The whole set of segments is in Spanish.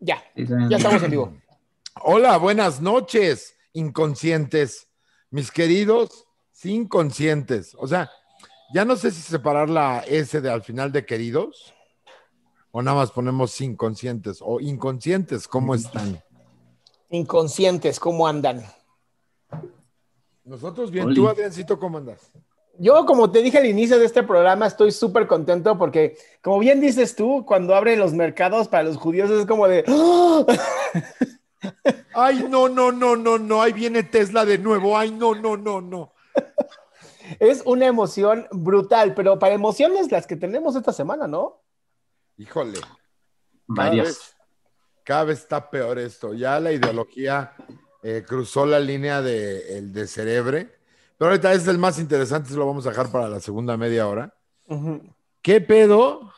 Ya, ya estamos en vivo. Hola, buenas noches, inconscientes, mis queridos inconscientes. O sea, ya no sé si separar la S de al final de queridos o nada más ponemos inconscientes o inconscientes, ¿cómo están? Inconscientes, ¿cómo andan? Nosotros bien, tú Adriancito, ¿cómo andas? Yo, como te dije al inicio de este programa, estoy súper contento porque, como bien dices tú, cuando abren los mercados para los judíos es como de... ¡Ah! Ay, no, no, no, no, no, ahí viene Tesla de nuevo. Ay, no, no, no, no. Es una emoción brutal, pero para emociones las que tenemos esta semana, ¿no? Híjole. Varias. Cada vez, está peor esto. Ya la ideología eh, cruzó la línea de, el de cerebre. Pero ahorita es el más interesante, se lo vamos a dejar para la segunda media hora. ¿Qué pedo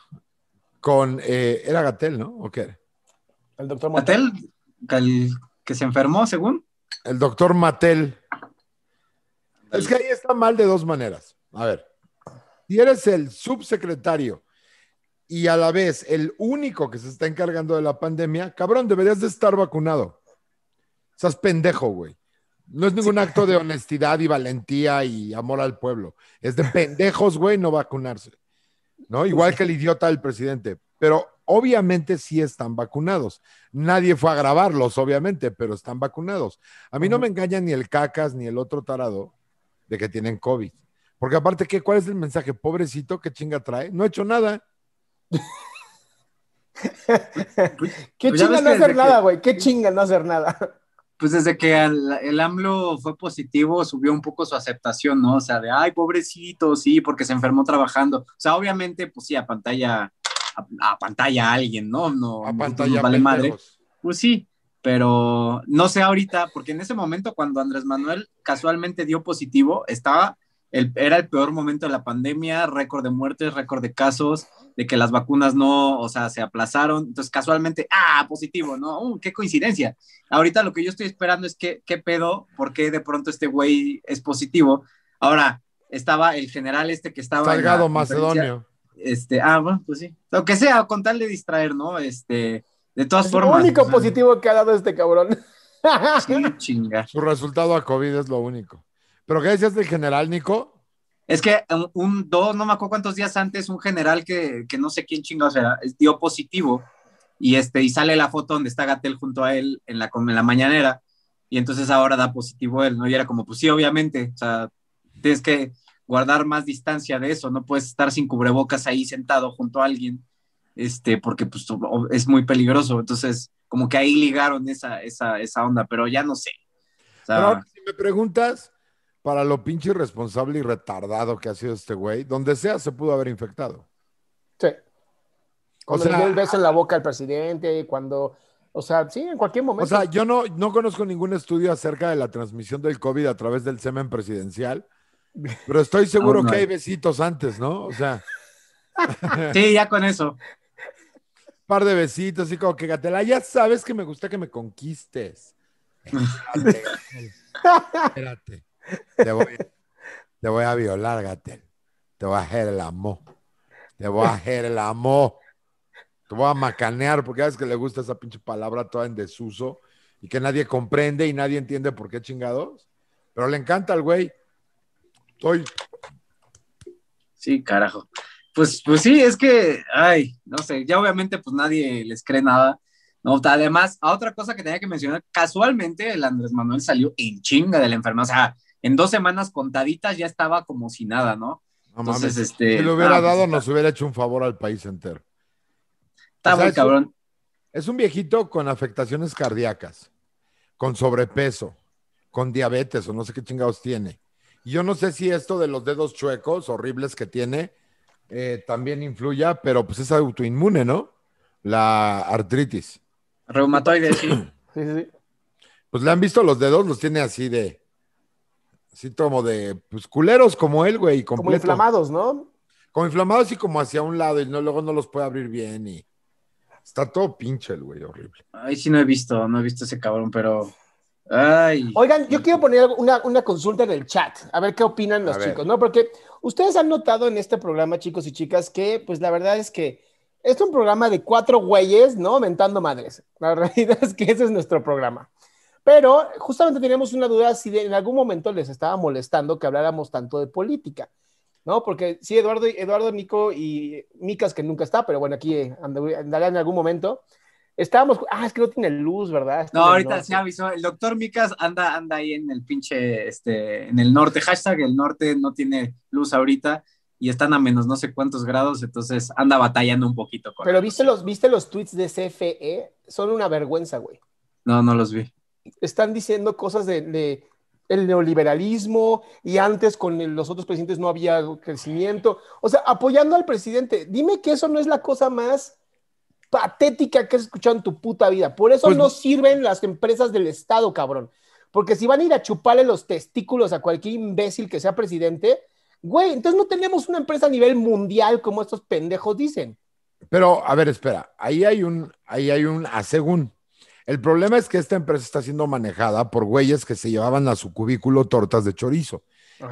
con. Eh, era Gatel, ¿no? ¿O qué? El doctor Gatel, que se enfermó, según. El doctor Matel. Es que ahí está mal de dos maneras. A ver, si eres el subsecretario y a la vez el único que se está encargando de la pandemia, cabrón, deberías de estar vacunado. Estás pendejo, güey. No es ningún acto de honestidad y valentía y amor al pueblo. Es de pendejos, güey, no vacunarse. ¿No? Igual que el idiota del presidente. Pero obviamente sí están vacunados. Nadie fue a grabarlos, obviamente, pero están vacunados. A mí no me engaña ni el cacas ni el otro tarado de que tienen COVID. Porque aparte, ¿qué, ¿cuál es el mensaje? Pobrecito, ¿qué chinga trae? No ha hecho nada. ¿Qué pues chinga no hacer nada, güey? ¿Qué chinga no hacer nada? Pues desde que el, AMLO fue positivo, subió un poco su aceptación, ¿no? O sea, de, ay, pobrecito, sí, porque se enfermó trabajando. O sea, obviamente, pues sí, a pantalla, a, pantalla a alguien, ¿no? No, a pantalla vale madre. Pues sí, pero no sé ahorita, porque en ese momento cuando Andrés Manuel casualmente dio positivo, estaba, el, era el peor momento de la pandemia, récord de muertes, récord de casos, de que las vacunas no, o sea, se aplazaron, entonces casualmente, ah, positivo, ¿no? Uh, qué coincidencia. Ahorita lo que yo estoy esperando es que, qué pedo, por qué de pronto este güey es positivo. Ahora, estaba el general este que estaba... Salgado Macedonio. Este, ah, bueno, pues sí. Lo que sea, con tal de distraer, ¿no? Este, de todas formas. El único positivo que ha dado este cabrón. Sí, chinga. Su resultado a COVID es lo único. ¿Pero qué decías del general, Nico? Es que un, dos, no me acuerdo cuántos días antes, un general que, no sé quién chingados era, dio positivo y, este, y sale la foto donde está Gatel junto a él en la, en la mañanera y entonces ahora da positivo él, ¿no? Y era como, pues sí, obviamente, o sea, tienes que guardar más distancia de eso, no puedes estar sin cubrebocas ahí sentado junto a alguien este, porque pues es muy peligroso. Entonces, como que ahí ligaron esa, esa, esa onda, pero ya no sé. pero si me preguntas, para lo pinche irresponsable y retardado que ha sido este güey, donde sea se pudo haber infectado. Sí. Cuando o sea, el beso en la boca al presidente, cuando, o sea, sí, en cualquier momento. O sea, yo no, no conozco ningún estudio acerca de la transmisión del COVID a través del semen presidencial, pero estoy seguro que hay besitos antes, ¿no? O sea. Sí, ya con eso par de besitos, así como que Gatela, ya sabes que me gusta que me conquistes. Espérate. Te voy, a violar, Gatel. Te voy a hacer el amor. Te voy a hacer el amor. Te voy a macanear, porque sabes que le gusta esa pinche palabra toda en desuso y que nadie comprende y nadie entiende por qué chingados. Pero le encanta al güey. Sí, carajo. Pues, pues sí, es que, ay, no sé, ya obviamente pues nadie les cree nada. No, además, a otra cosa que tenía que mencionar, casualmente el Andrés Manuel salió en chinga de la enfermedad, o sea, en dos semanas contaditas ya estaba como si nada, ¿no? Entonces, este... Si lo hubiera ah, pues dado, nos hubiera hecho un favor al país entero. Está muy cabrón. es un viejito con afectaciones cardíacas, con sobrepeso, con diabetes o no sé qué chingados tiene. Y yo no sé si esto de los dedos chuecos horribles que tiene eh, también influya, pero pues es autoinmune, ¿no? La artritis. Reumatoide, sí. sí, sí. Pues le han visto los dedos, los tiene así de, así como de, pues culeros como él, güey, Como inflamados, ¿no? Como inflamados y como hacia un lado y no, luego no los puede abrir bien y está todo pinche el güey, horrible. Ay, sí no he visto, no he visto ese cabrón, pero... Ay. Oigan, yo quiero poner una, una, consulta en el chat, a ver qué opinan los chicos, ¿no? Porque Ustedes han notado en este programa, chicos y chicas, que pues la verdad es que es un programa de cuatro güeyes, ¿no? Mentando madres. La realidad es que ese es nuestro programa. Pero justamente teníamos una duda si en algún momento les estaba molestando que habláramos tanto de política, ¿no? Porque sí, Eduardo, Eduardo Nico y Micas, que nunca está, pero bueno, aquí andará en algún momento. Estábamos, ah, es que no tiene luz, ¿verdad? no, ahorita se avisó, el doctor Micas anda, anda ahí en el pinche, este, en el norte, hashtag el norte no tiene luz ahorita y están a menos no sé cuántos grados, entonces anda batallando un poquito. Pero viste los, viste los tweets de CFE, son una vergüenza, güey. No, no los vi. Están diciendo cosas de, el neoliberalismo y antes con los otros presidentes no había crecimiento. O sea, apoyando al presidente. Dime que eso no es la cosa más patética que has escuchado en tu puta vida. Por eso pues no sirven las empresas del Estado, cabrón. Porque si van a ir a chuparle los testículos a cualquier imbécil que sea presidente, güey, entonces no tenemos una empresa a nivel mundial como estos pendejos dicen. Pero, a ver, espera, ahí hay un, ahí hay un, a según. El problema es que esta empresa está siendo manejada por güeyes que se llevaban a su cubículo tortas de chorizo.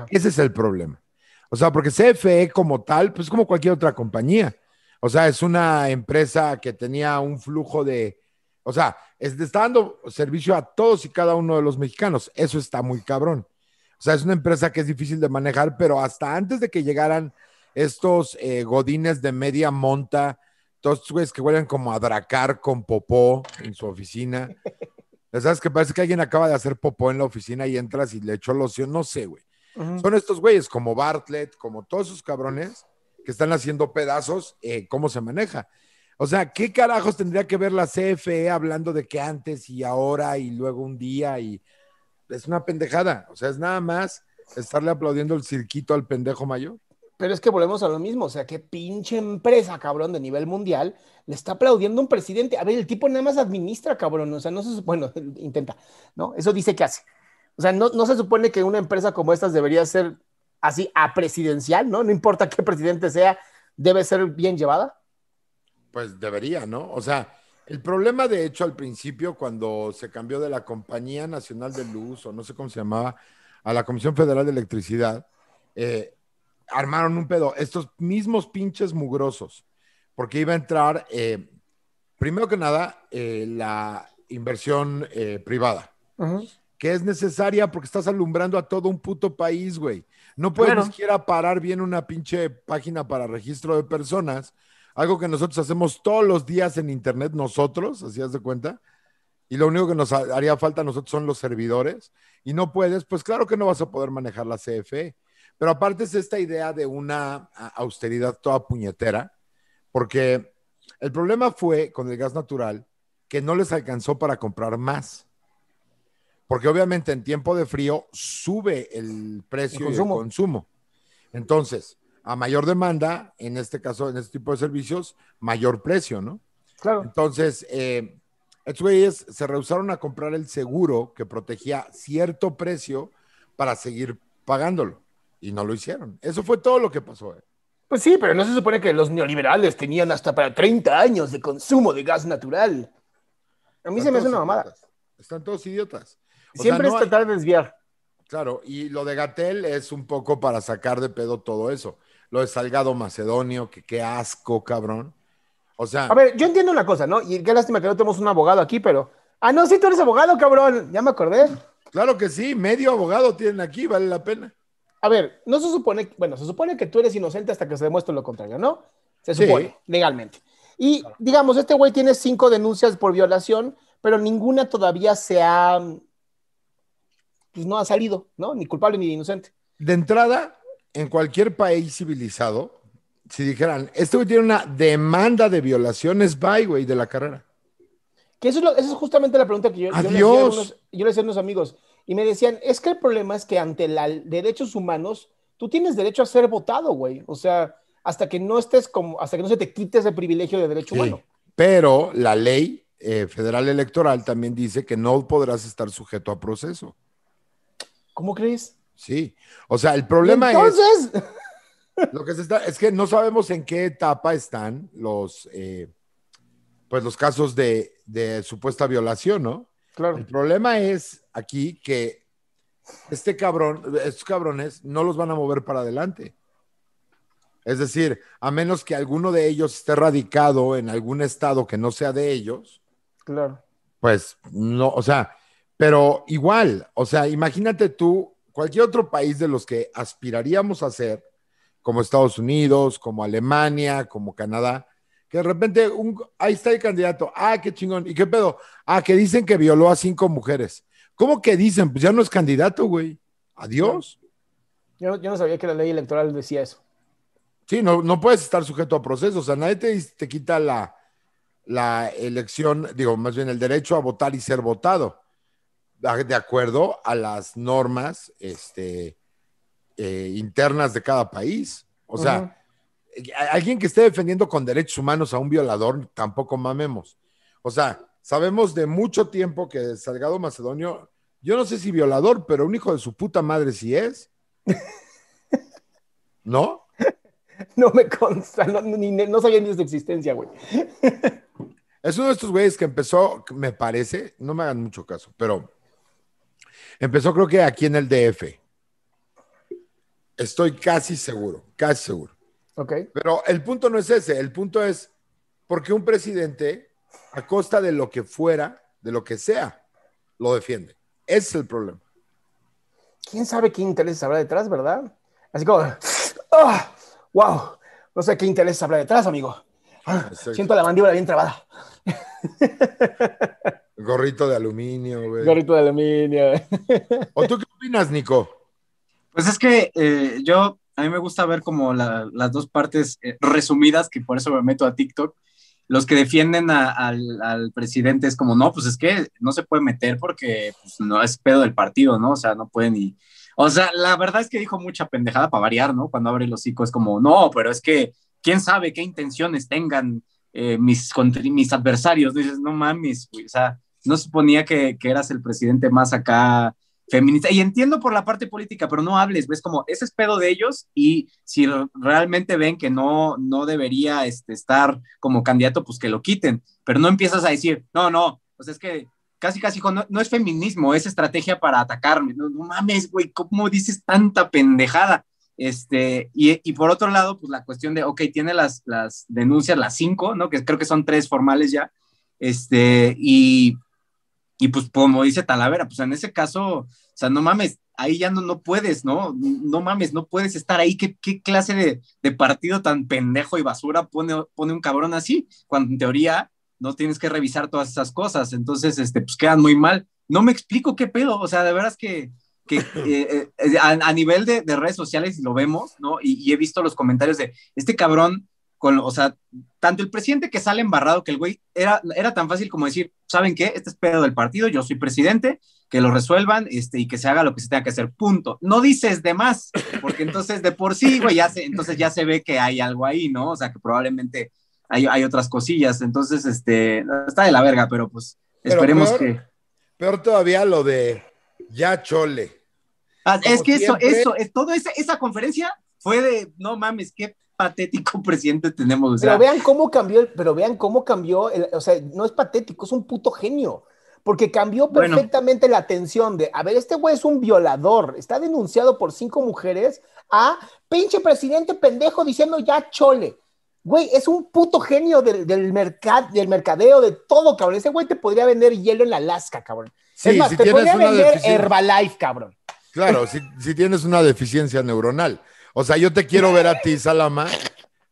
Ese es el problema. O sea, porque CFE como tal, pues como cualquier otra compañía. O sea, es una empresa que tenía un flujo de, o sea, está dando servicio a todos y cada uno de los mexicanos. Eso está muy cabrón. O sea, es una empresa que es difícil de manejar, pero hasta antes de que llegaran estos eh, godines de media monta, todos estos güeyes que huelen como a dracar con popó en su oficina. ¿Sabes que parece que alguien acaba de hacer popó en la oficina y entras y le echó loción? No sé, güey. Son estos güeyes como Bartlett, como todos esos cabrones que están haciendo pedazos, eh, cómo se maneja. O sea, ¿qué carajos tendría que ver la CFE hablando de que antes y ahora y luego un día y es una pendejada? O sea, es nada más estarle aplaudiendo el cirquito al pendejo mayor. Pero es que volvemos a lo mismo, o sea, qué pinche empresa, cabrón, de nivel mundial, le está aplaudiendo un presidente. A ver, el tipo nada más administra, cabrón, o sea, no se bueno, intenta, ¿no? Eso dice que hace. O sea, no, no se supone que una empresa como estas debería ser así a presidencial, ¿no? No importa qué presidente sea, debe ser bien llevada. Pues debería, ¿no? O sea, el problema de hecho al principio cuando se cambió de la Compañía Nacional de Luz o no sé cómo se llamaba a la Comisión Federal de Electricidad, eh, armaron un pedo, estos mismos pinches mugrosos, porque iba a entrar, eh, primero que nada, eh, la inversión privada, que es necesaria porque estás alumbrando a todo un puto país, güey. No puedes ni siquiera parar bien una pinche página para registro de personas, algo que nosotros hacemos todos los días en internet, nosotros, así haz de cuenta, y lo único que nos haría falta a nosotros son los servidores, y no puedes, pues claro que no vas a poder manejar la CFE. Pero aparte es esta idea de una austeridad toda puñetera, porque el problema fue con el gas natural que no les alcanzó para comprar más porque obviamente en tiempo de frío sube el precio y el consumo. Entonces, a mayor demanda, en este caso, en este tipo de servicios, mayor precio, ¿no? Claro. Entonces, eh, estos güeyes se rehusaron a comprar el seguro que protegía cierto precio para seguir pagándolo y no lo hicieron. Eso fue todo lo que pasó. Eh. Pues sí, pero no se supone que los neoliberales tenían hasta para 30 años de consumo de gas natural. A mí se me hace una mamada. Están todos idiotas. Siempre es tratar de desviar. Claro, y lo de Gatel es un poco para sacar de pedo todo eso. Lo de Salgado Macedonio, que qué asco, cabrón. O sea. A ver, yo entiendo una cosa, ¿no? Y qué lástima que no tenemos un abogado aquí, pero. Ah, no, sí, tú eres abogado, cabrón. Ya me acordé. Claro que sí, medio abogado tienen aquí, vale la pena. A ver, no se supone, bueno, se supone que tú eres inocente hasta que se demuestre lo contrario, ¿no? Se supone, legalmente. Y digamos, este güey tiene cinco denuncias por violación, pero ninguna todavía se ha pues no ha salido, ¿no? Ni culpable ni inocente. De entrada, en cualquier país civilizado, si dijeran, este güey tiene una demanda de violaciones, bye, güey, de la carrera. Que eso es, eso es justamente la pregunta que yo, yo, le hacía a unos, yo le decía a unos amigos. Y me decían, es que el problema es que ante los derechos humanos, tú tienes derecho a ser votado, güey. O sea, hasta que no estés como, hasta que no se te quite ese privilegio de derecho humano. Pero la ley eh, federal electoral también dice que no podrás estar sujeto a proceso. ¿Cómo crees? Sí. O sea, el problema Entonces... es. Lo que se está, es que no sabemos en qué etapa están los, eh, pues los casos de, supuesta violación, ¿no? Claro. El problema es aquí que este cabrón, estos cabrones no los van a mover para adelante. Es decir, a menos que alguno de ellos esté radicado en algún estado que no sea de ellos, Claro. pues no, o sea, pero igual, o sea, imagínate tú, cualquier otro país de los que aspiraríamos a ser, como Estados Unidos, como Alemania, como Canadá, que de repente un, ahí está el candidato, ah, qué chingón, ¿y qué pedo? Ah, que dicen que violó a cinco mujeres. ¿Cómo que dicen? Pues ya no es candidato, güey. Adiós. Yo, no- yo no sabía que la ley electoral decía eso. Sí, no, no puedes estar sujeto a procesos. O sea, nadie te, te quita la, la elección, digo, más bien el derecho a votar y ser votado, a- de acuerdo a las normas este, eh, internas de cada país. O sea, alguien que esté defendiendo con derechos humanos a un violador, tampoco mamemos. O sea, sabemos de mucho tiempo que Salgado Macedonio, yo no sé si violador, pero un hijo de su puta madre sí es. ¿No? No me consta, no, ni- no sabía ni de su existencia, güey. Es uno de estos güeyes que empezó, me parece, no me hagan mucho caso, pero empezó creo que aquí en el DF. Estoy casi seguro, casi seguro. Ok. Pero el punto no es ese, el punto es porque un presidente, a costa de lo que fuera, de lo que sea, lo defiende. Ese es el problema. ¿Quién sabe qué intereses habrá detrás, verdad? Así como, ¡ah! ¡Wow! No sé qué intereses habrá detrás, amigo. Ah, Exacto. siento la mandíbula bien trabada. Gorrito de aluminio, güey. Gorrito de aluminio. ¿O tú qué opinas, Nico? Pues es que eh, yo, a mí me gusta ver como la- las dos partes eh, resumidas, que por eso me meto a TikTok. Los que defienden al, al presidente es como, no, pues es que no se puede meter porque pues, no es pedo del partido, ¿no? O sea, no pueden ni... O sea, la verdad es que dijo mucha pendejada para variar, ¿no? Cuando abre el hocico es como, no, pero es que, ¿quién sabe qué intenciones tengan eh, mis, mis adversarios? Dices, no mames, güey, o sea, no suponía que, que eras el presidente más acá feminista. Y entiendo por la parte política, pero no hables, ves como ese es pedo de ellos y si realmente ven que no, no debería este, estar como candidato, pues que lo quiten. Pero no empiezas a decir, no, no, pues es que casi, casi, hijo, no, no es feminismo, es estrategia para atacarme. No, no mames, güey, ¿cómo dices tanta pendejada? Este, y, y por otro lado, pues la cuestión de, ok, tiene las, las denuncias, las cinco, ¿no? Que creo que son tres formales ya. Este, y, y pues como dice Talavera, pues en ese caso, o sea, no mames, ahí ya no, no puedes, ¿no? No mames, no puedes estar ahí. ¿Qué, qué clase de, de partido tan pendejo y basura pone, pone un cabrón así? Cuando en teoría no tienes que revisar todas esas cosas. Entonces, este, pues quedan muy mal. No me explico qué pedo, o sea, de veras que, que eh, eh, a, a, nivel de, de, redes sociales lo vemos, ¿no? Y, y, he visto los comentarios de este cabrón, con, o sea, tanto el presidente que sale embarrado que el güey era, era tan fácil como decir, ¿saben qué? Este es pedo del partido, yo soy presidente, que lo resuelvan este, y que se haga lo que se tenga que hacer, punto. No dices de más, porque entonces de por sí, güey, ya se, entonces ya se ve que hay algo ahí, ¿no? O sea, que probablemente hay, hay otras cosillas, entonces, este, está de la verga, pero pues pero esperemos peor, que... Peor todavía lo de ya chole. Ah, es que siempre... eso, eso, es, todo esa, esa conferencia fue de, no mames, qué patético presidente tenemos. O sea, pero vean cómo cambió, pero vean cómo cambió, el, o sea, no es patético, es un puto genio. Porque cambió perfectamente bueno. la atención de, a ver, este güey es un violador, está denunciado por cinco mujeres, a pinche presidente pendejo diciendo ya chole. Güey, es un puto genio del, del, mercad, del mercadeo, de todo, cabrón. Ese güey te podría vender hielo en Alaska, cabrón. Sí, es más, si te podría vender Herbalife, cabrón. Claro, si, si tienes una deficiencia neuronal. O sea, yo te quiero ver a ti, Salama,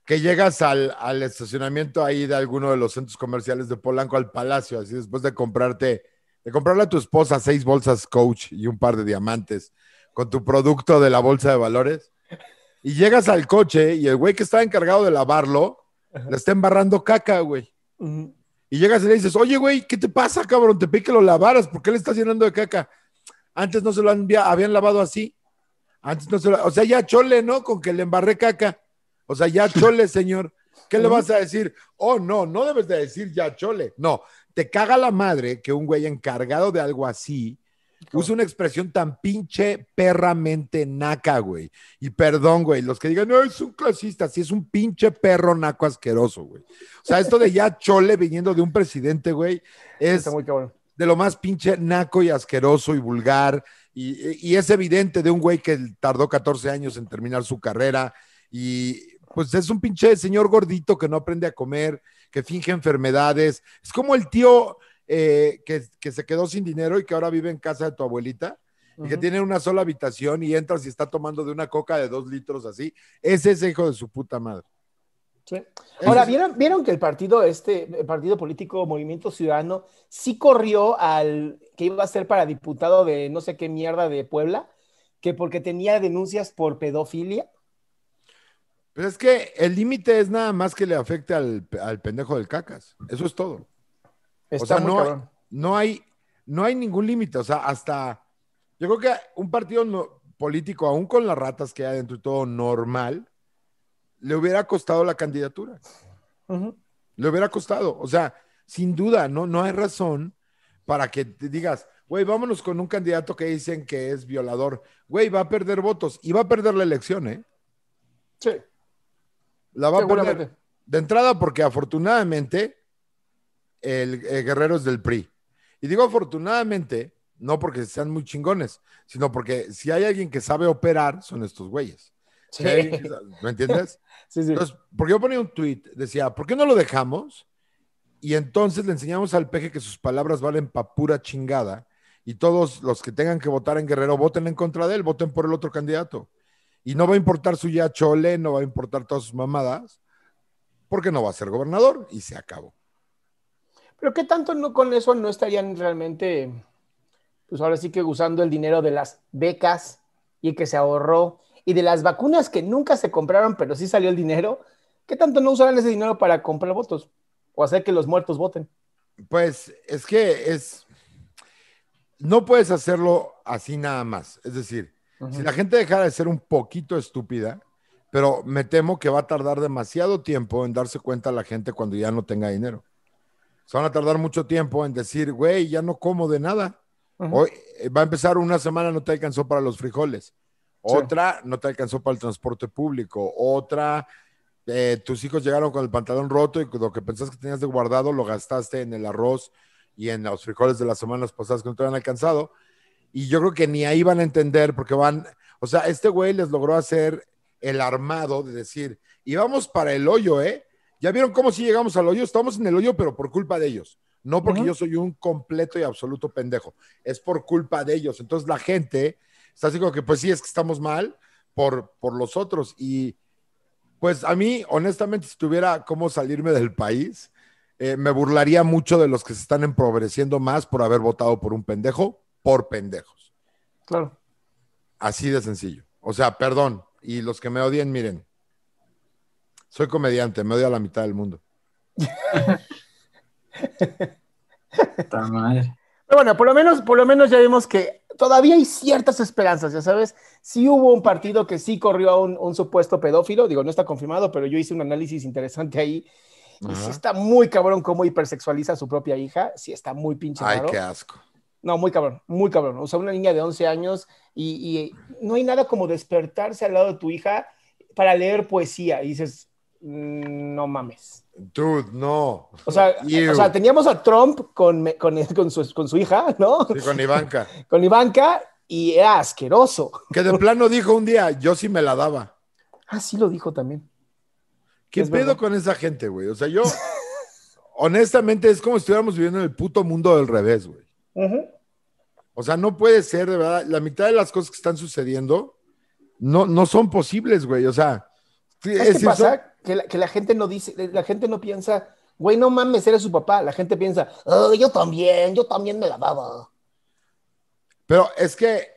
que llegas al, al, estacionamiento ahí de alguno de los centros comerciales de Polanco al Palacio, así después de comprarte, de comprarle a tu esposa seis bolsas Coach y un par de diamantes con tu producto de la bolsa de valores, y llegas al coche y el güey que estaba encargado de lavarlo le está embarrando caca, güey. Uh -huh. Y llegas y le dices, oye, güey, ¿qué te pasa, cabrón? Te pedí que lo lavaras, ¿por qué le estás llenando de caca? Antes no se lo habían lavado así. Antes no se lo, o sea, ya chole, ¿no? Con que le embarré caca. O sea, ya chole, señor. ¿Qué le vas a decir? Oh, no, no debes de decir ya chole. No, te caga la madre que un güey encargado de algo así usa una expresión tan pinche perramente naca, güey. Y perdón, güey, los que digan, no, es un clasista, sí es un pinche perro naco asqueroso, güey. O sea, esto de ya chole viniendo de un presidente, güey, es de lo más pinche naco y asqueroso y vulgar. Y, y, es evidente de un güey que tardó 14 años en terminar su carrera y pues es un pinche señor gordito que no aprende a comer, que finge enfermedades. Es como el tío eh, que, que se quedó sin dinero y que ahora vive en casa de tu abuelita y que tiene una sola habitación y entras y está tomando de una coca de dos litros así. Ese es hijo de su puta madre. Sí. Ahora, ¿vieron, ¿vieron que el partido, este, el partido político Movimiento Ciudadano, sí corrió al que iba a ser para diputado de no sé qué mierda de Puebla? Que porque tenía denuncias por pedofilia. Pero es que el límite es nada más que le afecte al, al pendejo del cacas. Eso es todo. Está o sea, no, no hay, no hay ningún límite. O sea, hasta yo creo que un partido no- político, aún con las ratas que hay dentro y todo normal, le hubiera costado la candidatura. Le hubiera costado. O sea, sin duda, no, no hay razón para que te digas, güey, vámonos con un candidato que dicen que es violador. Güey, va a perder votos y va a perder la elección, ¿eh? Sí, La va a perder. De entrada, porque afortunadamente el, el Guerrero es del PRI. Y digo afortunadamente, no porque sean muy chingones, sino porque si hay alguien que sabe operar, son estos güeyes. Sabe- ¿Me entiendes? Sí, sí. Entonces, porque yo ponía un tweet, decía, ¿por qué no lo dejamos? Y entonces le enseñamos al peje que sus palabras valen pa' pura chingada. Y todos los que tengan que votar en Guerrero voten en contra de él, voten por el otro candidato. Y no va a importar su ya chole, no va a importar todas sus mamadas, porque no va a ser gobernador y se acabó. Pero qué tanto no con eso no estarían realmente, pues ahora sí que usando el dinero de las becas y que se ahorró y de las vacunas que nunca se compraron, pero sí salió el dinero. ¿Qué tanto no usarán ese dinero para comprar votos o hacer que los muertos voten? Pues es que es. No puedes hacerlo así nada más. Es decir, si la gente dejara de ser un poquito estúpida, pero me temo que va a tardar demasiado tiempo en darse cuenta la gente cuando ya no tenga dinero. Se van a tardar mucho tiempo en decir, güey, ya no como de nada. Hoy eh, va a empezar una semana, no te alcanzó para los frijoles. Sí. Otra, no te alcanzó para el transporte público. Otra, eh, tus hijos llegaron con el pantalón roto y lo que pensás que tenías de guardado lo gastaste en el arroz y en los frijoles de las semanas pasadas que no te habían alcanzado. Y yo creo que ni ahí van a entender porque van, o sea, este güey les logró hacer el armado de decir, y vamos para el hoyo, ¿eh? ¿Ya vieron cómo si llegamos al hoyo? Estamos en el hoyo, pero por culpa de ellos. No porque yo soy un completo y absoluto pendejo. Es por culpa de ellos. Entonces la gente está así como que, pues sí, es que estamos mal por, por los otros. Y pues a mí, honestamente, si tuviera cómo salirme del país, eh, me burlaría mucho de los que se están empobreciendo más por haber votado por un pendejo, por pendejos. Claro. Así de sencillo. O sea, perdón. Y los que me odien, miren. Soy comediante, me odia a la mitad del mundo. Pero bueno, por lo menos, por lo menos ya vimos que todavía hay ciertas esperanzas, ya sabes. Sí hubo un partido que sí corrió a un, un supuesto pedófilo, digo, no está confirmado, pero yo hice un análisis interesante ahí. Y sí Ajá. está muy cabrón cómo hipersexualiza a su propia hija. Sí está muy pinche Ay, raro. qué asco. No, muy cabrón, muy cabrón. O sea, una niña de 11 años y, y no hay nada como despertarse al lado de tu hija para leer poesía. Y dices, "Mm, no mames. Dude, no. O sea, o sea, teníamos a Trump con, con, con su, con su hija, ¿no? Sí, con Ivanka. Con Ivanka y era asqueroso. Que de plano dijo un día, yo sí me la daba. Ah, sí lo dijo también. ¿Qué Es pedo verdad. con esa gente, güey? O sea, yo, honestamente, es como si estuviéramos viviendo en el puto mundo del revés, güey. O sea, no puede ser, de verdad. La mitad de las cosas que están sucediendo no, no son posibles, güey. O sea, sí, ¿Sabes es son- pasa? Que la, que la gente no dice, la gente no piensa, güey, no mames, eres su papá. La gente piensa, oh, yo también, yo también me la daba. Pero es que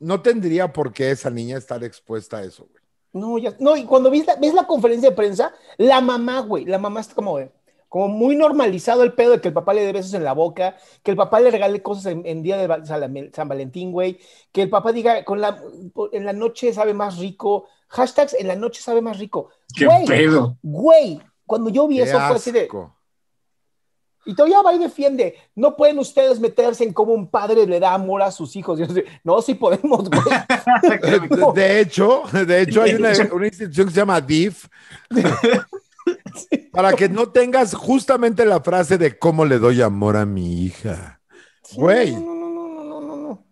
no tendría por qué esa niña estar expuesta a eso, güey. No, ya, no, y cuando ves la, ves la conferencia de prensa, la mamá, güey, la mamá está como, como muy normalizado el pedo de que el papá le dé besos en la boca, que el papá le regale cosas en, en día de San Valentín, güey, que el papá diga, con la, en la noche sabe más rico, hashtags, en la noche sabe más rico. ¿Qué Güey, pedo? güey, cuando yo vi Qué eso fue así de, y todavía va y defiende, no pueden ustedes meterse en cómo un padre le da amor a sus hijos. No, sí podemos, güey. De, de hecho, de hecho, hay una, una institución que se llama DIF para que no tengas justamente la frase de cómo le doy amor a mi hija. Güey. No, no, no, no, no, no, no.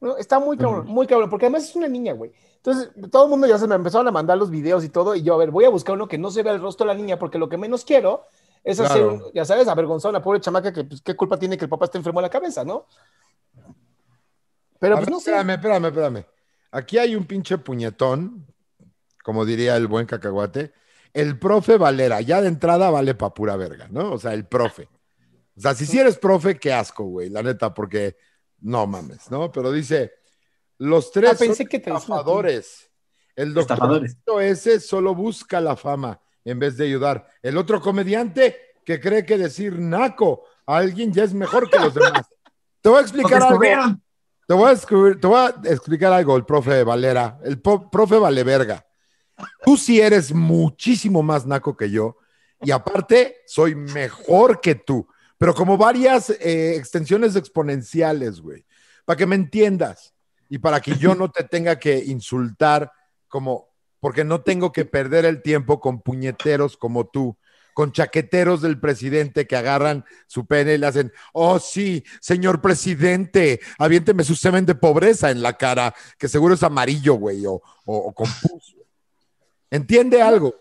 No, está muy cabrón, muy cabrón, porque además es una niña, güey. Entonces, todo el mundo ya se me empezaron a mandar los videos y todo, y yo, a ver, voy a buscar uno que no se vea el rostro de la niña, porque lo que menos quiero es hacer, Claro. ya sabes, avergonzar a una pobre chamaca que, pues, ¿qué culpa tiene que el papá esté enfermo de la cabeza, no? Pero, A pues, ver, no sé. espérame, espérame, espérame. Aquí hay un pinche puñetón, como diría el buen cacahuate. El profe Valera, ya de entrada vale pa' pura verga, ¿no? O sea, el profe. O sea, si sí eres profe, qué asco, güey, la neta, porque no mames, ¿no? Pero dice, los tres Ah, pensé son que te estafadores. El doctor Estafadores. ese solo busca la fama en vez de ayudar. El otro comediante que cree que decir naco a alguien ya es mejor que los demás. Te voy a explicar algo. Te voy, a escribir- te voy a explicar algo, el profe Valera, el profe Valeverga. Tú sí eres muchísimo más naco que yo y aparte soy mejor que tú, pero como varias eh, extensiones exponenciales, güey, para que me entiendas y para que yo no te tenga que insultar como, porque no tengo que perder el tiempo con puñeteros como tú, con chaqueteros del presidente que agarran su pene y le hacen, oh sí, señor presidente, aviénteme su semen de pobreza en la cara, que seguro es amarillo, güey, o, con. Entiende algo.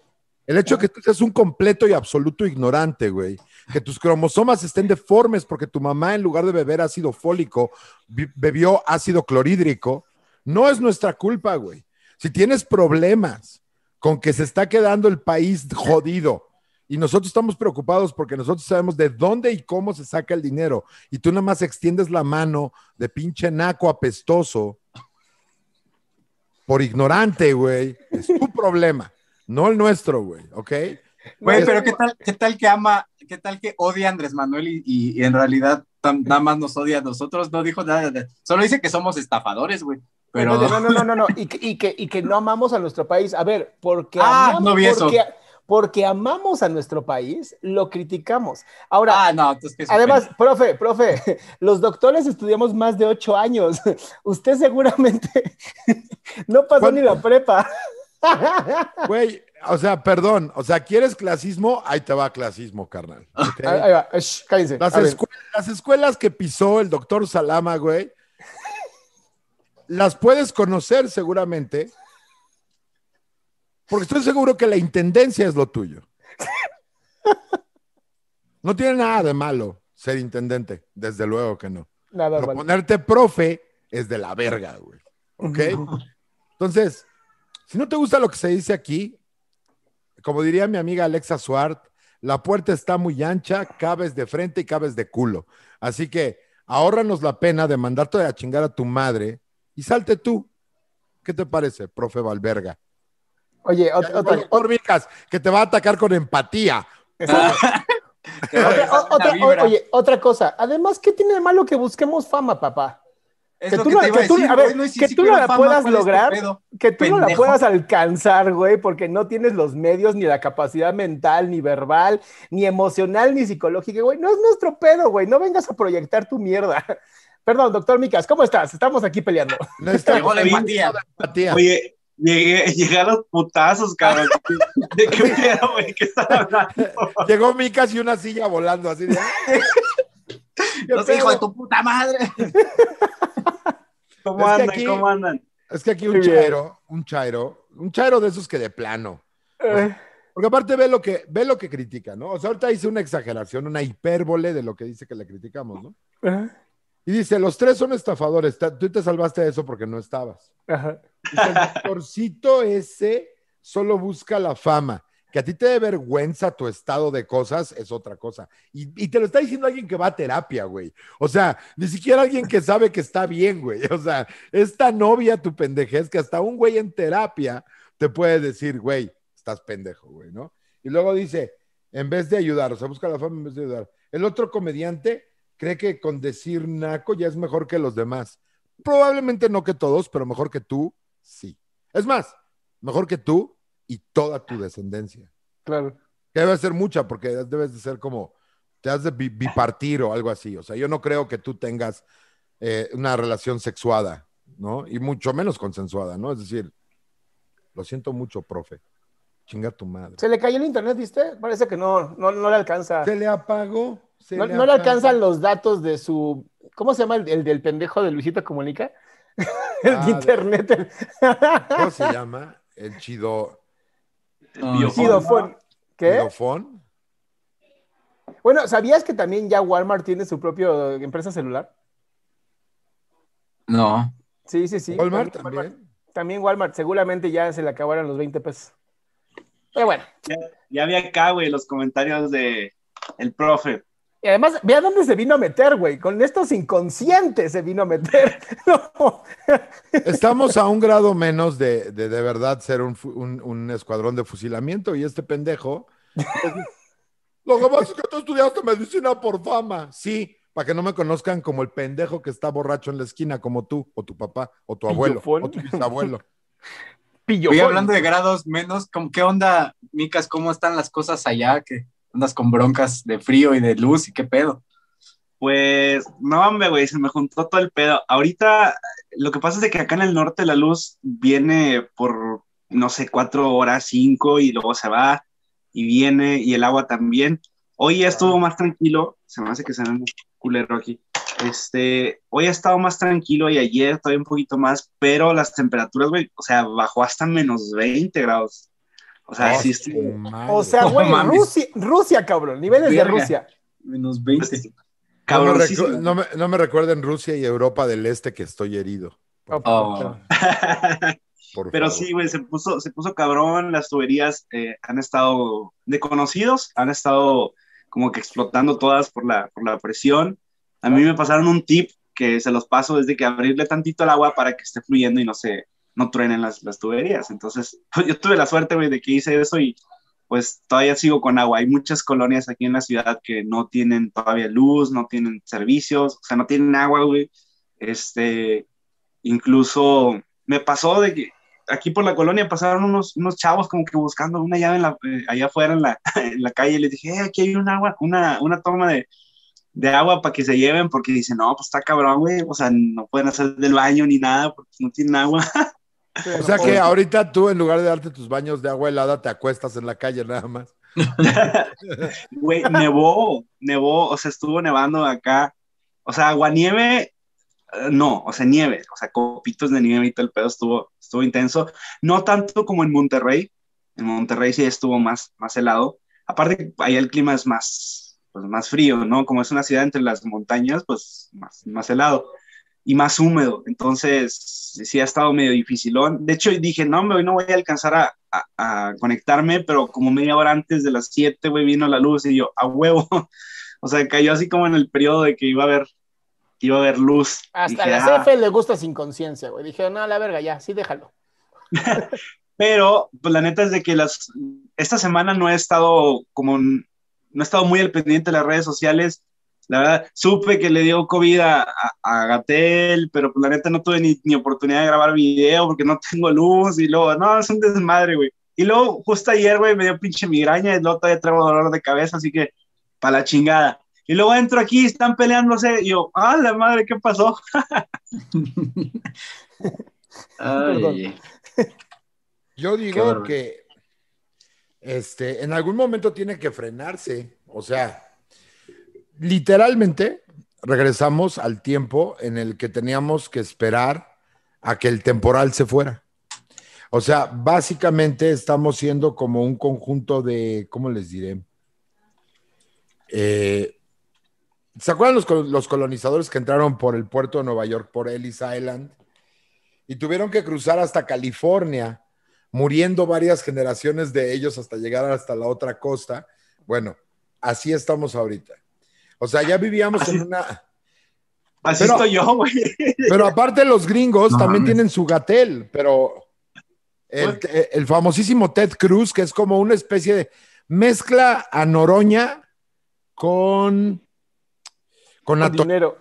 El hecho de que tú seas un completo y absoluto ignorante, güey, que tus cromosomas estén deformes porque tu mamá en lugar de beber ácido fólico bi- bebió ácido clorhídrico, no es nuestra culpa, güey. Si tienes problemas con que se está quedando el país jodido y nosotros estamos preocupados porque nosotros sabemos de dónde y cómo se saca el dinero y tú nada más extiendes la mano de pinche naco apestoso por ignorante, güey, es tu problema, no el nuestro, güey, ¿ok? Güey, pero ¿qué tal, qué tal que ama, qué tal que odia a Andrés Manuel y, y- y en realidad tam- nada más nos odia a nosotros? No dijo nada, de- solo dice que somos estafadores, güey. Pero No, no, no, no, no, no. Y, que, y, que, y que no amamos a nuestro país. A ver, porque, Ah, amamos, no vi eso. porque, porque amamos a nuestro país, lo criticamos. Ahora, ah, no, entonces Además, profe, profe, los doctores estudiamos más de ocho años. Usted seguramente no pasó ¿Cuánto? ni la prepa. Güey, o sea, perdón, o sea, ¿quieres clasismo? Ahí te va clasismo, carnal. ¿ok? Ahí va, shh, cállense. Las, las escuelas que pisó el doctor Salama, güey, las puedes conocer seguramente, porque estoy seguro que la intendencia es lo tuyo. No tiene nada de malo ser intendente, desde luego que no. nada Pero mal. ponerte profe es de la verga, güey. ¿Ok? Entonces, si no te gusta lo que se dice aquí, como diría mi amiga Alexa Suart, la puerta está muy ancha, cabes de frente y cabes de culo. Así que ahórranos la pena de mandarte a chingar a tu madre y salte tú. ¿Qué te parece, profe Valverga? Oye, Ya ot- llegó otra, el doctor Vicas, que te va a atacar con empatía. otra- o- otra- o- oye, otra cosa. Además, ¿qué tiene de malo que busquemos fama, papá? Es que tú que no- que tú- a ver, no, que tú no la fama, puedas ¿cuál es tu lograr? Que tú no la puedas alcanzar, güey, porque no tienes los medios, ni la capacidad mental, ni verbal, ni emocional, ni psicológica, güey. No es nuestro pedo, güey. No vengas a proyectar tu mierda. Perdón, doctor Micas, ¿cómo estás? Estamos aquí peleando. Llegó la empatía. poquito de empatía. Oye, llegué, llegué a los putazos, cabrón. ¿De qué pedo, güey? ¿Qué están hablando? Llegó Micas y una silla volando así de... No sé, hijo de tu puta madre. ¿Cómo Es andan? aquí- ¿Cómo andan? Es que aquí un chairo, un chairo, un chairo de esos que de plano. Eh, Porque aparte ve lo que, ve lo que critica, ¿no? O sea, ahorita hice una exageración, una hipérbole de lo que dice que le criticamos, ¿no? eh, Y dice, los tres son estafadores. Ta- Tú te salvaste de eso porque no estabas. ajá. Dice, el doctorcito ese solo busca la fama. Que a ti te dé vergüenza tu estado de cosas es otra cosa. Y, y te lo está diciendo alguien que va a terapia, güey. O sea, ni siquiera alguien que sabe que está bien, güey. O sea, es tan obvia tu pendejez que hasta un güey en terapia te puede decir, güey, estás pendejo, güey, ¿no? Y luego dice, en vez de ayudar, o sea, busca la fama en vez de ayudar. El otro comediante cree que con decir naco ya es mejor que los demás. Probablemente no que todos, pero mejor que tú, sí. Es más, mejor que tú y toda tu descendencia. Claro. Que debe ser mucha, porque debes de ser como, te has de bi- bipartir o algo así. O sea, yo no creo que tú tengas eh, una relación sexuada, ¿no? Y mucho menos consensuada, ¿no? Es decir, lo siento mucho, profe. Chinga tu madre. Se le cayó el internet, ¿viste? Parece que no, no, no le alcanza. Se le apagó. No, le no le apagó. alcanzan los datos de su. ¿Cómo se llama el, el del pendejo de Luisito Comunica? el Ah, de internet. el- ¿Cómo se llama? El chido. El biofón. ¿no? ¿Qué? Xilofón. Bueno, ¿sabías que también ya Walmart tiene su propia empresa celular? No. Sí, sí, sí. Walmart Walmart. también. También Walmart, seguramente ya se le acabaron los 20 pesos. Pero bueno, Ya, ya vi acá, güey, los comentarios de el profe. Y además, vea dónde se vino a meter, güey. Con estos inconscientes se vino a meter. No. Estamos a un grado menos de de, de verdad ser un, un- un escuadrón de fusilamiento y este pendejo. Lo que pasa es que tú estudiaste medicina por fama. Sí, para que no me conozcan como el pendejo que está borracho en la esquina, como tú, o tu papá, o tu abuelo, Pillofón. o tu bisabuelo. Pillo. Oye, hablando de grados menos, ¿cómo- ¿qué onda, Micas? ¿Cómo están las cosas allá? Que andas con broncas de frío y de luz y qué pedo. Pues, no, hombre, güey, se me juntó todo el pedo. Ahorita, lo que pasa es de que acá en el norte la luz viene por, no sé, cuatro horas, cinco, y luego se va y viene, y el agua también. Hoy ya estuvo más tranquilo, se me hace que se ve un culero aquí. Este, hoy ha estado más tranquilo y ayer todavía un poquito más, pero las temperaturas, güey, o sea, bajó hasta menos 20 grados. O sea, Oh, sí. O sea, No güey, mames. Rusia, Rusia, cabrón. Niveles Verga. de Rusia. Menos 20. Pues, no, me recu- no me- no me recuerden Rusia y Europa del Este que estoy herido. Por, Oh. por Pero favor. sí, güey, se puso, se puso cabrón. Las tuberías eh, han estado de conocidos, han estado como que explotando todas por la, por la presión. A mí me pasaron un tip que se los paso desde que abrirle tantito al agua para que esté fluyendo y no se no truenen las, las tuberías. Entonces, pues, yo tuve la suerte, güey, de que hice eso y pues todavía sigo con agua. Hay muchas colonias aquí en la ciudad que no tienen todavía luz, no tienen servicios, o sea, no tienen agua, güey. Este, incluso me pasó de que aquí por la colonia pasaron unos, unos chavos como que buscando una llave en la, eh, allá afuera en la, en la calle y les dije, "Eh, aquí hay un agua, una, una toma de, de agua para que se lleven porque dicen, no, pues está cabrón, güey, o sea, no pueden hacer del baño ni nada porque no tienen agua. O sea que ahorita tú, en lugar de darte tus baños de agua helada, te acuestas en la calle nada más. Güey, nevó, nevó, o sea, estuvo nevando acá. O sea, aguanieve, eh, no, o sea, nieve, o sea, copitos de nieve y todo el pedo estuvo, estuvo intenso. No tanto como en Monterrey. En Monterrey sí estuvo más, más helado. Aparte, ahí el clima es más, pues, más frío, ¿no? Como es una ciudad entre las montañas, pues más, más helado y más húmedo. Entonces, sí ha estado medio dificilón. De hecho, dije, no, hoy no voy a alcanzar a, a- a conectarme, pero como media hora antes de las 7, güey, vino la luz y yo, a huevo. O sea, cayó así como en el periodo de que iba a haber, iba a haber luz. Hasta Dije, a "Ah". la CF le gusta sin conciencia, güey. Dije, no, la verga, ya, sí, déjalo. Pero, pues la neta es de que las, esta semana no he estado como, no he estado muy al pendiente de las redes sociales. La verdad, supe que le dio COVID a, a, a Gatel, pero pues la neta no tuve ni, ni oportunidad de grabar video porque no tengo luz y luego, no, es un desmadre, güey. Y luego, justo ayer, güey, me dio pinche migraña y luego todavía traigo dolor de cabeza, así que, para la chingada. Y luego entro aquí, están peleándose, y yo, ah, la madre, ¿qué pasó? Ay, Yo digo que este, en algún momento tiene que frenarse. O sea, literalmente regresamos al tiempo en el que teníamos que esperar a que el temporal se fuera. O sea, básicamente estamos siendo como un conjunto de, ¿cómo les diré? Eh, ¿Se acuerdan los, los colonizadores que entraron por el puerto de Nueva York, por Ellis Island? Y tuvieron que cruzar hasta California, muriendo varias generaciones de ellos hasta llegar hasta la otra costa. Bueno, así estamos ahorita. O sea, ya vivíamos Así- en una... Así Pero- estoy yo, güey. Pero aparte los gringos No también mames. tienen su gatel, pero el, el famosísimo Ted Cruz, que es como una especie de mezcla a Noroña con... Con Con dinero.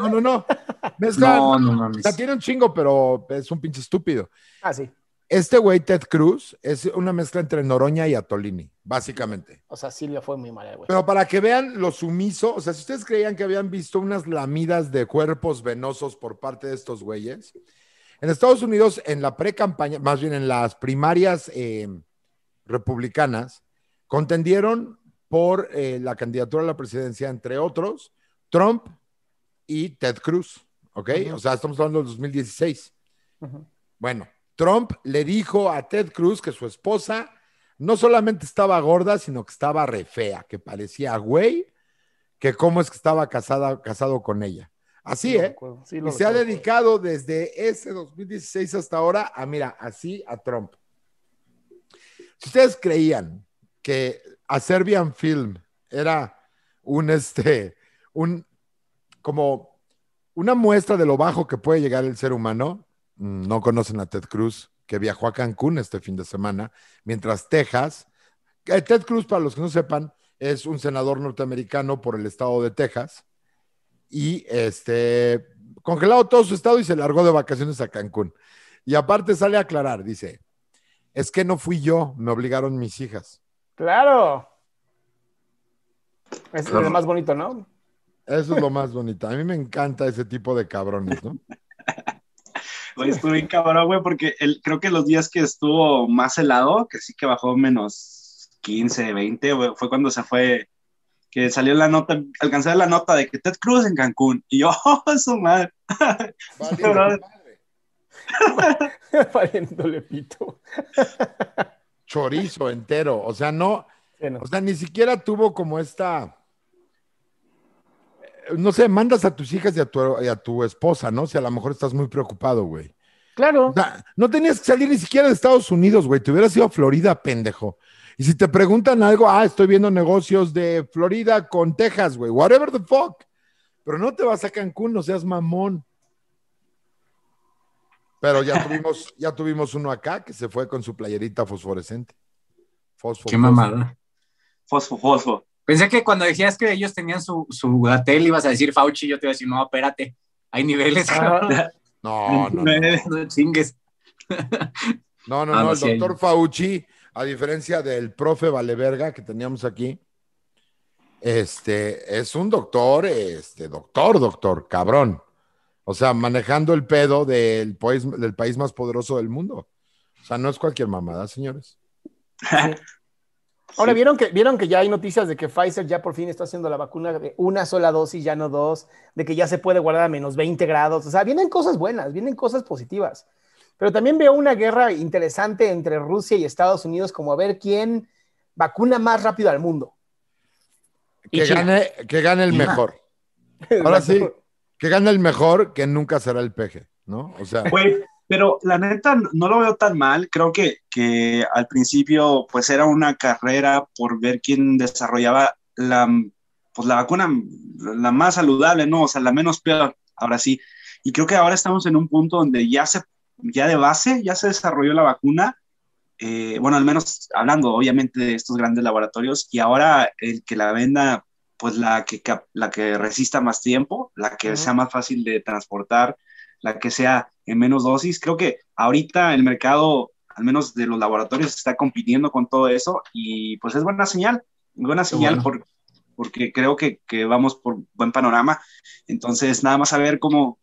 No, no, no. Mezcla... no, no o mames. sea, tiene un chingo, pero es un pinche estúpido. Ah, sí. Este güey, Ted Cruz, es una mezcla entre Noroña y Atolini, básicamente. O sea, sí le fue muy mal, güey. Pero para que vean lo sumiso, o sea, si ustedes creían que habían visto unas lamidas de cuerpos venosos por parte de estos güeyes, en Estados Unidos, en la pre-campaña, más bien en las primarias eh, republicanas, contendieron por eh, la candidatura a la presidencia, entre otros, Trump y Ted Cruz. ¿ok? O sea, estamos hablando del 2016. Bueno, Trump le dijo a Ted Cruz que su esposa no solamente estaba gorda, sino que estaba re fea, que parecía güey, que cómo es que estaba casada, casado con ella. Así, ¿eh? y se ha dedicado desde ese 2016 hasta ahora a, mira, así a Trump. Si ustedes creían que a Serbian Film era un, este, un, como una muestra de lo bajo que puede llegar el ser humano, no conocen a Ted Cruz, que viajó a Cancún este fin de semana, mientras Texas, eh, Ted Cruz, para los que no sepan, es un senador norteamericano por el estado de Texas y este congelado todo su estado y se largó de vacaciones a Cancún. Y aparte sale a aclarar, dice, es que no fui yo, me obligaron mis hijas. Claro. Es lo más bonito, ¿no? Eso es lo más bonito. A mí me encanta ese tipo de cabrones, ¿no? Oye, estuve bien cabrón, güey, porque creo que los días que estuvo más helado, que sí que bajó menos 15, 20, fue cuando se fue, que salió la nota, alcancé la nota de que Ted Cruz en Cancún. Y yo, oh, su madre. Pariéndole pito. Chorizo entero. O sea, no, o sea, ni siquiera tuvo como esta no sé, mandas a tus hijas y a tu, esposa, ¿no? Si a lo mejor estás muy preocupado, güey. Claro. no tenías que salir ni siquiera de Estados Unidos, güey. Te hubieras ido a Florida, pendejo. Y si te preguntan algo, ah, estoy viendo negocios de Florida con Texas, güey. Whatever the fuck. Pero no te vas a Cancún, no seas mamón. Pero ya tuvimos, ya tuvimos uno acá que se fue con su playerita fosforescente. Fosfo, Qué mamada. Fosfo, fosfo. Pensé que cuando decías que ellos tenían su, su hotel ibas a decir Fauci, yo te iba a decir, no, espérate, hay niveles. Ah. no, no, no, chingues. No, no, ah, no, el doctor Fauci, a diferencia del profe Valeverga que teníamos aquí, este, es un doctor, este, doctor, doctor, cabrón. O sea, manejando el pedo del país, del país más poderoso del mundo. O sea, no es cualquier mamada, señores. Ahora, ¿vieron que, ¿vieron que ya hay noticias de que Pfizer ya por fin está haciendo la vacuna de una sola dosis, ya no dos, de que ya se puede guardar a menos 20 grados? O sea, vienen cosas buenas, vienen cosas positivas. Pero también veo una guerra interesante entre Rusia y Estados Unidos, como a ver quién vacuna más rápido al mundo. Que, gane, que gane el mejor. Ahora sí, que gane el mejor, que nunca será el peje, ¿no? O sea. Pero la neta no lo veo tan mal. Creo que, que al principio pues era una carrera por ver quién desarrollaba la, pues, la vacuna la más saludable, ¿no? O sea, la menos peor, ahora sí. Y creo que ahora estamos en un punto donde ya se, ya de base, ya se desarrolló la vacuna. Eh, bueno, al menos hablando obviamente de estos grandes laboratorios y ahora el que la venda, pues la que, la que resista más tiempo, la que sea más fácil de transportar, la que sea en menos dosis. Creo que ahorita el mercado, al menos de los laboratorios, está compitiendo con todo eso y pues es buena señal, buena señal porque creo que, que, vamos por buen panorama. Entonces, nada más a ver cómo,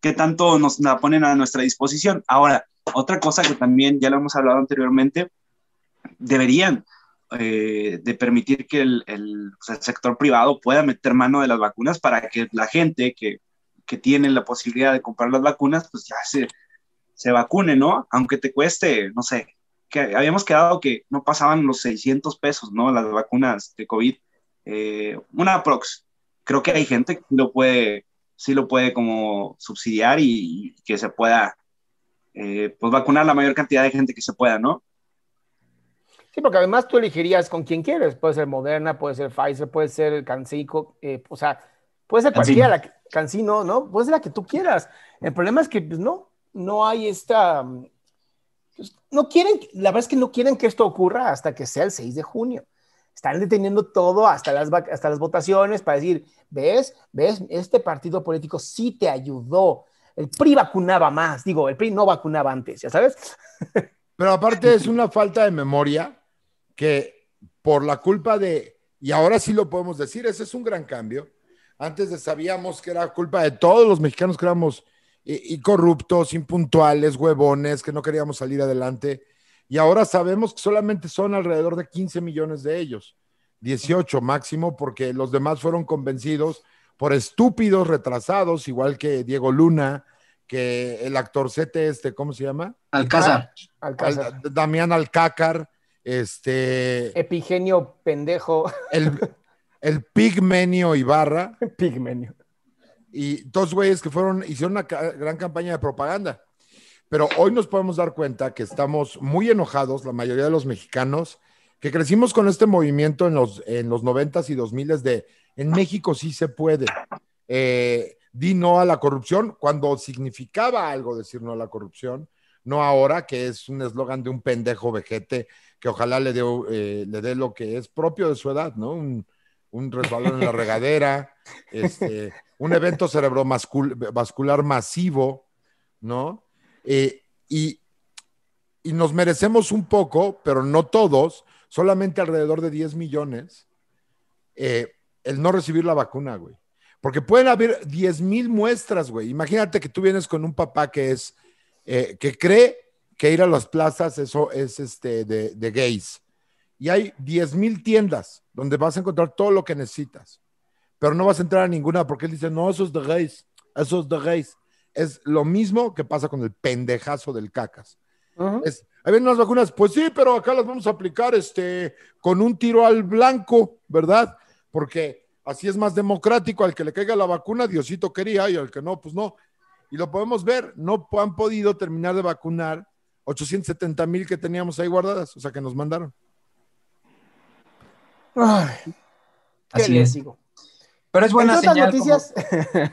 qué tanto nos la ponen a nuestra disposición. Ahora, otra cosa que también ya lo hemos hablado anteriormente, deberían eh, de permitir que el, el, el, sector privado pueda meter mano de las vacunas para que la gente que que tienen la posibilidad de comprar las vacunas, pues ya se, se vacune, ¿no? Aunque te cueste, no sé, que habíamos quedado que no pasaban los 600 pesos, ¿no? Las vacunas de COVID. Eh, una prox. Creo que hay gente que lo puede, sí lo puede como subsidiar y, que se pueda, eh, pues vacunar la mayor cantidad de gente que se pueda, ¿no? Sí, porque además tú elegirías con quien quieres. Puede ser Moderna, puede ser Pfizer, puede ser el Cancico, eh, o sea, puede ser cualquiera. La, Cancino, ¿no? Pues la que tú quieras. El problema es que pues, no, no hay esta... Pues, no quieren, la verdad es que no quieren que esto ocurra hasta que sea el 6 de junio. Están deteniendo todo hasta las, hasta las votaciones para decir, ves, ves, este partido político sí te ayudó. El PRI vacunaba más, digo, el PRI no vacunaba antes, ya sabes. Pero aparte es una falta de memoria que por la culpa de, y ahora sí lo podemos decir, ese es un gran cambio, antes sabíamos que era culpa de todos los mexicanos que éramos y, corruptos, impuntuales, huevones, que no queríamos salir adelante. Y ahora sabemos que solamente son alrededor de 15 millones de ellos, 18 máximo, porque los demás fueron convencidos por estúpidos retrasados, igual que Diego Luna, que el actorcete este, ¿cómo se llama? Alcázar. Alcázar. Al- Damián Alcácar, este, Epigenio pendejo. el, el Pigmenio Ibarra, Pigmenio. y dos güeyes que fueron, hicieron una ca- gran campaña de propaganda. Pero hoy nos podemos dar cuenta que estamos muy enojados, la mayoría de los mexicanos, que crecimos con este movimiento en los, en los 90s y 2000 de en México sí se puede. Eh, di no a la corrupción cuando significaba algo decir no a la corrupción, no ahora, que es un eslogan de un pendejo vejete que ojalá le dé, eh, le dé lo que es propio de su edad, ¿no? Un, un resbalón en la regadera, este, un evento cerebrovascular masivo, ¿no? Eh, y, y nos merecemos un poco, pero no todos, solamente alrededor de 10 millones, eh, el no recibir la vacuna, güey. Porque pueden haber 10 mil muestras, güey. Imagínate que tú vienes con un papá que es, eh, que cree que ir a las plazas eso es este, de, de gays. Y hay 10 mil tiendas donde vas a encontrar todo lo que necesitas. Pero no vas a entrar a ninguna porque él dice, no, eso es de gays, eso es de gays. Es lo mismo que pasa con el pendejazo del cacas. Ujú. Es, ahí vienen las vacunas, pues sí, pero acá las vamos a aplicar este, con un tiro al blanco, ¿verdad? Porque así es más democrático, al que le caiga la vacuna, Diosito quería, y al que no, pues no. Y lo podemos ver, no han podido terminar de vacunar 870 mil que teníamos ahí guardadas, o sea, que nos mandaron. Ay, ¿qué Así les es. digo? Pero es buena señal. como- noticias,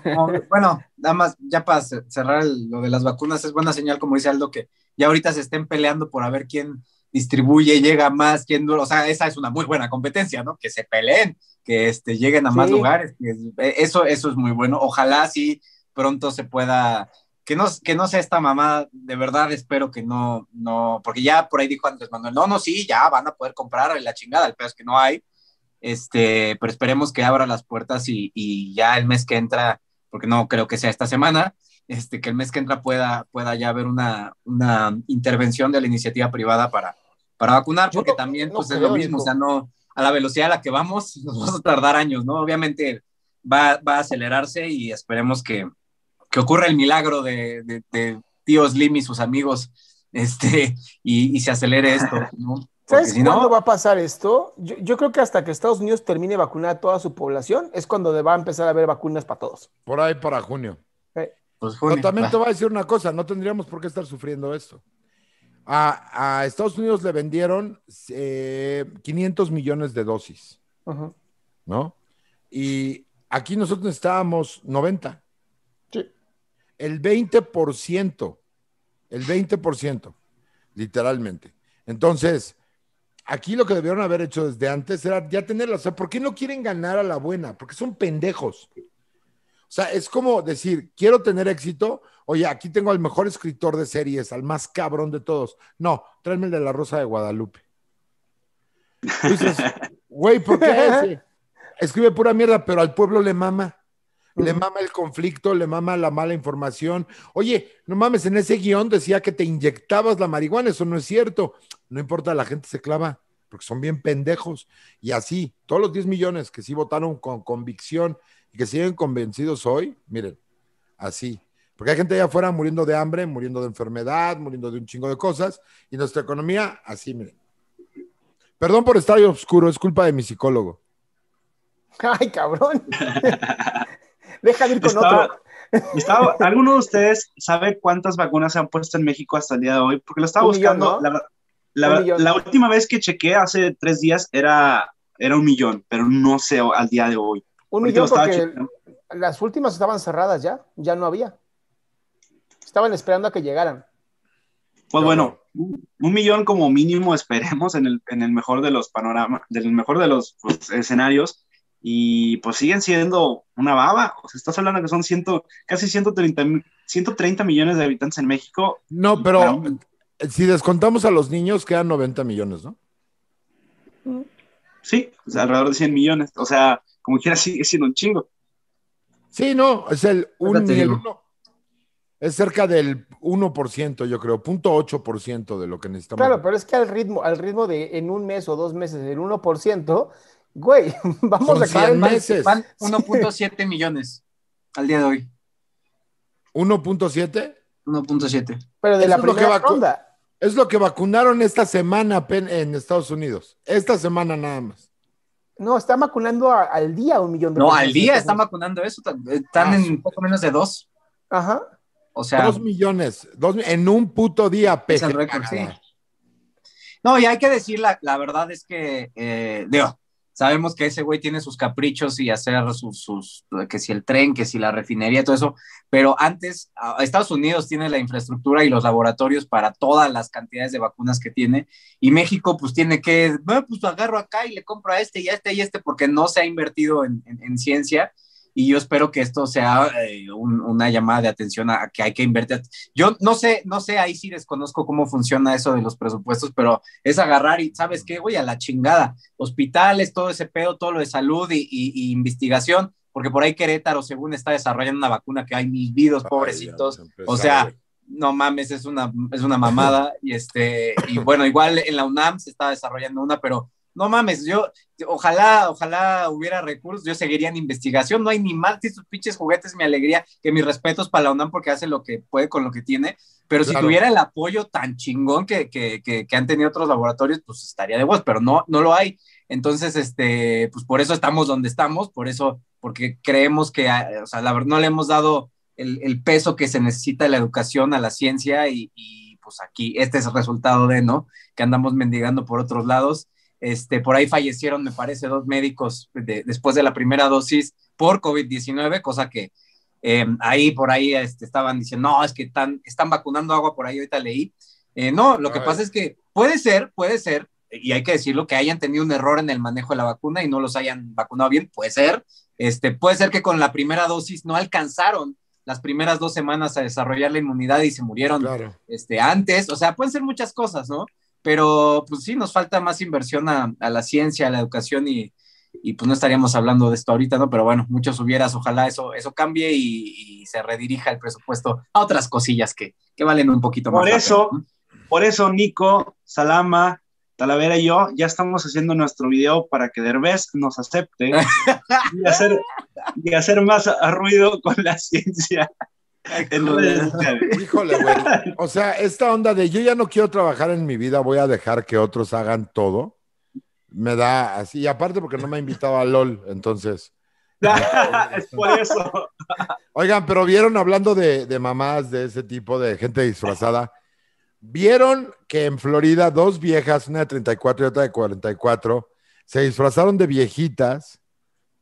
como- bueno, nada más, ya para ce- cerrar el- lo de las vacunas, es buena señal, como dice Aldo, que ya ahorita se estén peleando por a ver quién distribuye, llega más, quién. O sea, esa es una muy buena competencia, ¿no? Que se peleen, que este, lleguen a más Sí. lugares. eh, eso, eso es muy bueno. Ojalá sí pronto se pueda. Que no, que no sea esta mamá, de verdad espero que no, no, porque ya por ahí dijo Andrés Manuel, no, no, sí, ya van a poder comprar la chingada, el peor es que no hay, este, pero esperemos que abra las puertas y, y ya el mes que entra, porque no creo que sea esta semana, este, que el mes que entra pueda, pueda ya haber una, una intervención de la iniciativa privada para, para vacunar, porque no- también no pues es lo mismo, o sea, no, a la velocidad a la que vamos, nos vamos a tardar años, ¿no? Obviamente va, va a acelerarse y esperemos que, que ocurra el milagro de, de, de tío Slim y sus amigos, este, y, y se acelere esto, ¿no? Porque ¿Sabes si cuándo no, va a pasar esto? Yo, yo creo que hasta que Estados Unidos termine vacunar a toda su población es cuando va a empezar a haber vacunas para todos. Por ahí para junio. Eh, pues, Pero también va. te voy a decir una cosa, no tendríamos por qué estar sufriendo esto. A, a Estados Unidos le vendieron eh, 500 millones de dosis. ¿no? Y aquí nosotros necesitábamos 90. Sí. El 20%, el 20%, literalmente. Entonces, aquí lo que debieron haber hecho desde antes era ya tenerla. O sea, ¿por qué no quieren ganar a la buena? Porque son pendejos. O sea, es como decir, quiero tener éxito. Oye, aquí tengo al mejor escritor de series, al más cabrón de todos. No, tráeme el de la Rosa de Guadalupe. Dices, güey, ¿por qué ese? Escribe pura mierda, pero al pueblo le mama. Le mama el conflicto, le mama la mala información. Oye, no mames, en ese guion decía que te inyectabas la marihuana, eso no es cierto. No importa, la gente se clava, porque son bien pendejos. Y así, todos los 10 millones que sí votaron con convicción y que siguen convencidos hoy, miren, así. Porque hay gente allá afuera muriendo de hambre, muriendo de enfermedad, muriendo de un chingo de cosas, y nuestra economía, así, miren. Perdón por estar ahí oscuro, es culpa de mi psicólogo. Ay, cabrón. Deja de ir con Estaba- otro. Estaba- ¿Alguno de ustedes sabe cuántas vacunas se han puesto en México hasta el día de hoy? Porque lo estaba millón, buscando. ¿no? la, la- la última vez que chequé hace tres días era, era un millón, pero no sé al día de hoy. Un Ahorita millón porque las últimas estaban cerradas ya, ya no había. Estaban esperando a que llegaran. Pues Qué bueno, un, un millón como mínimo esperemos en el, en el mejor de los panoramas, del mejor de los pues, escenarios. Y pues siguen siendo una baba. O sea, estás hablando que son ciento, casi 130, mi- 130 millones de habitantes en México. No, pero para- si descontamos a los niños, quedan 90 millones, ¿no? Sí, o sea, alrededor de 100 millones. O sea, como quiera sigue siendo un chingo. Sí, no, es el, un, el uno. Es cerca del 1%, yo creo, 0.8% de lo que necesitamos. Claro, pero es que al ritmo, al ritmo de en un mes o dos meses, el 1%, Güey, vamos Son a caer 100 mal. meses. Van 1.7 millones al día de hoy. ¿1.7? 1.7. Pero de Eso la primera ronda. Es lo que vacunaron esta semana en Estados Unidos. Esta semana nada más. No, está vacunando a- al día un millón de No, personas. al día están vacunando eso. Están Ah, en poco menos de dos. Ajá. O sea, dos millones. Dos, en un puto día, es peje. el récord, sí. No, y hay que decir, la, la verdad es que, eh, digo, sabemos que ese güey tiene sus caprichos y hacer sus, que si el tren, que si la refinería, todo eso, pero antes, Estados Unidos tiene la infraestructura y los laboratorios para todas las cantidades de vacunas que tiene, y México pues tiene que, "Ah, pues agarro acá y le compro a este y a este y a este, porque no se ha invertido en, en- en ciencia, y yo espero que esto sea eh, un- una llamada de atención a, a que hay que invertir. Yo no sé, no sé, ahí sí desconozco cómo funciona eso de los presupuestos, pero es agarrar y, ¿sabes qué? Güey, a la chingada. Hospitales, todo ese pedo, todo lo de salud y, y- y investigación, porque por ahí Querétaro, según está desarrollando una vacuna que hay mil vidos, pobrecitos. Ya, O sea, no mames, es una, es una mamada. y este, y bueno, igual en la UNAM se está desarrollando una, pero no mames, yo, ojalá, ojalá hubiera recursos, yo seguiría en investigación, no hay ni de estos pinches juguetes, mi alegría, que mis respetos para la UNAM porque hace lo que puede con lo que tiene, pero si Claro. tuviera el apoyo tan chingón que, que, que, que han tenido otros laboratorios, pues estaría de voz, pero no, no lo hay. Entonces, este, pues por eso estamos donde estamos, por eso, porque creemos que, ah, o sea, la verdad no le hemos dado el, el peso que se necesita a la educación, a la ciencia, y, y, pues aquí, este es el resultado de, ¿no? Que andamos mendigando por otros lados. Este, por ahí fallecieron, me parece, dos médicos de- después de la primera dosis por COVID-19, cosa que eh, ahí por ahí este, estaban diciendo, no, es que están, están vacunando agua, por ahí ahorita leí. Eh, no, lo que pasa es que puede ser, puede ser, y hay que decirlo, que hayan tenido un error en el manejo de la vacuna y no los hayan vacunado bien, puede ser. Este, puede ser que con la primera dosis no alcanzaron las primeras dos semanas a desarrollar la inmunidad y se murieron Claro. este, antes, o sea, pueden ser muchas cosas, ¿no? Pero pues sí, nos falta más inversión a, a la ciencia, a la educación y, y, pues no estaríamos hablando de esto ahorita, ¿no? Pero bueno, muchos hubieras, ojalá eso, eso cambie y, y se redirija el presupuesto a otras cosillas que, que valen un poquito más. Por eso, pena, por eso Nico, Salama, Talavera y yo ya estamos haciendo nuestro video para que Derbez nos acepte y hacer, y hacer más ruido con la ciencia en redes sociales. Híjole, güey. O sea, esta onda de yo ya no quiero trabajar en mi vida, voy a dejar que otros hagan todo, me da así. Y aparte porque no me ha invitado a LOL, entonces. es por eso. Oigan, pero vieron hablando de, de mamás de ese tipo, de gente disfrazada, vieron que en Florida dos viejas, una de 34 y otra de 44, se disfrazaron de viejitas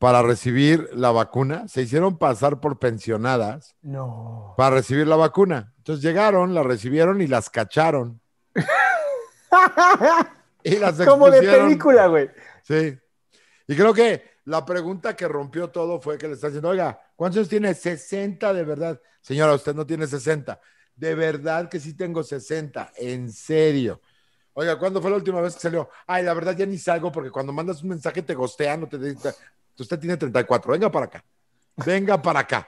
para recibir la vacuna, se hicieron pasar por pensionadas No. para recibir la vacuna. Entonces llegaron, la recibieron y las cacharon. Y las Como de película, güey. Sí. Y creo que la pregunta que rompió todo fue que le está diciendo, oiga, ¿cuántos años tiene? 60 de verdad. Señora, usted no tiene 60. De verdad que sí tengo 60. En serio. Oiga, ¿cuándo fue la última vez que salió? Ay, la verdad ya ni salgo porque cuando mandas un mensaje te gostean o te dicen, usted tiene 34. Venga para acá. Venga para acá.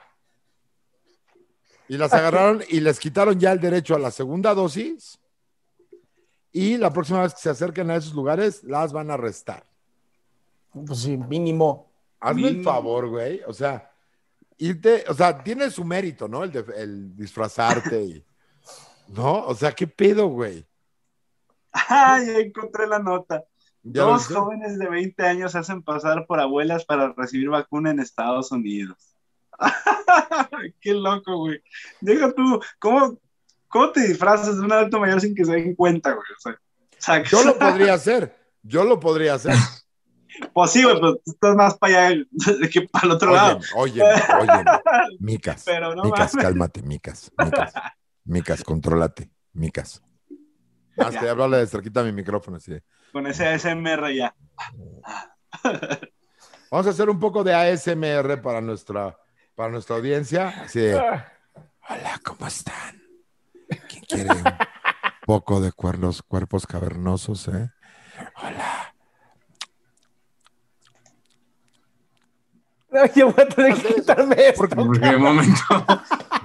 Y las agarraron y les quitaron ya el derecho a la segunda dosis. Y la próxima vez que se acerquen a esos lugares, las van a arrestar. Pues sí, mínimo. Hazme el Mínimo. favor, güey. O sea, irte, o sea, tiene su mérito, ¿no? El, de- el disfrazarte y. ¿No? O sea, ¿qué pedo, güey? Ay, encontré la nota. ¿Ya lo Dos jóvenes de 20 años se hacen pasar por abuelas para recibir vacuna en Estados Unidos. Qué loco, güey. Deja tú, ¿cómo, ¿cómo te disfrazas de un adulto mayor sin que se den cuenta, güey? O sea, sacas- Yo lo podría hacer. Yo lo podría hacer. Pues sí, güey, pero tú estás más para allá que para el otro lado. Oye, oye. Micas. Pero no Micas, mames. cálmate, Micas. Micas, Micas, contrólate. Micas. Más te háblale de cerquita a mi micrófono. Así de, Con ese ASMR ya. Vamos a hacer un poco de ASMR para nuestra, para nuestra audiencia. Así de, hola, ¿cómo están? ¿Quién quiere un poco de cuernos, cuerpos cavernosos, eh? Hola. Ay, Yo voy a tener que quitarme esto. Porque de momento.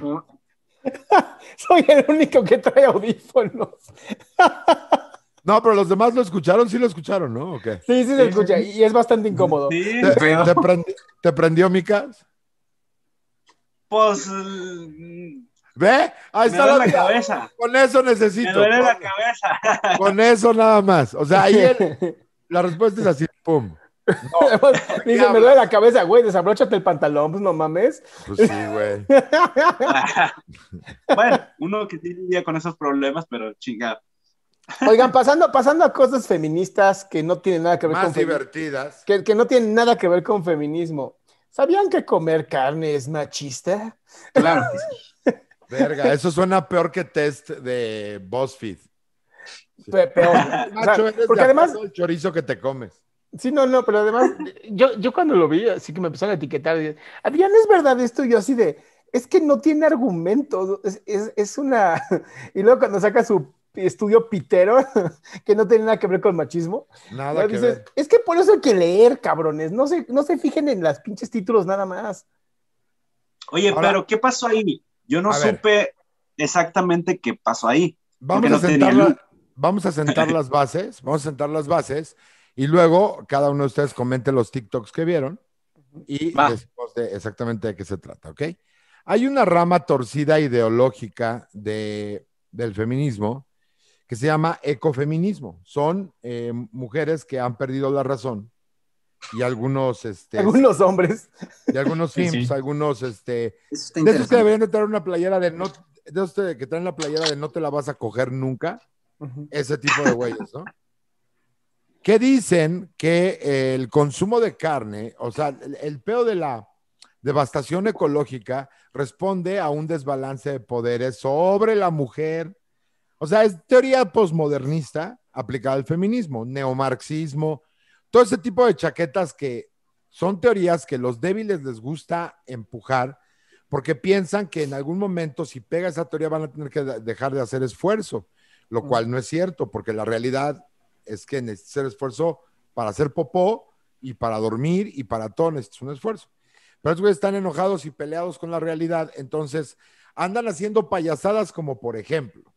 Soy el único que trae audífonos. No, pero los demás lo escucharon, sí lo escucharon, ¿no? ¿O qué? Sí, sí se escucha y es bastante incómodo. Sí, ¿Te, feo. te prendi- te prendió, Micas? pues ¿Ve? Ahí me está duele la la cabeza. Con eso Me necesito. duele la Con, cabeza. con eso nada más. O sea, ahí el- la respuesta es así, pum. Dice, me duele la cabeza, güey, desabróchate el pantalón, pues no mames. Pues sí, güey. bueno, uno que tiene día con esos problemas, pero chingado. Oigan, pasando, pasando a cosas feministas que no tienen nada que ver Más con divertidas. que, que no tienen nada que ver con feminismo. ¿Sabían que comer carne es machista? Claro. Verga, eso suena peor que test de BuzzFeed. Pe- peor. Macho, eres porque de además, el chorizo que te comes. sí, no, no, pero además, yo, yo cuando lo vi, así que me empezaron a etiquetar, Adrián, ¿es verdad esto? Y yo así de, es que no tiene argumentos, es, es, es una... Y luego cuando saca su estudio pitero, que no tiene nada que ver con machismo, Nada que dices, ver. es que por eso hay que leer, cabrones, no se, no se fijen en las pinches títulos nada más. Oye, Ahora- pero ¿qué pasó ahí? Yo no ver. supe exactamente qué pasó ahí. Vamos a, no sentar la- vamos a sentar las bases, vamos a sentar las bases y luego cada uno de ustedes comente los TikToks que vieron y Va. decimos de exactamente de qué se trata, ¿ok? Hay una rama torcida ideológica de, del feminismo que se llama ecofeminismo. Son eh, mujeres que han perdido la razón y algunos, este, Algunos hombres. y algunos Sí, films, sí. algunos, este, de esos que deberían de traer una playera de no, de esos que traen la playera de no te la vas a coger nunca ese tipo de güeyes, ¿no? Que dicen que el consumo de carne, o sea, el, el peo de la devastación ecológica responde a un desbalance de poderes sobre la mujer. O sea, es teoría posmodernista aplicada al feminismo, neomarxismo, todo ese tipo de chaquetas que son teorías que los débiles les gusta empujar porque piensan que en algún momento si pega esa teoría van a tener que de- dejar de hacer esfuerzo lo cual no es cierto, porque la realidad es que necesitas hacer esfuerzo para hacer popó y para dormir y para todo necesitas un esfuerzo. Pero güeyes están enojados y peleados con la realidad, entonces andan haciendo payasadas como por ejemplo,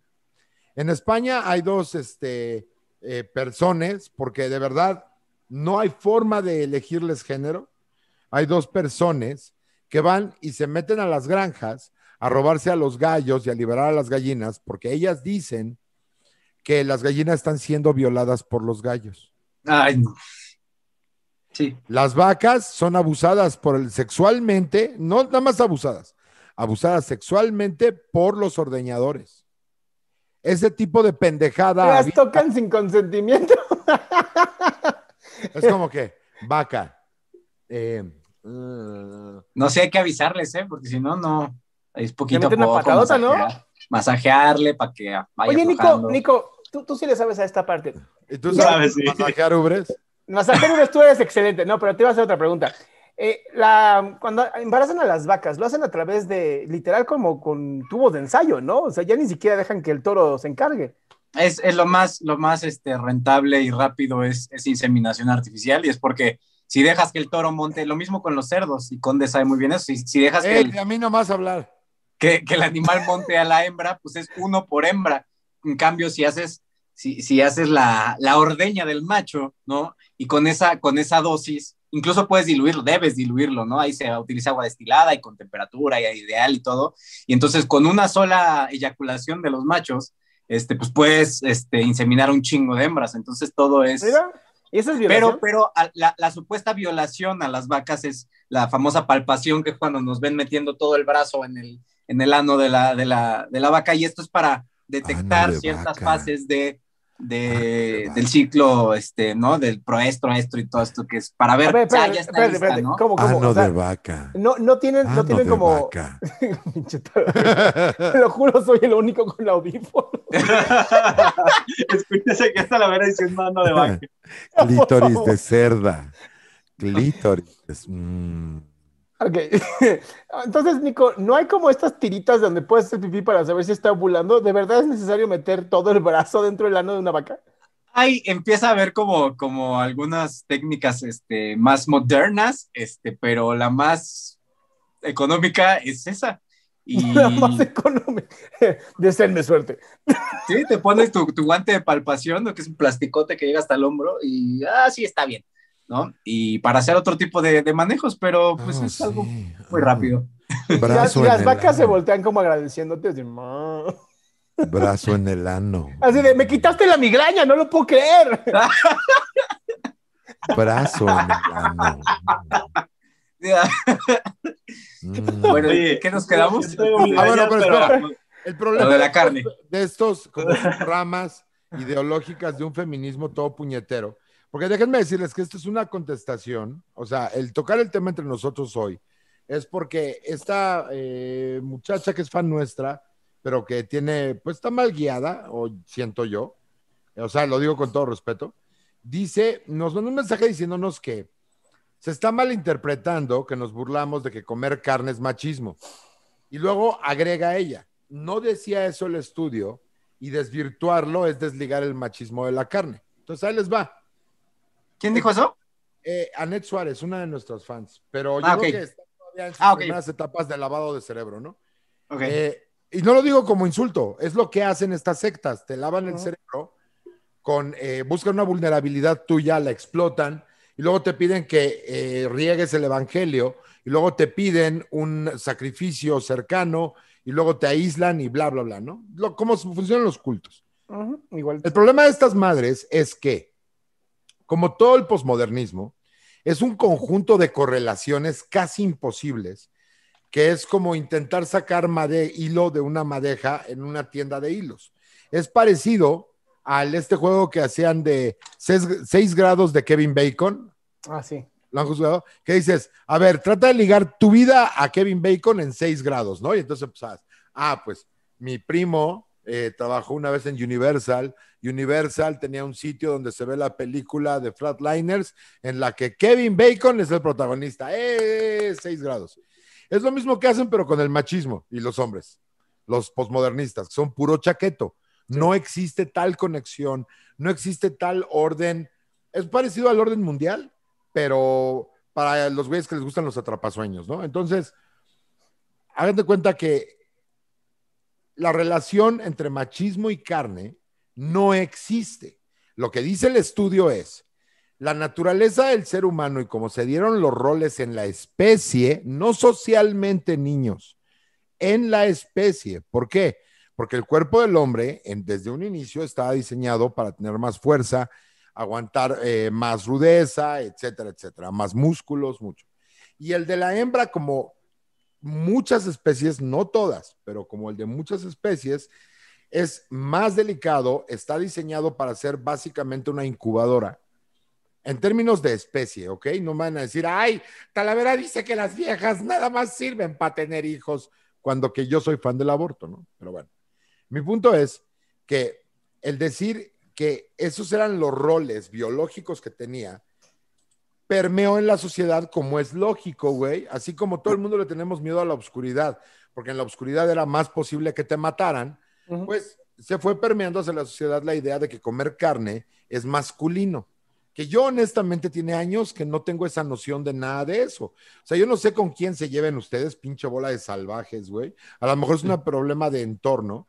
en España hay dos este, eh, personas, porque de verdad no hay forma de elegirles género, hay dos personas que van y se meten a las granjas a robarse a los gallos y a liberar a las gallinas, porque ellas dicen que las gallinas están siendo violadas por los gallos. Ay, no. Sí. Las vacas son abusadas por el sexualmente, no nada más abusadas, abusadas sexualmente por los ordeñadores. Ese tipo de pendejada Las habita- tocan sin consentimiento. es como que vaca. eh, uh, No sé, hay que avisarles, ¿eh? Porque si no, no. Es poquito a poco. patadota, ¿no? masajear- Masajearle para que vaya Oye, Nico, aflojando. Nico, tú, tú sí le sabes a esta parte. ¿Y tú Sabes, sabes sí. masajear ubres? Tú eres excelente. No, pero te iba a hacer otra pregunta. Eh, la, cuando embarazan a las vacas, lo hacen a través de, literal, como con tubos de ensayo, ¿no? O sea, ya ni siquiera dejan que el toro se encargue. Es, es lo más, lo más este, rentable y rápido es, es inseminación artificial y es porque si dejas que el toro monte, lo mismo con los cerdos, y Conde sabe muy bien eso, si, si dejas que Eh, el, a mí nomás hablar. que, que el animal monte a la hembra, pues es uno por hembra. En cambio, si haces, si, si haces la, la ordeña del macho, ¿no? Y con esa, con esa dosis, incluso puedes diluirlo, debes diluirlo, ¿no? Ahí se utiliza agua destilada y con temperatura y ideal y todo. Y entonces con una sola eyaculación de los machos, este, pues puedes este, inseminar un chingo de hembras. Entonces todo es... Mira, ¿y eso es Pero, violación? pero a- la, la supuesta violación a las vacas es la famosa palpación, que es cuando nos ven metiendo todo el brazo en el, en el ano de la, de, la, de la vaca, y esto es para detectar Ano de ciertas vaca. fases de, de- de del ciclo, este, ¿no? Del proestro, estro y todo esto, que es para ver, ya, espérate, ya está espérate, lista, espérate. ¿no? ¿Cómo, cómo? Ano O sea, de vaca. no, no tienen, no Ano tienen de como. vaca. Pinche toro. Te lo juro, soy el único con la audífono. Escúchese que hasta la vera diciendo ano de vaca. Clítoris de cerda. Clítoris. mm. Ok. Entonces, Nico, ¿no hay como estas tiritas donde puedes hacer pipí para saber si está ovulando? ¿De verdad es necesario meter todo el brazo dentro del ano de una vaca? Ahí empieza a haber como, como algunas técnicas este, más modernas, este, pero la más económica es esa. Y La más económica. Deseenme suerte. sí, te pones tu, tu guante de palpación, que es un plasticote que llega hasta el hombro, y ah, sí, está bien, ¿no? Y para hacer otro tipo de, de manejos, pero pues Ah, es algo muy rápido. Y las, Brazo y en las vacas se voltean como agradeciéndote. Brazo en el ano. Así de, me quitaste la migraña, no lo puedo creer. Brazo en el ano. Mm. Bueno, Oye, ¿qué nos quedamos? Ah, bueno, pero espera. El problema Lo de la estos- carne. de estos como ramas ideológicas de un feminismo todo puñetero, porque déjenme decirles que esto es una contestación, o sea, el tocar el tema entre nosotros hoy es porque esta eh, muchacha que es fan nuestra, pero que tiene, pues está mal guiada, o siento yo, o sea, lo digo con todo respeto, dice, nos mandó un mensaje diciéndonos que se está malinterpretando que nos burlamos de que comer carne es machismo. Y luego agrega ella, no decía eso el estudio y desvirtuarlo es desligar el machismo de la carne. Entonces ahí les va. ¿Quién dijo eso? Eh, Anet Suárez, una de nuestras fans, pero yo Ah, creo que está todavía en sus Ah, etapas de lavado de cerebro, ¿no? Eh, y no lo digo como insulto, es lo que hacen estas sectas, te lavan el cerebro, con, eh, buscan una vulnerabilidad tuya, la explotan, y luego te piden que eh, riegues el evangelio, y luego te piden un sacrificio cercano, y luego te aíslan y bla, bla, bla, ¿no? Lo, ¿Cómo funcionan los cultos? Igual. El problema de estas madres es que, como todo el posmodernismo, es un conjunto de correlaciones casi imposibles, que es como intentar sacar made- hilo de una madeja en una tienda de hilos. Es parecido al este juego que hacían de 6 grados de Kevin Bacon, Ah, sí. lo han juzgado, que dices, a ver, trata de ligar tu vida a Kevin Bacon en 6 grados, ¿no? Y entonces empezás, ah, pues mi primo eh, trabajó una vez en Universal, Universal tenía un sitio donde se ve la película de Flatliners en la que Kevin Bacon es el protagonista, ¡eh! 6 grados. Es lo mismo que hacen, pero con el machismo y los hombres, los posmodernistas, son puro chaqueto. No existe tal conexión, no existe tal orden. Es parecido al orden mundial, pero para los güeyes que les gustan los atrapasueños, ¿no? Entonces, hagan de cuenta que la relación entre machismo y carne no existe. Lo que dice el estudio es, la naturaleza del ser humano y cómo se dieron los roles en la especie, no socialmente niños, en la especie. ¿Por qué? Porque el cuerpo del hombre desde un inicio estaba diseñado para tener más fuerza, aguantar eh, más rudeza, etcétera, etcétera, más músculos, mucho. Y el de la hembra, como muchas especies, no todas, pero como el de muchas especies, es más delicado, está diseñado para ser básicamente una incubadora. En términos de especie, ¿ok? No me van a decir, ay, Talavera dice que las viejas nada más sirven para tener hijos, cuando que yo soy fan del aborto, ¿no? Pero bueno, mi punto es que el decir que esos eran los roles biológicos que tenía, permeó en la sociedad como es lógico, güey. Así como todo el mundo le tenemos miedo a la oscuridad, porque en la oscuridad era más posible que te mataran, Pues se fue permeando hacia la sociedad la idea de que comer carne es masculino. Que yo honestamente tiene años que no tengo esa noción de nada de eso. O sea, yo no sé con quién se lleven ustedes, pinche bola de salvajes, güey. A lo mejor es un problema de entorno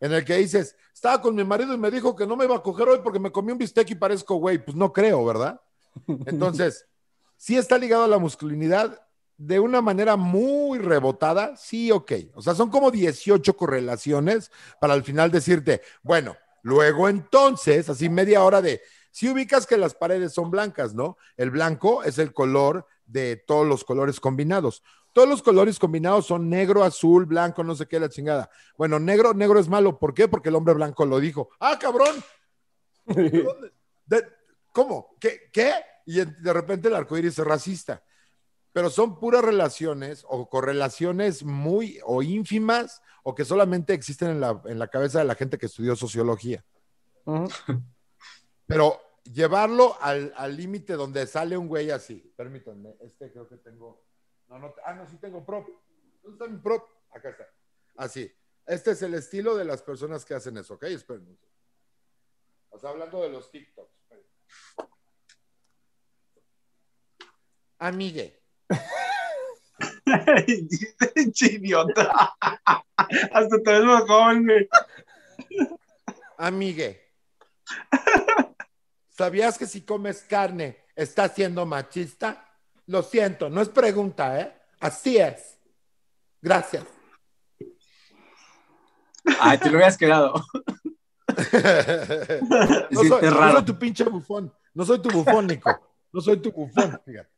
en el que dices, estaba con mi marido y me dijo que no me iba a coger hoy porque me comí un bistec y parezco güey. Pues no creo, ¿verdad? Entonces, sí está ligado a la masculinidad de una manera muy rebotada, sí, ok. O sea, son como 18 correlaciones para al final decirte, bueno, luego entonces, así media hora de, si ubicas que las paredes son blancas, ¿no? El blanco es el color de todos los colores combinados. Todos los colores combinados son negro, azul, blanco, no sé qué, la chingada. Bueno, negro, negro es malo. ¿Por qué? Porque el hombre blanco lo dijo. Ah, cabrón. De- ¿Cómo? ¿Qué? ¿Qué? Y de repente el arcoíris es racista. Pero son puras relaciones o correlaciones muy o ínfimas o que solamente existen en la, en la cabeza de la gente que estudió sociología. Pero llevarlo al al límite donde sale un güey así. Permítanme, este creo que tengo. No, no, ah, no, sí tengo prop. ¿Dónde está mi prop? Acá está. Así. Este es el estilo de las personas que hacen eso, ¿ok? Esperen. O sea, hablando de los TikToks. Amigue. Idiota. Hasta te ves joven, güey. Amigue. ¿Sabías que si comes carne estás siendo machista? Lo siento, no es pregunta, ¿eh? Así es. Gracias. Ay, te lo hubieras quedado. no, soy, no soy tu pinche bufón. No soy tu bufón, Nico. No soy tu bufón. fíjate.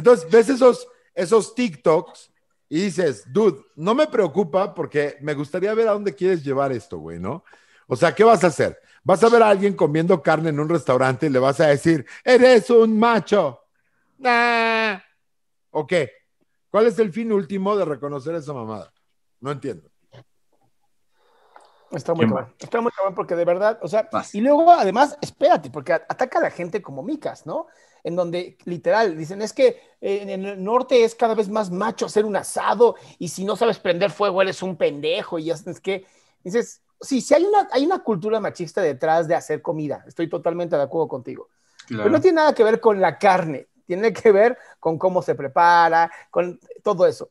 Entonces, ves esos, esos TikToks y dices, dude, no me preocupa porque me gustaría ver a dónde quieres llevar esto, güey, ¿no? O sea, ¿qué vas a hacer? Vas a ver a alguien comiendo carne en un restaurante y le vas a decir, eres un macho. Nah. ¿O qué? ¿Cuál es el fin último de reconocer esa mamada? No entiendo. Está muy ¿Quién cabrón. Está muy cabrón porque de verdad, o sea, Vas. y luego además, espérate, porque ataca a la gente como micas, ¿no? En donde literal dicen, es que eh, en el norte es cada vez más macho hacer un asado y si no sabes prender fuego eres un pendejo y ya sabes que dices, sí, sí hay una, hay una cultura machista detrás de hacer comida, estoy totalmente de acuerdo contigo. Pero no tiene nada que ver con la carne, tiene que ver con cómo se prepara, con todo eso.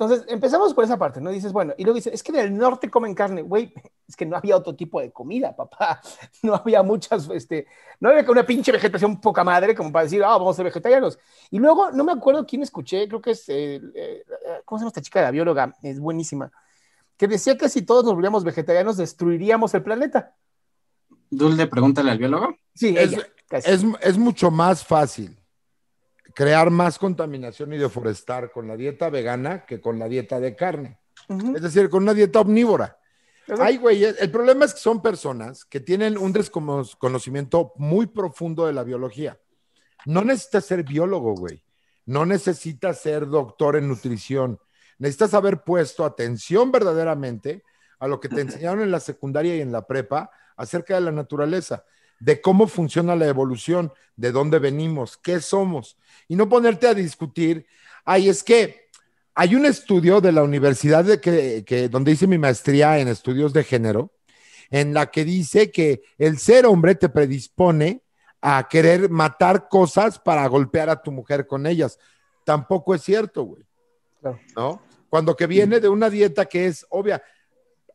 Entonces, empezamos por esa parte, ¿no? Dices, bueno, y luego dices, es que en el norte comen carne, güey, es que no había otro tipo de comida, papá. No había muchas, este, no había una pinche vegetación poca madre como para decir, ah, vamos a ser vegetarianos. Y luego, no me acuerdo quién escuché, creo que es, eh, eh, ¿cómo se llama esta chica, la bióloga? Es buenísima, que decía que si todos nos volviéramos vegetarianos, destruiríamos el planeta. Dulce, pregúntale al biólogo. Sí, Es- ella. casi. Es, es mucho más fácil crear más contaminación y deforestar con la dieta vegana que con la dieta de carne. Es decir, con una dieta omnívora. Ay, güey, el problema es que son personas que tienen un desconocimiento muy profundo de la biología. No necesitas ser biólogo, güey. No necesitas ser doctor en nutrición. Necesitas haber puesto atención verdaderamente a lo que te enseñaron en la secundaria y en la prepa acerca de la naturaleza, de cómo funciona la evolución, de dónde venimos, qué somos. Y no ponerte a discutir, ay, es que hay un estudio de la universidad de que, que- donde hice mi maestría en estudios de género, en la que dice que el ser hombre te predispone a querer matar cosas para golpear a tu mujer con ellas. Tampoco es cierto, güey. Claro. ¿No? Cuando que viene de una dieta que es obvia.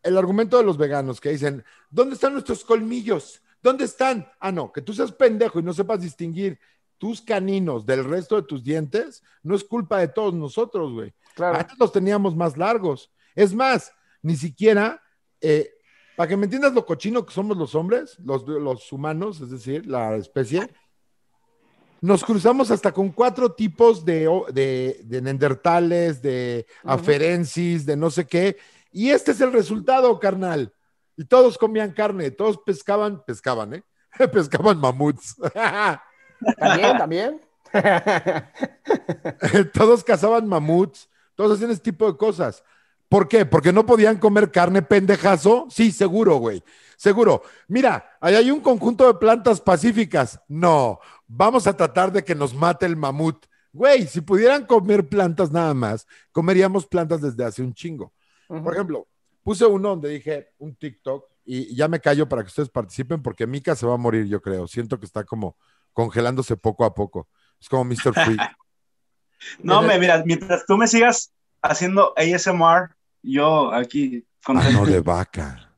El argumento de los veganos que dicen, ¿dónde están nuestros colmillos? ¿Dónde están? Ah, no, que tú seas pendejo y no sepas distinguir tus caninos del resto de tus dientes, no es culpa de todos nosotros, güey. Claro. Antes los teníamos más largos. Es más, ni siquiera, eh, para que me entiendas lo cochino que somos los hombres, los, los humanos, es decir, la especie, nos cruzamos hasta con cuatro tipos de, de, de neandertales, de aferensis, de no sé qué. Y este es el resultado, carnal. Y todos comían carne, todos pescaban, pescaban, ¿eh? pescaban mamuts. También, también. todos cazaban mamuts, todos hacían ese tipo de cosas. ¿Por qué? Porque no podían comer carne pendejazo. Sí, seguro, güey. Seguro. Mira, ahí hay un conjunto de plantas pacíficas. No, vamos a tratar de que nos mate el mamut. Güey, si pudieran comer plantas nada más, comeríamos plantas desde hace un chingo. Por ejemplo, puse uno donde dije un TikTok y ya me callo para que ustedes participen porque Mika se va a morir, yo creo. Siento que está como congelándose poco a poco. Es como Mr. Freak. No, me, mira, mientras tú me sigas haciendo ASMR, yo aquí con Ano de vaca.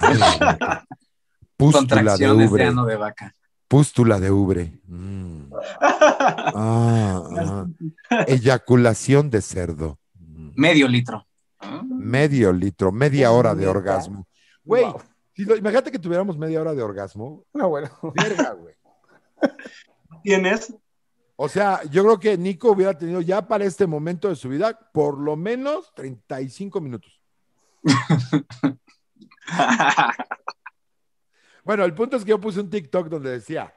Ano de vaca. Pústula de ubre. ano de vaca. Pústula de ubre. Mm. Ah, ah. Eyaculación de cerdo. Mm. Medio litro. Medio litro, media hora de orgasmo. Güey, Wow. si lo- imagínate que tuviéramos media hora de orgasmo. No, bueno. Verga, güey. tienes. O sea, yo creo que Nico hubiera tenido ya para este momento de su vida por lo menos 35 minutos. Bueno, el punto es que yo puse un TikTok donde decía,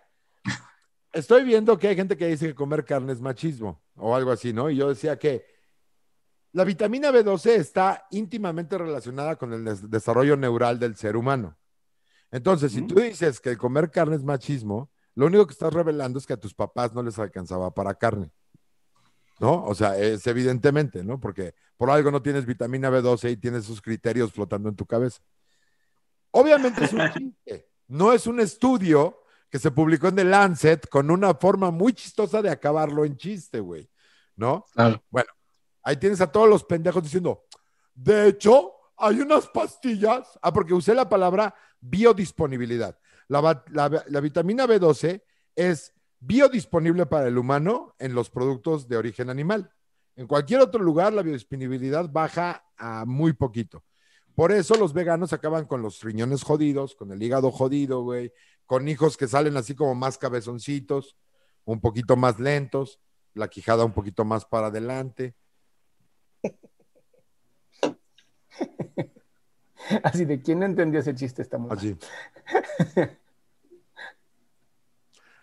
estoy viendo que hay gente que dice que comer carne es machismo o algo así, ¿no? Y yo decía que la vitamina B12 está íntimamente relacionada con el des- desarrollo neural del ser humano. Entonces, si tú dices que comer carne es machismo, lo único que estás revelando es que a tus papás no les alcanzaba para carne. ¿No? O sea, es evidentemente, ¿no? Porque por algo no tienes vitamina B12 y tienes esos criterios flotando en tu cabeza. Obviamente es un chiste. No es un estudio que se publicó en The Lancet con una forma muy chistosa de acabarlo en chiste, güey. ¿No? Claro. Ahí tienes a todos los pendejos diciendo, de hecho, hay unas pastillas. Ah, porque usé la palabra biodisponibilidad. La, la vitamina B12 es biodisponible para el humano en los productos de origen animal. En cualquier otro lugar, la biodisponibilidad baja a muy poquito. Por eso los veganos acaban con los riñones jodidos, con el hígado jodido, güey, con hijos que salen así como más cabezoncitos, un poquito más lentos, la quijada un poquito más para adelante. Así de quién no entendió ese chiste está muy mal. Así.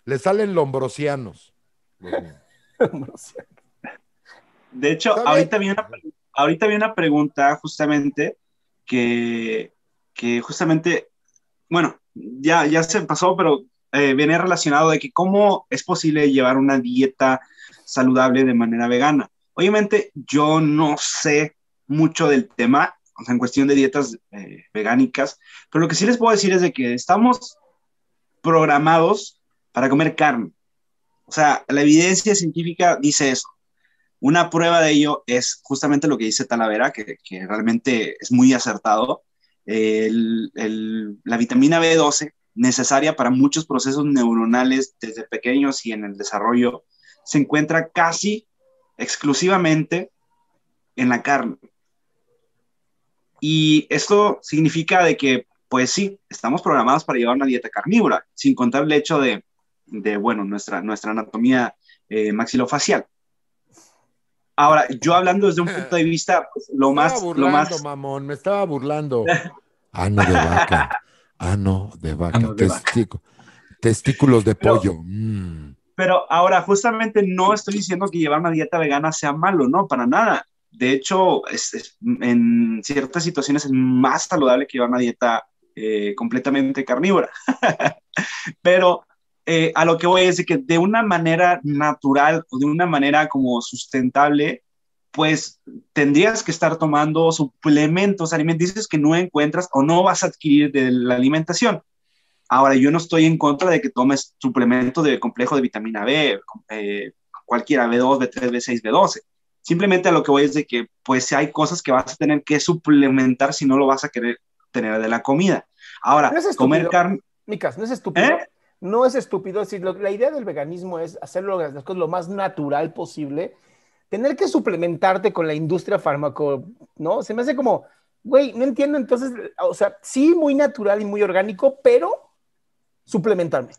Le salen lombrosianos. De hecho, ahorita vi, una, ahorita vi una pregunta justamente que, que justamente, bueno, ya, ya se pasó, pero eh, viene relacionado de que cómo es posible llevar una dieta saludable de manera vegana. Obviamente yo no sé mucho del tema, o sea, en cuestión de dietas eh, vegánicas, pero lo que sí les puedo decir es de que estamos programados para comer carne. O sea, la evidencia científica dice eso. Una prueba de ello es justamente lo que dice Talavera, que, realmente es muy acertado. La vitamina B12, necesaria para muchos procesos neuronales desde pequeños y en el desarrollo, se encuentra casi exclusivamente en la carne. Y esto significa de que, pues sí, estamos programados para llevar una dieta carnívora, sin contar el hecho de, de bueno, nuestra, nuestra anatomía eh, maxilofacial. Ahora, yo hablando desde un punto de vista, pues, lo Me más, estaba lo burlando, más, mamón, me estaba burlando. Ano de vaca. Ano de vaca. Ano de vaca. Testículos de Pero- pollo. Mm. Pero ahora justamente no estoy diciendo que llevar una dieta vegana sea malo, no, para nada. De hecho, es- en ciertas situaciones es más saludable que llevar una dieta eh, completamente carnívora. Pero eh, a lo que voy es de que de una manera natural o de una manera como sustentable, pues tendrías que estar tomando suplementos alimenticios que no encuentras o no vas a adquirir de la alimentación. Ahora, yo no estoy en contra de que tomes suplemento de complejo de vitamina B, eh, cualquiera, B2, B3, B6, B12. Simplemente a lo que voy es de que, pues, hay cosas que vas a tener que suplementar si no lo vas a querer tener de la comida. Ahora, No es comer carne, Micas, no es estúpido. ¿Eh? No es estúpido. Es decir, lo- la idea del veganismo es hacerlo las cosas lo más natural posible. Tener que suplementarte con la industria fármaco, ¿no? Se me hace como, güey, no entiendo entonces, o sea, sí, muy natural y muy orgánico, pero suplementarme.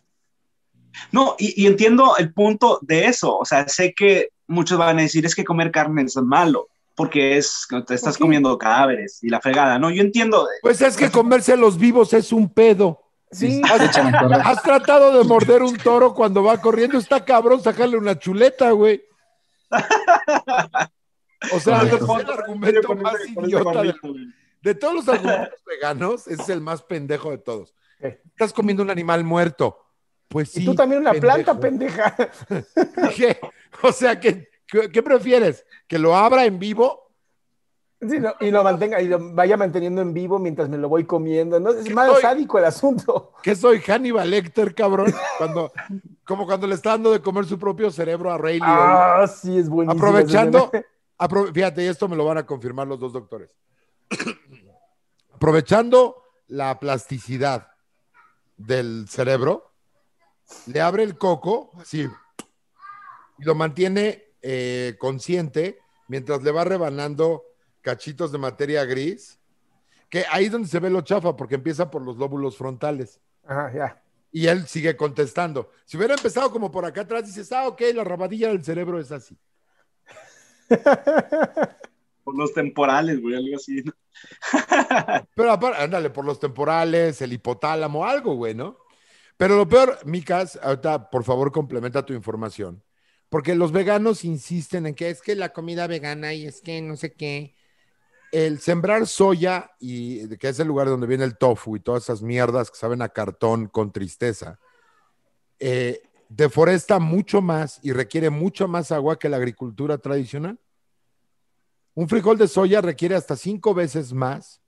No, y, y entiendo el punto de eso. O sea, sé que muchos van a decir es que comer carne es malo, porque es que te estás comiendo cadáveres y la fregada. No, yo entiendo. Pues es que comerse a los vivos es un pedo. Sí. ¿Has tratado de morder un toro cuando va corriendo? Está cabrón sacarle una chuleta, güey. O sea, es el argumento más idiota de, todos los argumentos veganos, ese es el más pendejo de todos. Estás comiendo un animal muerto. Pues sí. y tú también una planta, pendeja. ¿Qué? O sea, ¿qué, prefieres? ¿Que lo abra en vivo? Sí, no, y lo mantenga, y lo vaya manteniendo en vivo mientras me lo voy comiendo. ¿no? Es ¿Qué más soy? sádico el asunto. ¿Qué soy Hannibal Lecter, cabrón? Cuando, como cuando le está dando de comer su propio cerebro a Ray Liotta. Ah, sí, es buenísimo. Aprovechando, apro- fíjate, y esto me lo van a confirmar los dos doctores. Aprovechando la plasticidad del cerebro, le abre el coco, así, y lo mantiene eh, consciente mientras le va rebanando cachitos de materia gris, que ahí es donde se ve lo chafa, porque empieza por los lóbulos frontales. Ajá, ya. Y él sigue contestando. Si hubiera empezado como por acá atrás, dices, ah, ok, la rabadilla del cerebro es así. Por los temporales, güey, algo así. ¿no? Pero aparte, ándale, por los temporales, el hipotálamo, algo, güey, ¿no? Pero lo peor, Micas, ahorita, por favor, complementa tu información. Porque los veganos insisten en que es que la comida vegana y es que no sé qué. El sembrar soya, y que es el lugar donde viene el tofu y todas esas mierdas que saben a cartón con tristeza, eh, deforesta mucho más y requiere mucho más agua que la agricultura tradicional. Un frijol de soya requiere hasta cinco veces más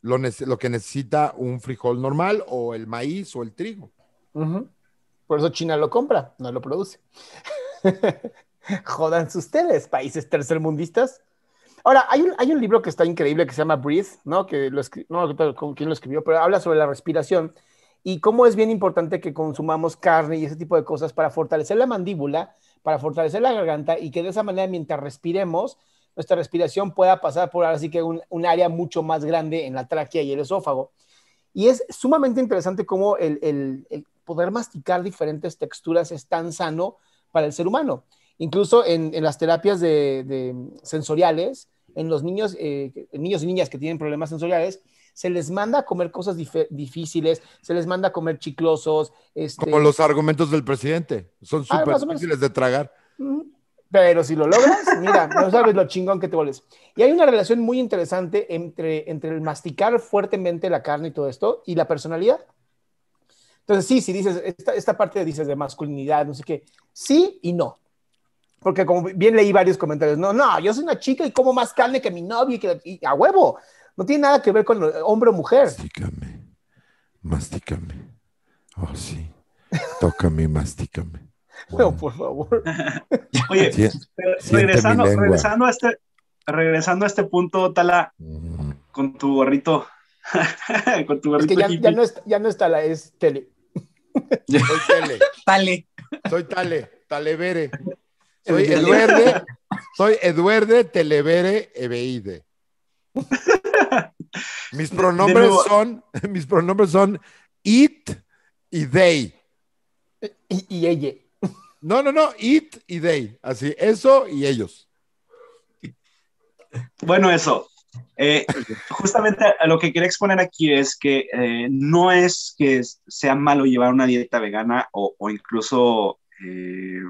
lo, lo que necesita un frijol normal o el maíz o el trigo. Ujú. Por eso China lo compra, no lo produce. Jódanse ustedes, países tercermundistas. Ahora, hay un, hay un libro que está increíble que se llama Breathe, ¿no? Que lo no con quién lo escribió, pero habla sobre la respiración y cómo es bien importante que consumamos carne y ese tipo de cosas para fortalecer la mandíbula, para fortalecer la garganta y que de esa manera, mientras respiremos, nuestra respiración pueda pasar por ahora sí que un, un área mucho más grande en la tráquea y el esófago. Y es sumamente interesante cómo el, el- el poder masticar diferentes texturas es tan sano para el ser humano. Incluso en, en las terapias de, de sensoriales, en los niños, eh, niños y niñas que tienen problemas sensoriales, se les manda a comer cosas dif- difíciles, se les manda a comer chiclosos. Este, Como los argumentos del presidente. Son Ah, súper difíciles de tragar. Ujú. Pero si lo logras, mira, no sabes lo chingón que te vuelves. Y hay una relación muy interesante entre, entre el masticar fuertemente la carne y todo esto y la personalidad. Entonces, sí, si dices, esta, esta parte dices de masculinidad, no sé qué, sí y no. Porque como bien leí varios comentarios, no, no, yo soy una chica y como más carne que mi novia y, que, a huevo. No tiene nada que ver con hombre o mujer. Mastícame. Mastícame. Oh, sí. Tócame y mastícame. No, por favor. Oye, regresando, regresando, a este, regresando a este punto, Tala, Mm. con tu gorrito, con tu Es que ya, no, está, ya no está la, es tele. Soy Tele. Dale. Soy Tale. Talevere. Soy Tele. Eduerde. Soy Eduerde Televere Ebeide. Mis pronombres nuevo. son, mis pronombres son it y they. Y, y ella. No, no, no, it y they. Así, eso y ellos. Bueno, eso. Eh, justamente lo que quería exponer aquí es que eh, no es que sea malo llevar una dieta vegana o, incluso eh,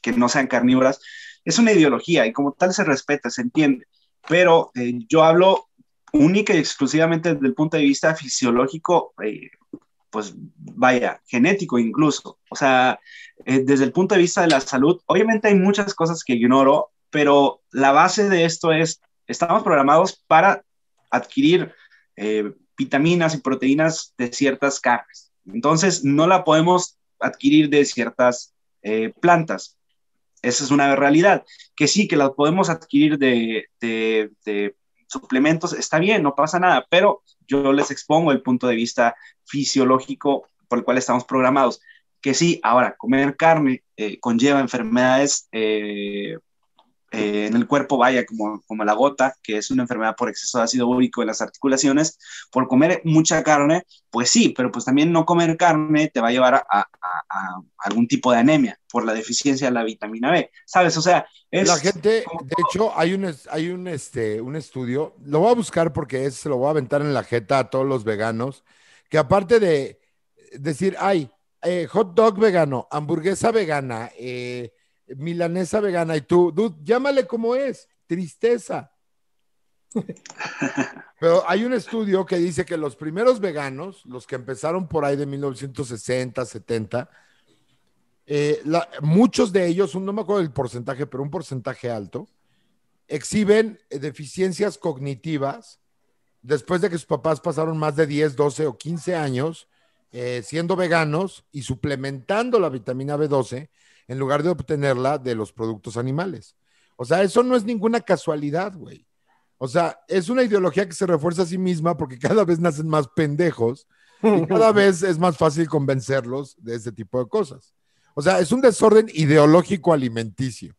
que no sean carnívoras. Es una ideología y como tal se respeta, se entiende. Pero yo hablo única y exclusivamente desde el punto de vista fisiológico, pues vaya, genético incluso. O sea, eh, desde el punto de vista de la salud, obviamente hay muchas cosas que ignoro, pero la base de esto es estamos programados para adquirir eh, vitaminas y proteínas de ciertas carnes. Entonces, no la podemos adquirir de ciertas eh, plantas. Esa es una realidad. Que sí, que la podemos adquirir de, de suplementos, está bien, no pasa nada, pero yo les expongo el punto de vista fisiológico por el cual estamos programados. Que sí, ahora, comer carne eh, conlleva enfermedades eh, eh, en el cuerpo, vaya, como, como la gota, que es una enfermedad por exceso de ácido úrico en las articulaciones, por comer mucha carne, pues sí, pero pues también no comer carne te va a llevar a, a- algún tipo de anemia por la deficiencia de la vitamina B, ¿sabes? O sea, es... La gente, como de hecho, hay un, hay un, este, un estudio, lo voy a buscar porque es, se lo voy a aventar en la jeta a todos los veganos, que aparte de decir, ay, eh, hot dog vegano, hamburguesa vegana, eh, milanesa vegana, y tú, dude, llámale como es, tristeza. Pero hay un estudio que dice que los primeros veganos, los que empezaron por ahí de 1960, 70, eh, la- muchos de ellos, no me acuerdo del porcentaje, pero un porcentaje alto, exhiben eh, deficiencias cognitivas después de que sus papás pasaron más de 10, 12 o 15 años eh, siendo veganos y suplementando la vitamina B12 en lugar de obtenerla de los productos animales. O sea, eso no es ninguna casualidad, güey. O sea, es una ideología que se refuerza a sí misma porque cada vez nacen más pendejos y cada vez es más fácil convencerlos de ese tipo de cosas. O sea, es un desorden ideológico alimenticio.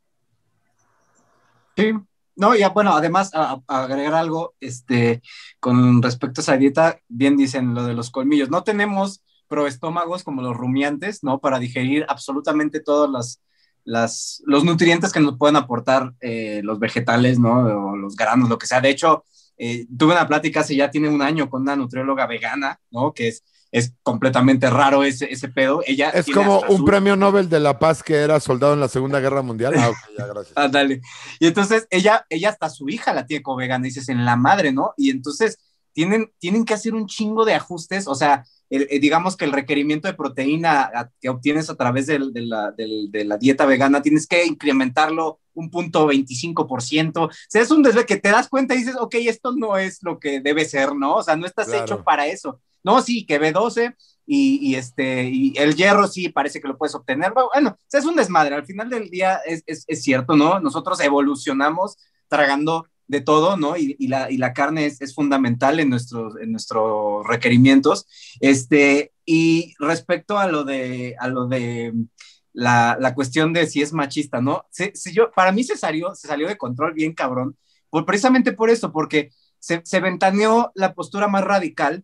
Sí. No, ya bueno, además, a, a agregar algo, este, con respecto a esa dieta, bien dicen lo de los colmillos. No tenemos proestómagos como los rumiantes, ¿no? Para digerir absolutamente todos las, las, los nutrientes que nos pueden aportar eh, los vegetales, ¿no? O los granos, lo que sea. De hecho, eh, tuve una plática hace ya tiene un año con una nutrióloga vegana, ¿no? Que es, es completamente raro ese, ese pedo. Ella Es como un su- premio Nobel de la Paz que era soldado en la Segunda Guerra Mundial. Ah, ok, ya, gracias. Ah, dale. Y entonces ella, ella hasta su hija la tiene como vegana, dices, en la madre, ¿no? Y entonces tienen, tienen que hacer un chingo de ajustes, o sea, el- el- digamos que el requerimiento de proteína a- que obtienes a través del- de, la, del- de la dieta vegana, tienes que incrementarlo un punto 25%. O sea, es un desve que te das cuenta y dices, ok, esto no es lo que debe ser, ¿no? O sea, no estás Claro. hecho para eso. No, sí, que B12, y, y, este, y el hierro sí parece que lo puedes obtener. Bueno, es un desmadre. Al final del día es, es, es cierto, ¿no? Nosotros evolucionamos tragando de todo, ¿no? Y, la, y la, carne es, es, fundamental en nuestros, en nuestros requerimientos. Este, y respecto a lo de, a lo de la, la cuestión de si es machista, ¿no? Si, si yo, para mí se salió, se salió de control bien cabrón, por, precisamente por eso, porque se, se ventaneó la postura más radical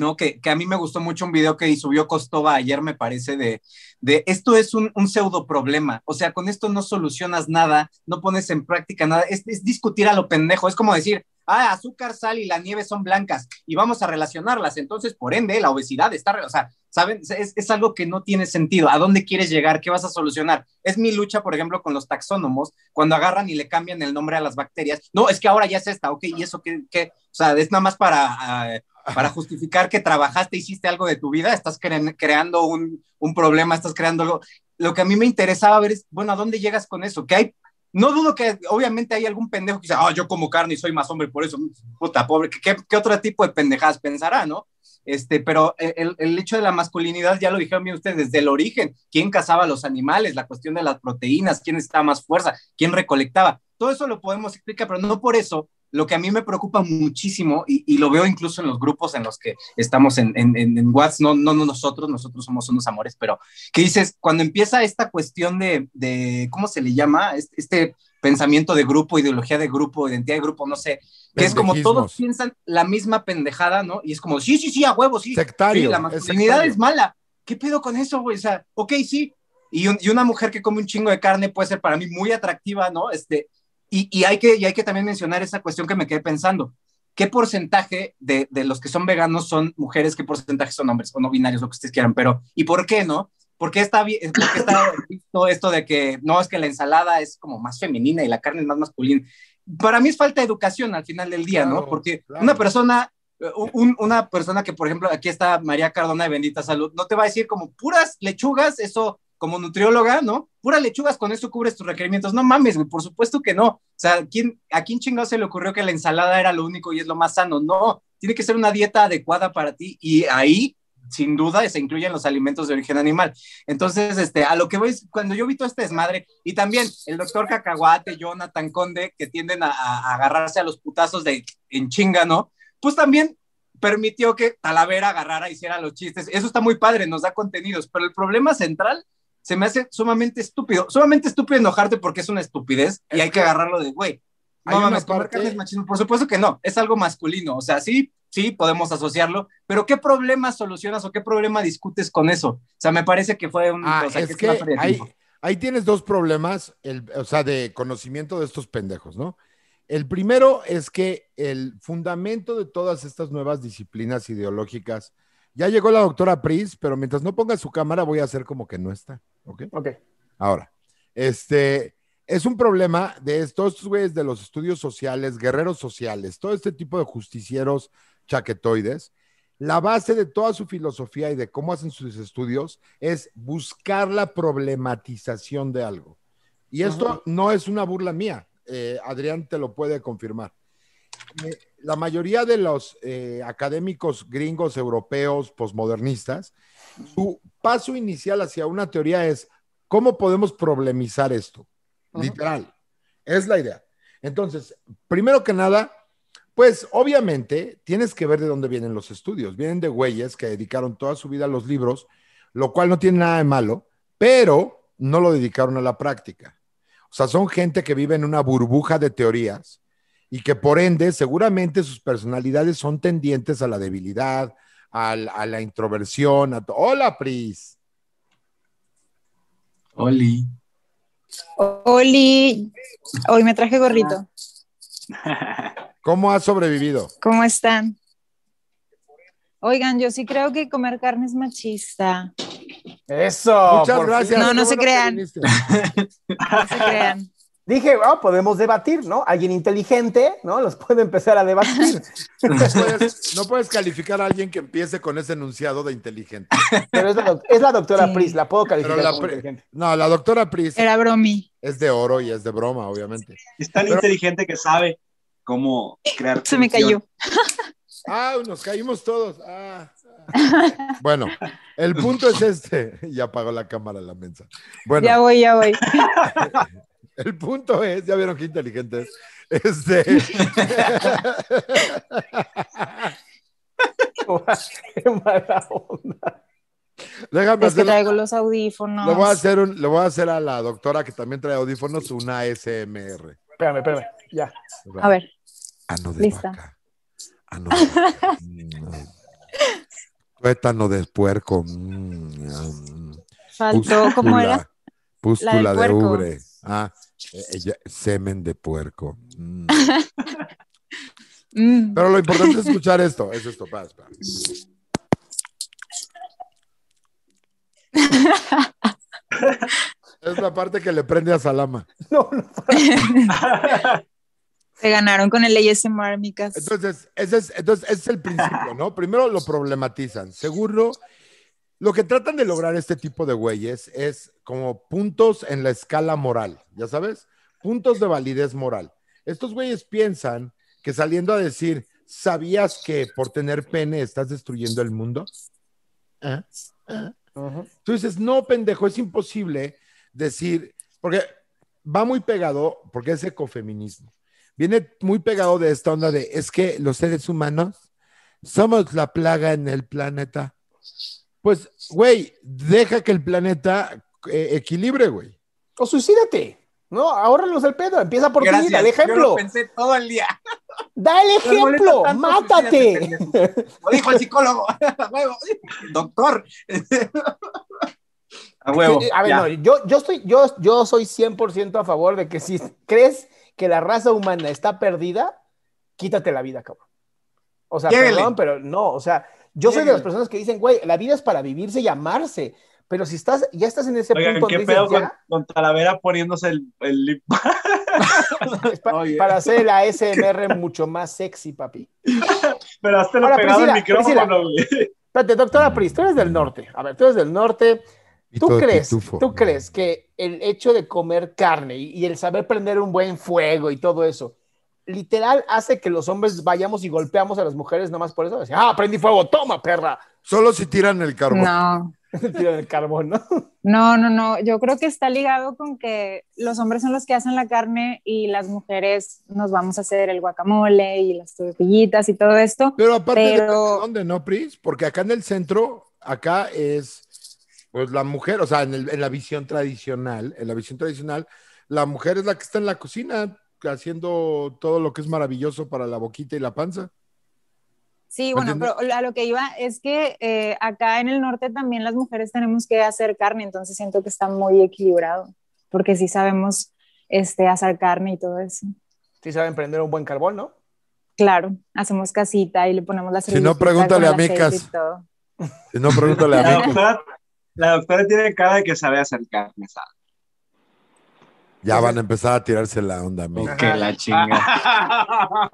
¿no? Que, que, a mí me gustó mucho un video que subió Costova ayer, me parece, de, de esto es un, un, pseudo problema, o sea, con esto no solucionas nada, no pones en práctica nada, es, discutir a lo pendejo, es como decir, ah, azúcar, sal y la nieve son blancas y vamos a relacionarlas, entonces, por ende, la obesidad está, o sea, ¿saben? Es, es algo que no tiene sentido, ¿a dónde quieres llegar? ¿Qué vas a solucionar? Es mi lucha, por ejemplo, con los taxónomos, cuando agarran y le cambian el nombre a las bacterias, no, es que ahora ya es esta, ok, ¿y eso qué? O sea, es nada más para... Uh, para justificar que trabajaste, hiciste algo de tu vida, estás cre creando un, problema, estás creando algo. Lo que a mí me interesaba ver es, bueno, ¿a dónde llegas con eso? Que hay, no dudo que obviamente hay algún pendejo que dice, ah, yo como carne y soy más hombre, por eso, puta, pobre, ¿qué, qué otro tipo de pendejadas pensará, no? Este, pero el, hecho de la masculinidad, ya lo dijeron bien ustedes, desde el origen, quién cazaba los animales, la cuestión de las proteínas, quién estaba más fuerza, quién recolectaba, todo eso lo podemos explicar, pero no por eso lo que a mí me preocupa muchísimo, y, y, lo veo incluso en los grupos en los que estamos en, en, en WhatsApp, no, no, no nosotros, nosotros somos unos amores, pero que dices, cuando empieza esta cuestión de, de ¿cómo se le llama? Este, este, pensamiento de grupo, ideología de grupo, identidad de grupo, no sé, que es como todos piensan la misma pendejada, ¿no? Y es como, sí, sí, sí, a huevo, sí. Sectario. Sí, la masculinidad es, es mala. ¿Qué pedo con eso, güey? O sea, ok, sí. Y, un, y una mujer que come un chingo de carne puede ser para mí muy atractiva, ¿no? Este, y, y, hay que, y hay que también mencionar esa cuestión que me quedé pensando. ¿Qué porcentaje de, de, los que son veganos son mujeres? ¿Qué porcentaje son hombres o no binarios, lo que ustedes quieran? Pero, ¿y por qué no? ¿Por qué está, bien, por qué está visto esto de que no es que la ensalada es como más femenina y la carne es más masculina? Para mí es falta de educación al final del día, claro, ¿no? Porque claro. una persona, un, una persona que, por ejemplo, aquí está María Cardona de Bendita Salud, no te va a decir como puras lechugas, eso como nutrióloga, ¿no? Pura lechugas, con eso cubres tus requerimientos. No mames, güey, por supuesto que no. O sea, ¿quién, ¿a quién chingado se le ocurrió que la ensalada era lo único y es lo más sano? No, tiene que ser una dieta adecuada para ti y ahí, sin duda, se incluyen los alimentos de origen animal. Entonces, este, a lo que voy, cuando yo vi todo este desmadre, y también el doctor Cacahuate, Jonathan Conde, que tienden a, a agarrarse a los putazos de en chinga, ¿no? Pues también permitió que Talavera agarrara y hiciera los chistes. Eso está muy padre, nos da contenidos, pero el problema central se me hace sumamente estúpido. Sumamente estúpido enojarte porque es una estupidez y hay que agarrarlo de, güey, no mames, parte... es machismo. Por supuesto que no, es algo masculino. O sea, sí, sí, podemos asociarlo, pero ¿qué problema solucionas o qué problema discutes con eso? O sea, me parece que fue un... Ah, o sea, es que, que ahí, ahí, tienes dos problemas, el, o sea, de conocimiento de estos pendejos, ¿no? El primero es que el fundamento de todas estas nuevas disciplinas ideológicas ya llegó la doctora Pris, pero mientras no ponga su cámara voy a hacer como que no está. ¿Ok? Ok. Ahora, este es un problema de estos güeyes de los estudios sociales, guerreros sociales, todo este tipo de justicieros chaquetoides. La base de toda su filosofía y de cómo hacen sus estudios es buscar la problematización de algo. Y esto no es una burla mía. Eh, Adrián te lo puede confirmar. Eh, la mayoría de los eh, académicos gringos, europeos, posmodernistas, su paso inicial hacia una teoría es cómo podemos problemizar esto. Literal. Es la idea. Entonces, primero que nada, pues obviamente tienes que ver de dónde vienen los estudios. Vienen de güeyes que dedicaron toda su vida a los libros, lo cual no tiene nada de malo, pero no lo dedicaron a la práctica. O sea, son gente que vive en una burbuja de teorías y que por ende seguramente sus personalidades son tendientes a la debilidad, a, a la introversión. A Hola, Pris. Oli. Oli. Hoy me traje gorrito. ¿Cómo has sobrevivido? ¿Cómo están? Oigan, yo sí creo que comer carne es machista. Eso. Muchas gracias. No, no se crean. no se crean. Dije, oh, podemos debatir, ¿no? Alguien inteligente, ¿no? Los puede empezar a debatir. No puedes, no puedes calificar a alguien que empiece con ese enunciado de inteligente. Pero es la, es la doctora sí. Pris, la puedo calificar la, como inteligente. No, la doctora Pris. Era bromi. Es de oro y es de broma, obviamente. Es tan Pero, inteligente que sabe cómo crear. Se me cayó. Ah, nos caímos todos. Ah. ah. Bueno, el punto es este. Ya apagó la cámara la mensa. Bueno, Ya voy, ya voy. El punto es, ya vieron qué inteligente es. Este. Qué mala onda. Déjame Es que hacer. traigo los audífonos. Le voy a hacer un, le voy a hacer a la doctora que también trae audífonos una ASMR. Espérame, espérame. Ya. A ver, Ano de Lista. vaca. Ano de vaca. Mm. Tuétano de puerco. Mm, mm. faltó, ¿cómo era? Pústula de puerco. ubre. Ah, ella- semen de puerco. Mm. Mm. Pero lo importante es escuchar esto. Es esto. Es la parte que le prende a Salama. No, no. Se ganaron con el ASMR, micas. Entonces, ese es, entonces, ese es el principio, ¿no? Primero lo problematizan. Seguro, lo que tratan de lograr este tipo de güeyes es como puntos en la escala moral, ¿ya sabes? Puntos de validez moral. Estos güeyes piensan que saliendo a decir, ¿sabías que por tener pene estás destruyendo el mundo? Ujú. Tú dices, no, pendejo, es imposible decir, porque va muy pegado, porque es ecofeminismo. Viene muy pegado de esta onda de, es que los seres humanos somos la plaga en el planeta. Pues, güey, deja que el planeta eh, equilibre, güey. O suicídate. No, ahórralos el pedo. Empieza por ti, dale Yo lo ejemplo. pensé todo el día. Da el Me molesta ejemplo. tanto, Mátate. Lo dijo el psicólogo. A huevo. Doctor. A huevo. A ver, ya. no, yo, yo, estoy, yo, yo soy 100% a favor de que si crees que la raza humana está perdida, quítate la vida, cabrón. O sea, Lléguele. perdón, pero no, o sea, yo soy de las personas que dicen, güey, la vida es para vivirse y amarse, pero si estás, ya estás en ese Oigan, punto ¿qué pedo dices, con, Talavera poniéndose el, el lip? para hacer la ASMR mucho más sexy, papi. Pero hazte lo Ahora, pegado al Priscila, micrófono, güey. Espérate, doctora Pris, tú eres del norte. A ver, tú eres del norte. ¿Tú crees, pitufo. ¿Tú crees que el hecho de comer carne y, y el saber prender un buen fuego y todo eso, literal hace que los hombres vayamos y golpeamos a las mujeres nomás por eso? Decir, ah, prendí fuego, toma, perra. Solo si tiran el carbón. No, Tiran el carbón, ¿no? no, no, no. Yo creo que está ligado con que los hombres son los que hacen la carne y las mujeres nos vamos a hacer el guacamole y las tortillitas y todo esto. Pero aparte, Pero- de dónde, ¿no, Pris? Porque acá en el centro, acá es, pues la mujer, o sea, en, el- en la visión tradicional, en la visión tradicional, la mujer es la que está en la cocina haciendo todo lo que es maravilloso para la boquita y la panza. Sí, bueno, ¿Entiendes? pero a lo que iba es que eh, acá en el norte también las mujeres tenemos que hacer carne, entonces siento que está muy equilibrado, porque sí sabemos este, hacer carne y todo eso. Sí saben prender un buen carbón, ¿no? Claro, hacemos casita y le ponemos la Si no, pregúntale a Micas. Si no, pregúntale a doctora, la doctora tiene cara de que sabe hacer carne asada. Ya van a empezar a tirarse la onda, amigo. Que la chinga.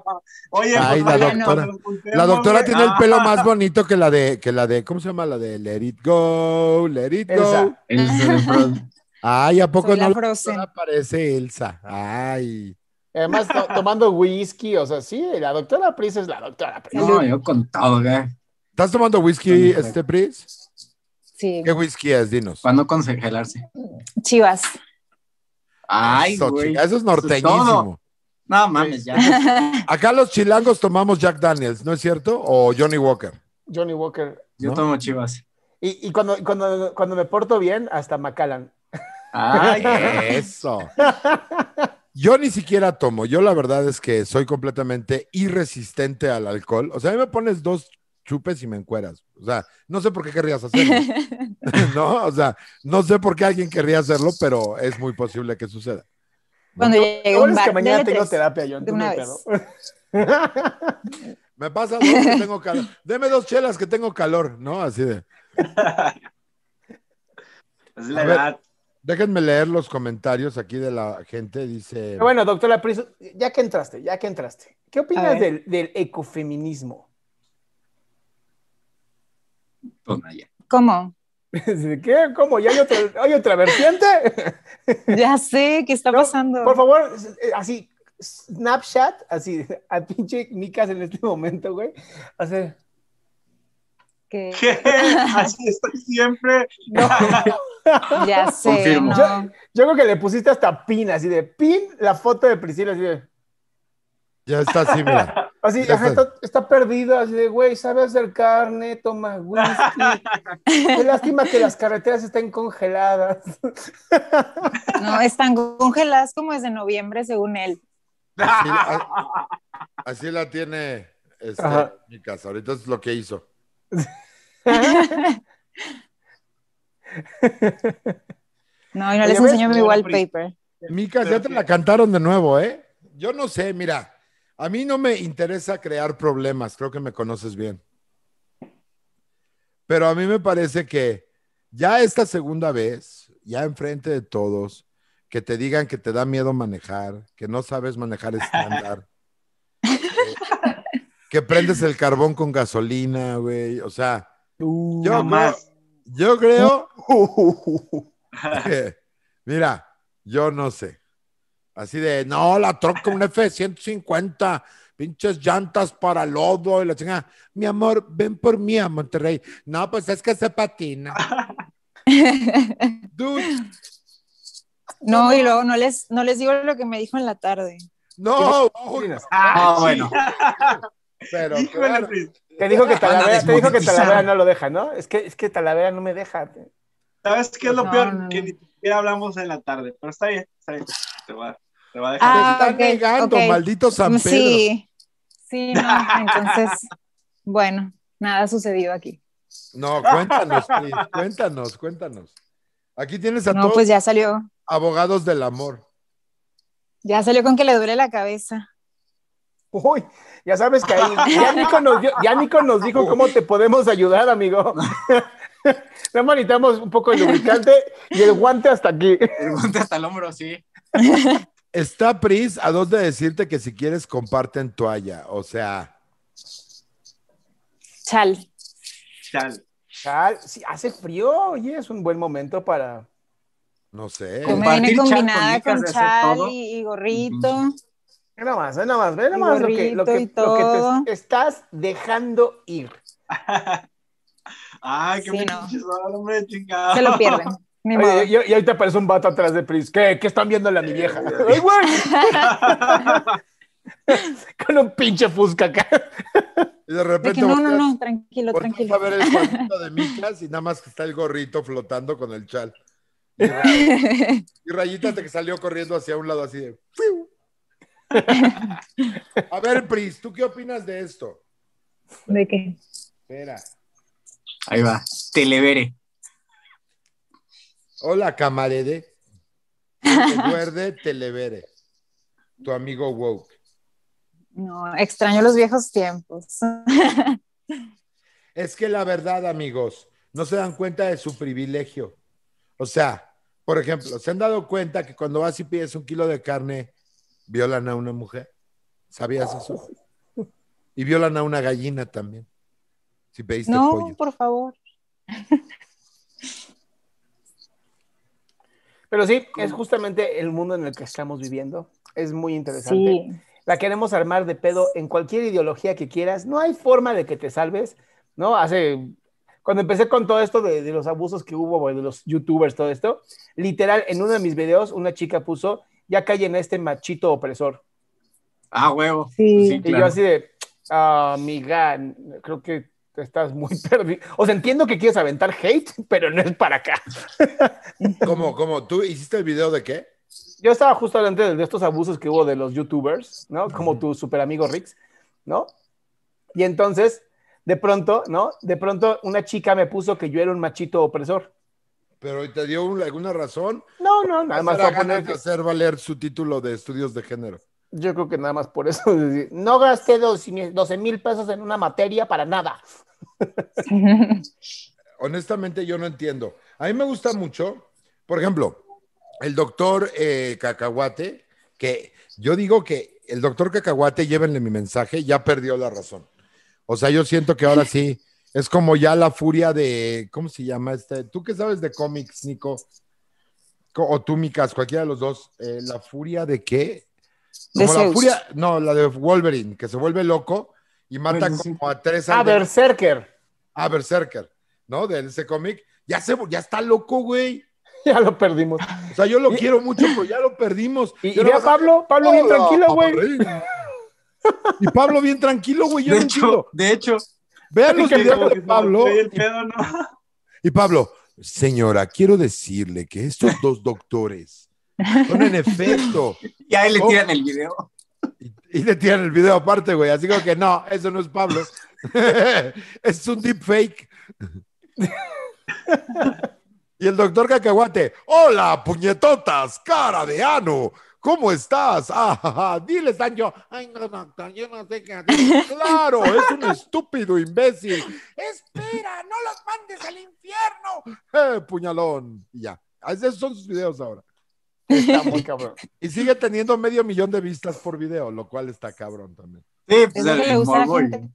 Oye, Ay, pues, la doctora. nos juntemos, La doctora tiene el pelo más bonito que la de, que la de, ¿cómo se llama? La de Let It Go, Let It Go. Elsa. Ay, ¿a poco Soy no? la La Frozen. doctora parece Elsa. Ay. Además, to- tomando whisky, o sea, sí, la doctora Pris es la doctora Pris. No, yo con todo, güey. ¿Estás tomando whisky, este Pris? Sí, ¿Qué whisky es? Dinos. ¿Cuándo congelarse? chivas. Ay, Eso, güey. chica, eso es norteñísimo. No mames, ya. Acá los chilangos tomamos Jack Daniels, ¿no es cierto? O Johnny Walker. Johnny Walker. Yo ¿No? tomo chivas. Y, y cuando, cuando, cuando me porto bien, hasta Macallan. Ay, Eso. Yo ni siquiera tomo. Yo la verdad es que soy completamente irresistente al alcohol. O sea, a mí me pones dos chupes y me encueras. O sea, no sé por qué querrías hacerlo. ¿No? O sea, no sé por qué alguien querría hacerlo, pero es muy posible que suceda. Cuando Lo llegue bueno un es bar, que mañana tengo tres. terapia, yo. de una Me pasa dos que tengo calor. Deme dos chelas que tengo calor, ¿no? Así de. Es la edad. Déjenme leer los comentarios aquí de la gente. Dice. Bueno, doctora Pris, ya que entraste, ya que entraste, ¿qué opinas del ecofeminismo? Toma ya. ¿Cómo? ¿Qué? ¿Cómo? ¿Ya hay otra, hay otra vertiente? Ya sé qué está No, pasando. Por favor, eh, así, Snapchat, así, a pinche Micas en este momento, güey. Hace. Que... ¿Qué? Así estoy siempre. No, Ya sé, Confirmo. no. yo creo que le pusiste hasta pin, así de pin, la foto de Priscila, así de. Ya está así, mira. Así, ajá, está. está, está perdido, así de, güey, sabe hacer carne, toma whisky. Qué lástima que las carreteras estén congeladas. No, están congeladas como desde noviembre, según él. Así, a- así la tiene este, Ajá. mi casa. Ahorita es lo que hizo. No, y no les ¿ves? enseño mi wallpaper. Micas, ya te la cantaron de nuevo, ¿eh? Yo no sé, mira, a mí no me interesa crear problemas, creo que me conoces bien. Pero a mí me parece que ya esta segunda vez, ya enfrente de todos, que te digan que te da miedo manejar, que no sabes manejar estándar, eh, que prendes el carbón con gasolina, güey, o sea, Uh, yo, no creo, yo creo Mira, yo no sé. Así de, no, la troca, un F-150, pinches llantas para lodo y la chingada. Mi amor, ven por mí a Monterrey. No, pues es que se patina. Dude, No, y luego no les, no les digo lo que me dijo en la tarde. no, uy, Ah, bueno. pero claro. Te dijo que Talavera, te dijo que. Talavera no lo deja, ¿no? Es que, es que Talavera no me deja. ¿Sabes qué es lo No, peor? no. Que ni siquiera hablamos en la tarde. Pero está bien, está bien. Te va, te va a dejar. te Ah, están ok, negando, maldito San Pedro. Sí, sí, no, entonces, bueno, nada sucedió aquí. No, cuéntanos, cuéntanos, cuéntanos. Aquí tienes a No, todos pues ya salió, abogados del amor. ya salió con que le duele la cabeza. Uy, ya sabes que ahí, ya Nico nos, dio- ya Nico nos dijo cómo te podemos ayudar, amigo. Nada más necesitamos un poco de lubricante y el guante hasta aquí. El guante hasta el hombro, sí. Está Pris a dos de decirte que si quieres comparten toalla. O sea, Chal. Chal. Chal, sí, hace frío, oye, es un buen momento para. no sé. Yo me chal combinada con chal y, y gorrito. Ve nada más, ve nada más, ve nada Y más lo que, lo que, lo que te estás dejando ir. Ay, qué Sí, pinches hombre, chingado. Se lo pierden. Ni modo. Oye, y, y ahorita aparece un vato atrás de Pris. ¿Qué, ¿Qué están viéndole a mi vieja? ¡Ay, güey! Con un pinche fusca acá. Y de De repente que no, no, no, tranquilo, tranquilo. a ver el cuadrito de micas y nada más que está el gorrito flotando con el chal. Y, Ray- y Rayita te que salió corriendo hacia un lado así de. ¡fiu! A ver, Pris, ¿tú qué opinas de esto? ¿De qué? Espera. Ahí va. Televere. Hola, camarede. Recuerde Televere. Tu amigo woke. No, extraño los viejos tiempos. Es que la verdad, amigos, no se dan cuenta de su privilegio. O sea, por ejemplo, ¿se han dado cuenta que cuando vas y pides un kilo de carne, violan a una mujer? ¿Sabías eso? Y violan a una gallina también. Si pediste No, pollo. por favor. Pero sí, es justamente el mundo en el que estamos viviendo. Es muy interesante. Sí. La queremos armar de pedo en cualquier ideología que quieras. No hay forma de que te salves, ¿no? Hace. Cuando empecé con todo esto de, de los abusos que hubo, de los youtubers, todo esto, literal, en uno de mis videos, una chica puso, ya callen a este machito opresor. Ah, huevo. Sí. Sí, Y yo así de, "Ah, amiga, creo que estás muy perdido. O sea, entiendo que quieres aventar hate, pero no es para acá. ¿Cómo, cómo? ¿Tú hiciste el video de qué? Yo estaba justo hablando de, estos abusos que hubo de los youtubers, ¿no? Como tu super amigo Rix, ¿no? Y entonces, de pronto, ¿no? De pronto una chica me puso que yo era un machito opresor. ¿Pero te dio un- alguna razón? No, no, nada más Para poner de hacer valer su título de estudios de género. Yo creo que nada más por eso. No gasté 12 mil pesos en una materia para nada. honestamente yo no entiendo. A mí me gusta mucho, por ejemplo, el doctor eh, Cacahuate, que yo digo que el doctor Cacahuate, llévenle mi mensaje, ya perdió la razón. O sea, yo siento que ahora sí es como ya la furia de, ¿cómo se llama este? ¿Tú qué sabes de cómics, Nico? Co- O tú, Micas, cualquiera de los dos. Eh, la furia de qué? De Como la Zeus. furia, no, la de Wolverine, que se vuelve loco y mata como a tres Ah, aldeanos. Berserker. Ah, Berserker, ¿no? De ese cómic. Ya, se, ya está loco, güey. Ya lo perdimos. O sea, yo lo quiero mucho, pero ya lo perdimos. Y, y a Pablo, Pablo bien Hola, tranquilo, güey. Y Pablo bien tranquilo, güey. Yo De no entiendo. hecho, de hecho, Vean los que videos de Pablo. trae el pedo, ¿no? Y Pablo, señora, quiero decirle que estos dos doctores son en efecto. y ahí le Oh. tiran el video. Y, le tiran el video aparte, güey. Así como que no, eso no es Pablo. es un deepfake. y el doctor Cacahuate, hola, puñetotas, cara de ano. ¿Cómo estás? Ah. Dile, Sancho. Ay, no, doctor, yo no sé qué hacer. Claro, es un estúpido imbécil. Espera, no los mandes al infierno. Eh, puñalón. Y ya. Esos son sus videos ahora. Está muy cabrón. Y sigue teniendo medio millón de vistas por video, lo cual está cabrón también. Sí, Es pues el, el morbo y-.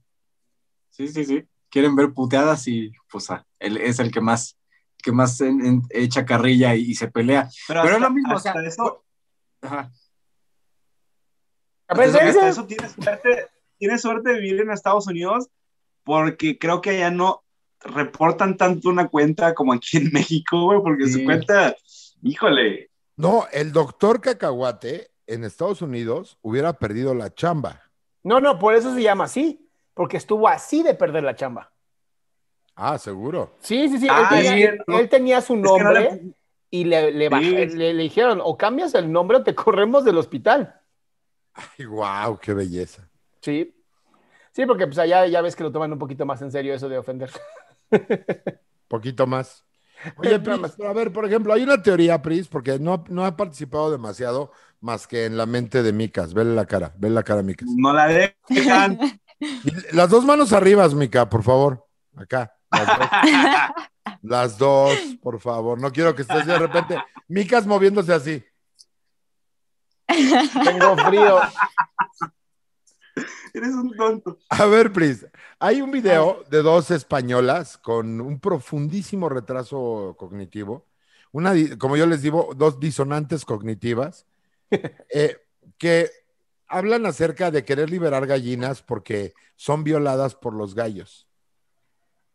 Sí, sí, sí. Quieren ver puteadas y pues ah, él es el que más, que más en- en- echa carrilla y, y se pelea. Pero es hasta- lo mismo, o hasta sea, eso, Ajá. A hasta eso tienes suerte, tienes suerte de vivir en Estados Unidos porque creo que allá no reportan tanto una cuenta como aquí en México, güey, porque Sí. su cuenta, híjole, No, el doctor Cacahuate en Estados Unidos hubiera perdido la chamba. No, no, por eso se llama así, porque estuvo así de perder la chamba. Ah, seguro. Sí, sí, sí. Ah, él, tenía, él su Es que no nombre le- y le, le, baj- Sí. le- le dijeron, o cambias el nombre o te corremos del hospital. Ay, wow, qué belleza. Sí. Sí, porque pues allá ya ves que lo toman un poquito más en serio eso de ofender. Poquito más. Oye, Pris, a ver, por ejemplo, hay una teoría, Pris, porque no, no ha participado demasiado más que en la mente de Micas. Vele la cara, vele la cara Micas. no la dejan. Las dos manos arriba, Mica, por favor. Acá. Las dos. Las dos, por favor. No quiero que estés de repente. Micas moviéndose así. Tengo frío. Eres un tonto. A ver, Pris, hay un video de dos españolas con un profundísimo retraso cognitivo, una, como yo les digo, dos disonantes cognitivas, eh, que hablan acerca de querer liberar gallinas porque son violadas por los gallos.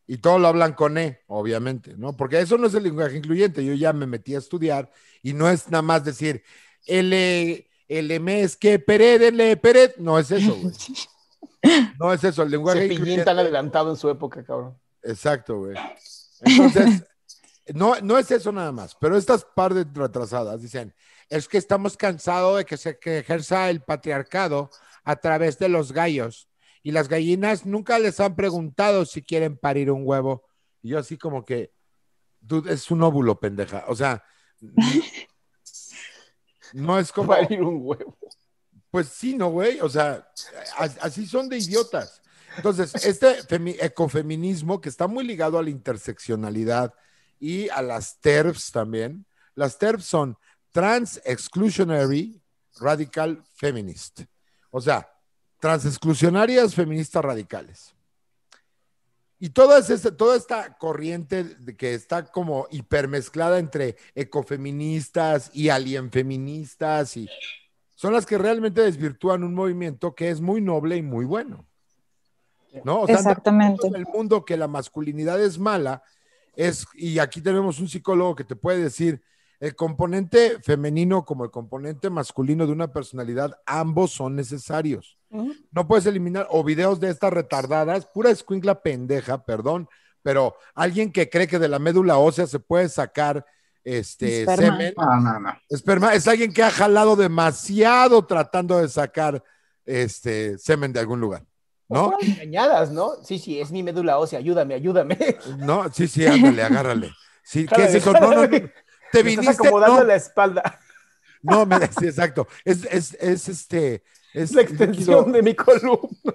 Y todo lo hablan con E, obviamente, ¿no? Porque eso no es el lenguaje incluyente. Yo ya me metí a estudiar y no es nada más decir, el, el M es que perédenle, pered. No es eso, güey. No es eso, el lenguaje Cepillín incluyente. tan adelantado en su época, cabrón. Exacto, güey. Entonces, no, no es eso nada más, pero estas par de retrasadas dicen, es que estamos cansados de que se que ejerza el patriarcado a través de los gallos y las gallinas nunca les han preguntado si quieren parir un huevo. Y yo así como que, dude, es un óvulo, pendeja. O sea, no es como... Parir un huevo. Pues sí, ¿no, güey? O sea, as- así son de idiotas. Entonces, este femi- ecofeminismo que está muy ligado a la interseccionalidad y a las TERFs también. Las TERFs son Trans Exclusionary Radical Feminist. O sea, trans exclusionarias feministas radicales. Y toda, esa- toda esta corriente de que está como hipermezclada entre ecofeministas y alienfeministas y son las que realmente desvirtúan un movimiento que es muy noble y muy bueno. ¿No? O sea, Exactamente. en el mundo que la masculinidad es mala, es, y aquí tenemos un psicólogo que te puede decir, el componente femenino como el componente masculino de una personalidad, ambos son necesarios. No puedes eliminar, o videos de estas retardadas, pura escuincla pendeja, perdón, pero alguien que cree que de la médula ósea se puede sacar este Esperma. semen, No, no, no. Esperma es alguien que ha jalado demasiado tratando de sacar este semen de algún lugar. ¿No? Fueron engañadas, ¿no? Sí, sí, es mi médula ósea, ayúdame, ayúdame. No, sí, sí, ándale, agárrale. Sí, ¿qué es Jálale, eso? No, no, no. Te estás viniste. acomodando No, la espalda. no, me, sí, exacto. Es, es, es este. Es la extensión líquido- de mi columna.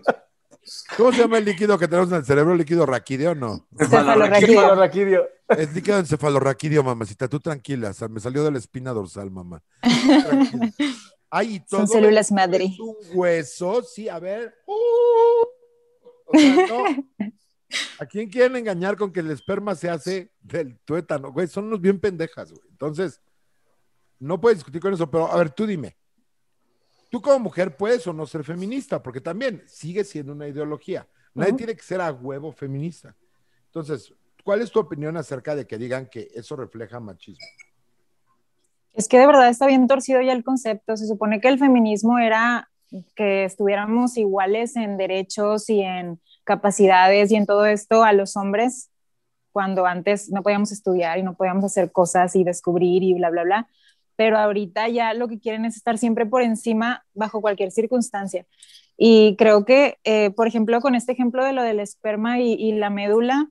¿Cómo se llama el líquido que tenemos en el cerebro? ¿Líquido raquídeo o no? Cefalorraquídeo. Es líquido encefalorraquídeo, mamacita. Tú tranquila, o sea, me salió de la espina dorsal, mamá. Ay, y todo Son células madre. Es un hueso, sí, a ver. Uh, o sea, no. ¿A quién quieren engañar con que el esperma se hace del tuétano? Güey, son unos bien pendejas, güey. Entonces, no puedes discutir con eso, pero a ver, tú dime. Tú como mujer puedes o no ser feminista, porque también sigue siendo una ideología. Nadie tiene que ser a huevo feminista. Entonces, ¿cuál es tu opinión acerca de que digan que eso refleja machismo? Es que de verdad está bien torcido ya el concepto. Se supone que el feminismo era que estuviéramos iguales en derechos y en capacidades y en todo esto a los hombres, cuando antes no podíamos estudiar y no podíamos hacer cosas y descubrir y bla, bla, bla. Pero ahorita ya lo que quieren es estar siempre por encima bajo cualquier circunstancia. Y creo que, eh, por ejemplo, con este ejemplo de lo del esperma y, y la médula,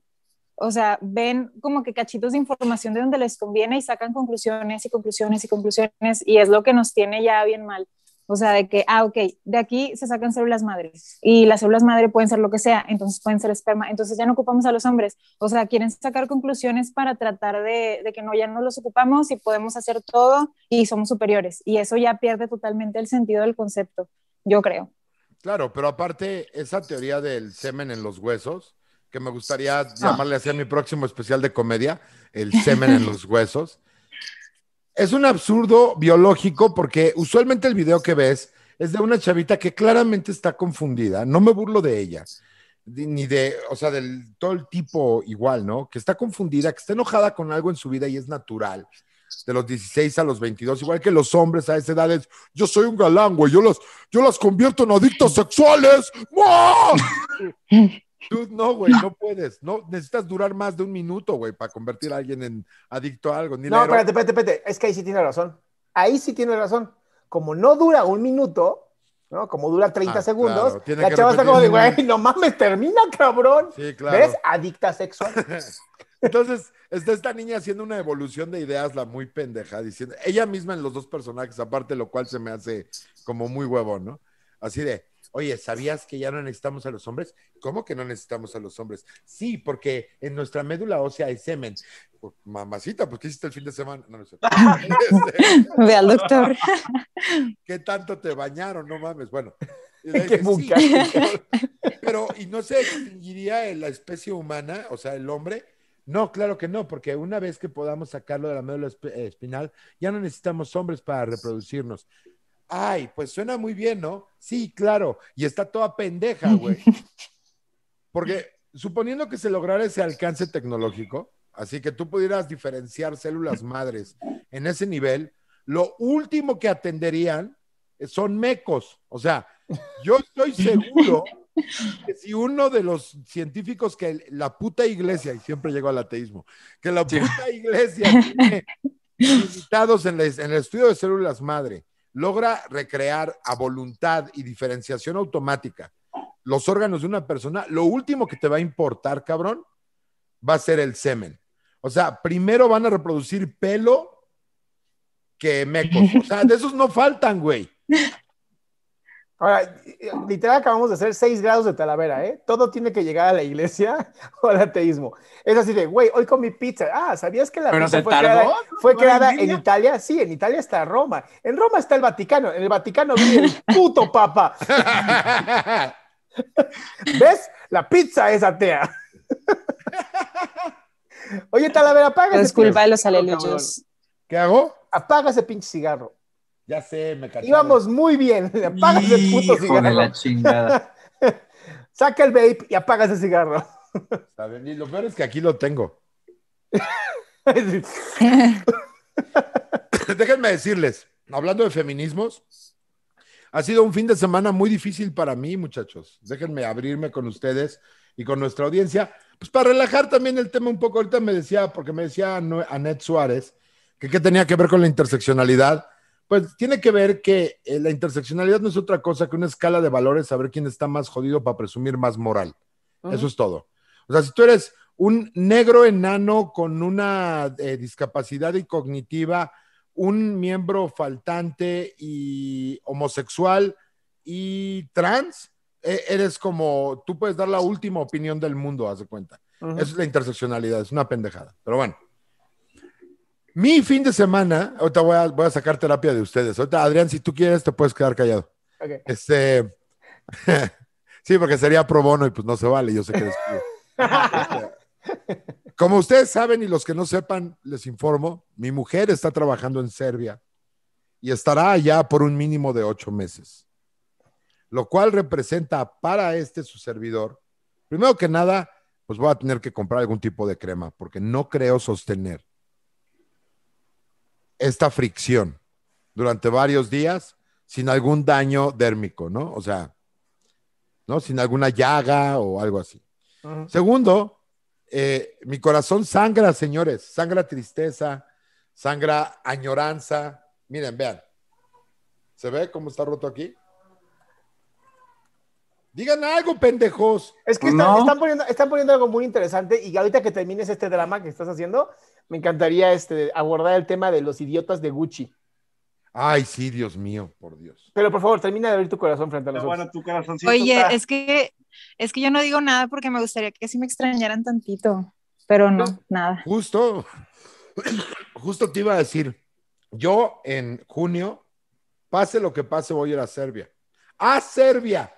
o sea, ven como que cachitos de información de donde les conviene y sacan conclusiones y conclusiones y conclusiones y es lo que nos tiene ya bien mal. O sea, de que, ah, ok, de aquí se sacan células madres y las células madre pueden ser lo que sea, entonces pueden ser esperma, entonces ya no ocupamos a los hombres. O sea, quieren sacar conclusiones para tratar de, de que no, ya no los ocupamos y podemos hacer todo y somos superiores. Y eso ya pierde totalmente el sentido del concepto, yo creo. Claro, pero aparte, esa teoría del semen en los huesos, que me gustaría llamarle así a mi próximo especial de comedia, el semen en los huesos, es un absurdo biológico porque usualmente el video que ves es de una chavita que claramente está confundida. No me burlo de ella, ni de, o sea, del todo el tipo igual, ¿no? Que está confundida, que está enojada con algo en su vida y es natural. De los 16 a los 22, igual que los hombres a esa edad yo soy un galán, güey, yo las, yo las convierto en adictos sexuales. Tú no, güey, no puedes. No, necesitas durar más de un minuto, güey, para convertir a alguien en adicto a algo. Ni No, espérate, espérate, espérate. Es que ahí sí tiene razón. Ahí sí tiene razón. Como no dura un minuto, ¿no? Como dura 30 Ah, segundos, claro, la chava está como de, güey, no mames, termina, cabrón. Sí, claro. ¿Ves? Adicta sexual. Entonces, está esta niña haciendo una evolución de ideas, la muy pendeja, diciendo, ella misma en los dos personajes, aparte, lo cual se me hace como muy huevón, ¿no? Así de, oye, ¿sabías que ya no necesitamos a los hombres? ¿Cómo que no necesitamos a los hombres? Sí, porque en nuestra médula ósea hay semen. Pues, mamacita, pues, ¿qué hiciste el fin de semana? No, no sé. Este, Ve al doctor. ¿Qué tanto te bañaron? No mames. Bueno. Sí, pero, ¿y no se extinguiría la especie humana, o sea, el hombre? No, claro que no, porque una vez que podamos sacarlo de la médula eh, espinal, ya no necesitamos hombres para reproducirnos. Ay, pues suena muy bien, ¿no? Sí, claro. Y está toda pendeja, güey. Porque suponiendo que se lograra ese alcance tecnológico, así que tú pudieras diferenciar células madres en ese nivel, lo último que atenderían son mecos. O sea, yo estoy seguro que si uno de los científicos que la puta iglesia, y siempre llego al ateísmo, que la puta iglesia tiene invitados en, en el estudio de células madre, logra recrear a voluntad y diferenciación automática los órganos de una persona, lo último que te va a importar, cabrón, va a ser el semen. O sea, primero van a reproducir pelo que mecos. O sea, de esos no faltan, güey. Ahora, literal acabamos de hacer 6 grados de Talavera, ¿eh? Todo tiene que llegar a la iglesia o al ateísmo. Es así de, güey, hoy comí pizza. Ah, ¿sabías que la Pero pizza se fue tardó, creada, fue ¿No creada en? Italia? Sí, en Italia está Roma. En Roma está el Vaticano. En el Vaticano vive el puto papa. ¿Ves? La pizza es atea. Oye, Talavera, apaga Es ese culpa pinche de los aleluyos. ¿Qué hago? Apaga ese pinche cigarro. Ya sé, me cacharon. Íbamos muy bien. Apaga ese puto de cigarro. la chingada. Saca el vape y apaga ese cigarro. Está bien, Y lo peor es que aquí lo tengo. Déjenme decirles, hablando de feminismos, ha sido un fin de semana muy difícil para mí, muchachos. Déjenme abrirme con ustedes y con nuestra audiencia, pues para relajar también el tema un poco. Ahorita me decía, porque me decía Anet Suárez, que qué tenía que ver con la interseccionalidad. Pues tiene que ver que eh, la interseccionalidad no es otra cosa que una escala de valores, saber quién está más jodido para presumir más moral. Eso es todo. O sea, si tú eres un negro enano con una eh, discapacidad y cognitiva, un miembro faltante y homosexual y trans, eh, eres como, tú puedes dar la última opinión del mundo, haz de cuenta. Ujú. Eso es la interseccionalidad, es una pendejada. Pero bueno. Mi fin de semana, ahorita voy a, voy a sacar terapia de ustedes. Ahorita, Adrián, si tú quieres, te puedes quedar callado. Este. sí, porque sería pro bono y pues no se vale, yo sé que Este, Como ustedes saben y los que no sepan, les informo, mi mujer está trabajando en Serbia y estará allá por un mínimo de ocho meses, lo cual representa para este su servidor, primero que nada, pues voy a tener que comprar algún tipo de crema, porque no creo sostener esta fricción durante varios días sin algún daño dérmico, ¿no? O sea, ¿no? Sin alguna llaga o algo así. Segundo, eh, mi corazón sangra, señores, sangra tristeza, sangra añoranza. Miren, vean. ¿Se ve cómo está roto aquí? Digan algo, pendejos. Es que No. están, están poniendo, están poniendo algo muy interesante y ahorita que termines este drama que estás haciendo, me encantaría este, abordar el tema de los idiotas de Gucci. Ay, sí, Dios mío, por Dios. Pero por favor, termina de abrir tu corazón frente a nosotros. bueno, tu corazoncito Oye, está- es que, es que yo no digo nada porque me gustaría que sí me extrañaran tantito, pero no, nada. Justo, justo te iba a decir, yo en junio, pase lo que pase, voy a ir a Serbia. A Serbia,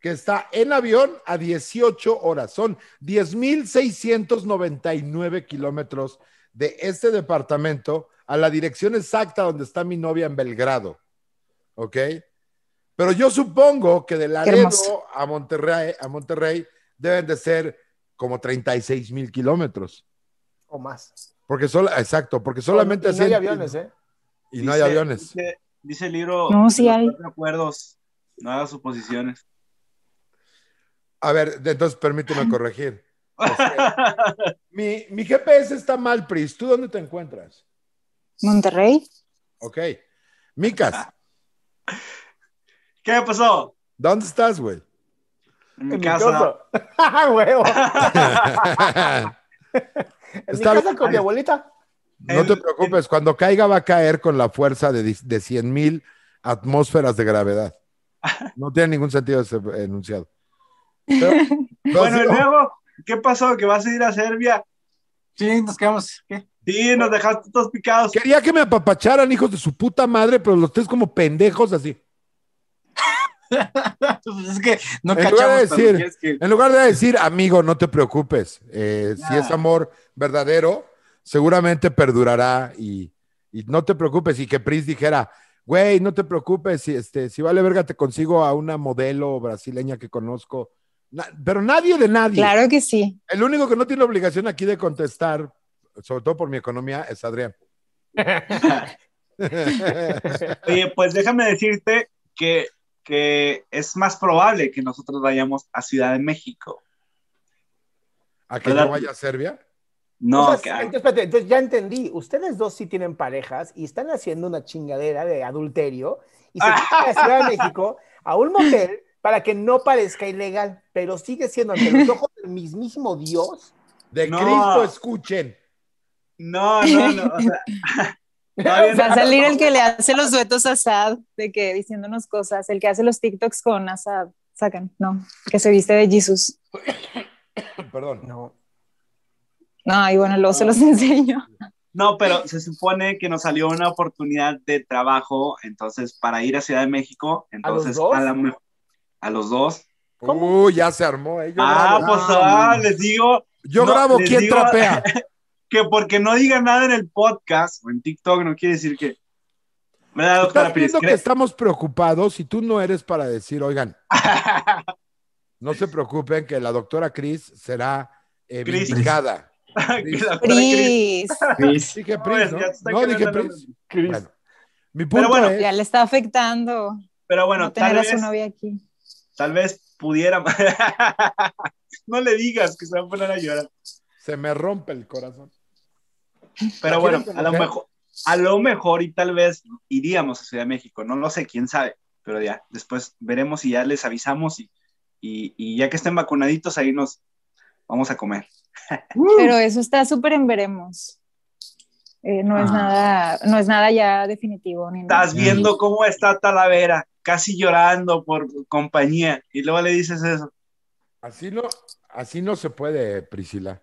que está en avión a 18 horas. Son 10.699 kilómetros de este departamento a la dirección exacta donde está mi novia en Belgrado. ¿Ok? Pero yo supongo que de. Laredo a Monterrey, a Monterrey deben de ser como 36 mil kilómetros. O más. Porque solo, exacto, porque solamente Y no hay aviones, ¿eh? Y no hay dice- aviones. Dice, dice el libro. No, sí hay. acuerdos. No hagas suposiciones. A ver, entonces permíteme corregir. Mi, mi GPS está mal, Pris. ¿Tú dónde te encuentras? Monterrey. Ok. Micas, ¿Qué me pasó? ¿dónde estás, güey? En mi En mi casa. casa. ¡Ah, huevo! En Está mi casa bien. con mi abuelita. No te preocupes, cuando caiga va a caer con la fuerza de, de 100 mil atmósferas de gravedad. No tiene ningún sentido ese enunciado. Pero- Bueno, sí, y luego, ¿qué pasó? ¿Que vas a ir a Serbia? Sí, nos quedamos. ¿qué? Sí, nos dejaste todos picados. Quería que me apapacharan, hijos de su puta madre, pero los tres como pendejos así. Pues es que no En lugar de decir- que- En lugar de decir, amigo, no te preocupes, eh, si es amor verdadero, seguramente perdurará y, y no te preocupes. Y que Pris dijera, güey, no te preocupes, si, este, si vale verga, te consigo a una modelo brasileña que conozco. Na- pero nadie de nadie. Claro que sí. El único que no tiene obligación aquí de contestar, sobre todo por mi economía, es Adrián. Oye, pues déjame decirte que, que es más probable que nosotros vayamos a Ciudad de México. ¿A que ¿Verdad? yo vaya a Serbia? No, O sea, que- entonces, espérate, entonces ya entendí. Ustedes dos sí tienen parejas y están haciendo una chingadera de adulterio y se van a Ciudad de México a un motel para que no parezca ilegal, pero sigue siendo ante los ojos del mismísimo Dios. De No. Cristo escuchen. no, no, no. O sea, a no- salir el que le hace los duetos a Asad, de que diciéndonos cosas, el que hace los TikToks con Asad, sacan, no, que se viste de Jesus. Perdón. No. No, y bueno, luego se los enseño. No, pero se supone que nos salió una oportunidad de trabajo, entonces para ir a Ciudad de México, entonces dos? a, la me- a los dos. Uy, ya se armó. eh, yo Ah, grabo. pues ah, les digo Yo no, grabo quién digo- trapea. que porque no diga nada en el podcast o en TikTok no quiere decir que. ¿Verdad, doctora viendo que ¿Cree- estamos preocupados y tú no eres para decir, oigan, no se preocupen que la doctora Cris será eh, Cris. vindicada. Cris- Pris, Dije No, Pris, es- ¿no? ya te está No, dije Pris. Bueno, mi punto bueno, es, ya le está afectando Pero bueno, no tener tal a su vez, novia aquí. Tal vez pudiera. no le digas que se va a poner a llorar. se me rompe el corazón. Pero ¿La bueno, a lo mejor, a lo mejor y tal vez iríamos a Ciudad de México, no lo sé, quién sabe, pero ya, después veremos y ya les avisamos y, y, y ya que estén vacunaditos ahí nos vamos a comer. Pero eso está súper en veremos. Eh, no es Ah. nada, no es nada ya definitivo ni nada. Estás viendo cómo está Talavera, casi llorando por compañía, y luego le dices eso. Así no, así no se puede, Priscila.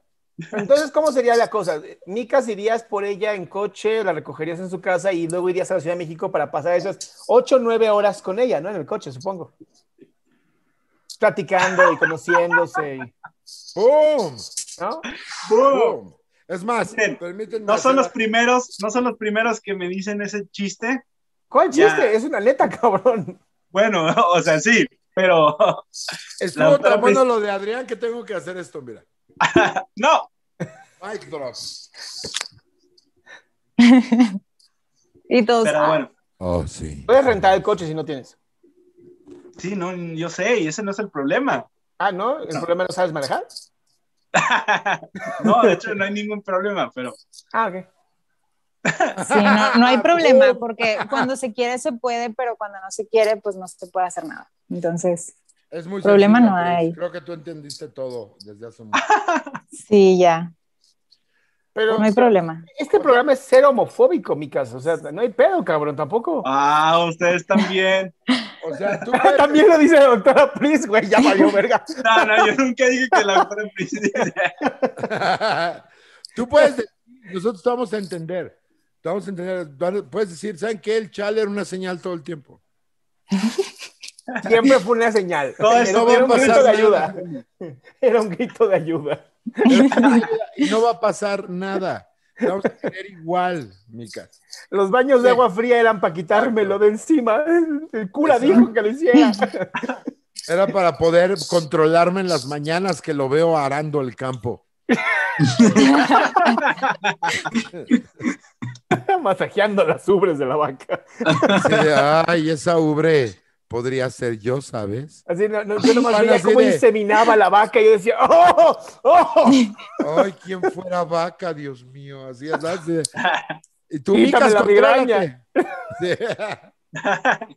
Entonces, ¿cómo sería la cosa? Micas irías por ella en coche, la recogerías en su casa y luego irías a la Ciudad de México para pasar esas ocho o nueve horas con ella, ¿no? En el coche, supongo. Platicando y conociéndose, y- ¡Pum! ¿no? ¡Pum! Es más, Miren, permítanme No son hacer- los primeros, no son los primeros que me dicen ese chiste ¿Cuál Ya. chiste? Es una neta, cabrón. Bueno, o sea, sí, pero Estuvo vez- lo de Adrián que tengo que hacer esto, mira. no. Mic drop. Y todos, Pero ah, bueno, Oh, sí. Puedes rentar el coche si no tienes. sí, no, yo sé, y ese no es el problema. Ah, ¿no? ¿El problema no sabes manejar? no, de hecho no hay ningún problema, pero Ah, ok. Sí, no, no hay problema, porque cuando se quiere se puede, pero cuando no se quiere, pues no se puede hacer nada. Entonces, Es muy Problema sencillo, no hay. Creo que tú entendiste todo desde hace mucho. sí, ya, Pero no hay problema. este programa es cero homofóbico, Micas. O sea, no hay pedo, cabrón, tampoco. ah, ustedes también. O sea, tú puedes, También lo dice la doctora Pris, güey, ya valió verga. No, no, yo nunca dije que la fuera presidencia. tú puedes decir, nosotros te vamos a entender. Te vamos a entender. Puedes decir, ¿saben qué? El chale era una señal todo el tiempo. Siempre fue una señal. Todo Era, esto va a era un pasar grito de ayuda. Era un grito de ayuda. Y no va a pasar nada. Te vamos a querer igual, Mica. Los baños de agua fría eran para quitármelo de encima. El cura dijo que lo hiciera. Era para poder controlarme en las mañanas que lo veo arando el campo. Masajeando las ubres de la vaca. De, ay, esa ubre podría ser yo, ¿sabes? Así, no, no, yo nomás veía cómo de- inseminaba la vaca y yo decía, ¡oh! ¡oh! Ay, quién fuera vaca, Dios mío. Así es, así de- Y tú, Micas, la contrólate. Sí.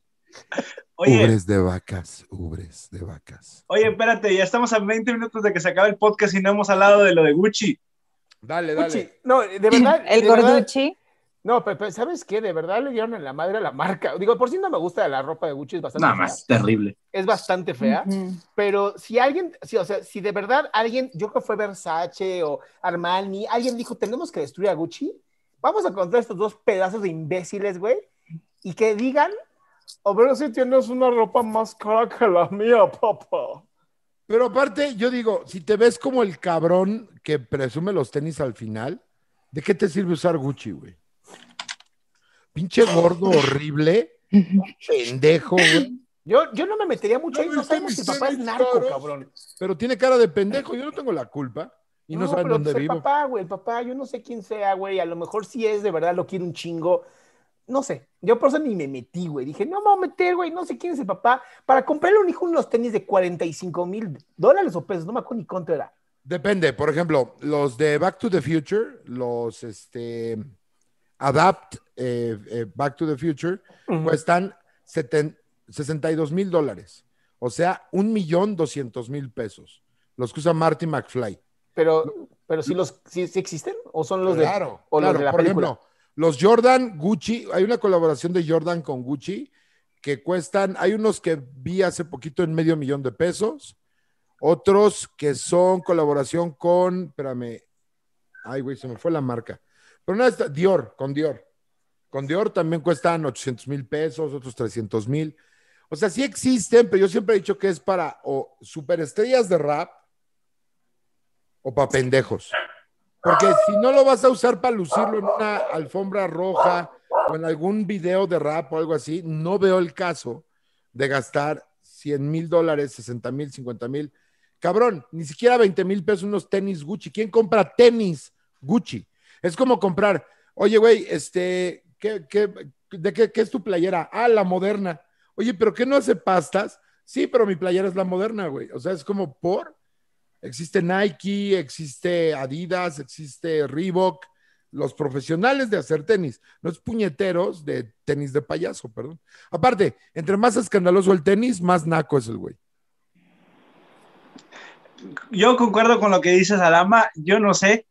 Oye, Ubres de vacas, ubres de vacas. oye, espérate, ya estamos a 20 minutos de que se acabe el podcast y no hemos hablado de lo de Gucci. Dale, Gucci. dale. No, de verdad. El de verdad- gorduchi, No, pero, pero ¿sabes qué? De verdad le dieron en la madre a la marca. Digo, por si no me gusta la ropa de Gucci, es bastante Nada fea. más, terrible. Es bastante fea. Pero si alguien, si, o sea, si de verdad alguien, yo creo que fue Versace o Armani, alguien dijo, tenemos que destruir a Gucci, vamos a encontrar estos dos pedazos de imbéciles, güey, y que digan, a ver si tienes una ropa más cara que la mía, papá. Pero aparte, yo digo, si te ves como el cabrón que presume los tenis al final, ¿de qué te sirve usar Gucci, güey? Pinche gordo horrible, pendejo, güey. Yo, yo no me metería mucho ahí, No, no sabemos si papá es narco, caros. cabrón. Pero tiene cara de pendejo, yo no tengo la culpa. Y no, saben pero dónde pues vivo. El papá, güey, el papá, yo no sé quién sea, güey. A lo mejor sí es de verdad, lo quiere un chingo. No sé. Yo por eso ni me metí, güey. Dije, no me voy a meter, güey. No sé quién es el papá. Para comprarle a un hijo unos tenis de 45 mil dólares o pesos. No me acuerdo ni cuánto era. Depende, por ejemplo, los de Back to the Future, los este, Adapt eh, eh, Back to the Future, cuestan seten- 62 mil dólares. O sea, un millón doscientos mil pesos. Los que usa Marty McFly. Pero, pero sí los, sí, sí existen o son los de, claro, o los claro. de la por película. ejemplo, los Jordan Gucci, hay una colaboración de Jordan con Gucci que cuestan, hay unos que vi hace poquito en medio millón de pesos, otros que son colaboración con, espérame, ay güey, se me fue la marca, pero una está Dior, con Dior. Con Dior también cuestan 800 mil pesos, otros 300 mil. O sea, sí existen, pero yo siempre he dicho que es para o superestrellas de rap o para pendejos. Porque si no lo vas a usar para lucirlo en una alfombra roja o en algún video de rap o algo así, no veo el caso de gastar 100 mil dólares, 60 mil, 50 mil. Cabrón, ni siquiera 20 mil pesos unos tenis Gucci. ¿Quién compra tenis Gucci? Es como comprar, oye, güey, este, ¿qué, qué, de qué, qué es tu playera? Ah, la moderna. Oye, ¿pero qué no hace pastas? Sí, pero mi playera es la moderna, güey. O sea, es como por. Existe Nike, existe Adidas, existe Reebok, los profesionales de hacer tenis, los puñeteros de tenis de payaso, perdón. Aparte, entre más escandaloso el tenis, más naco es el güey. Yo concuerdo con lo que dices, Alama. Yo no sé,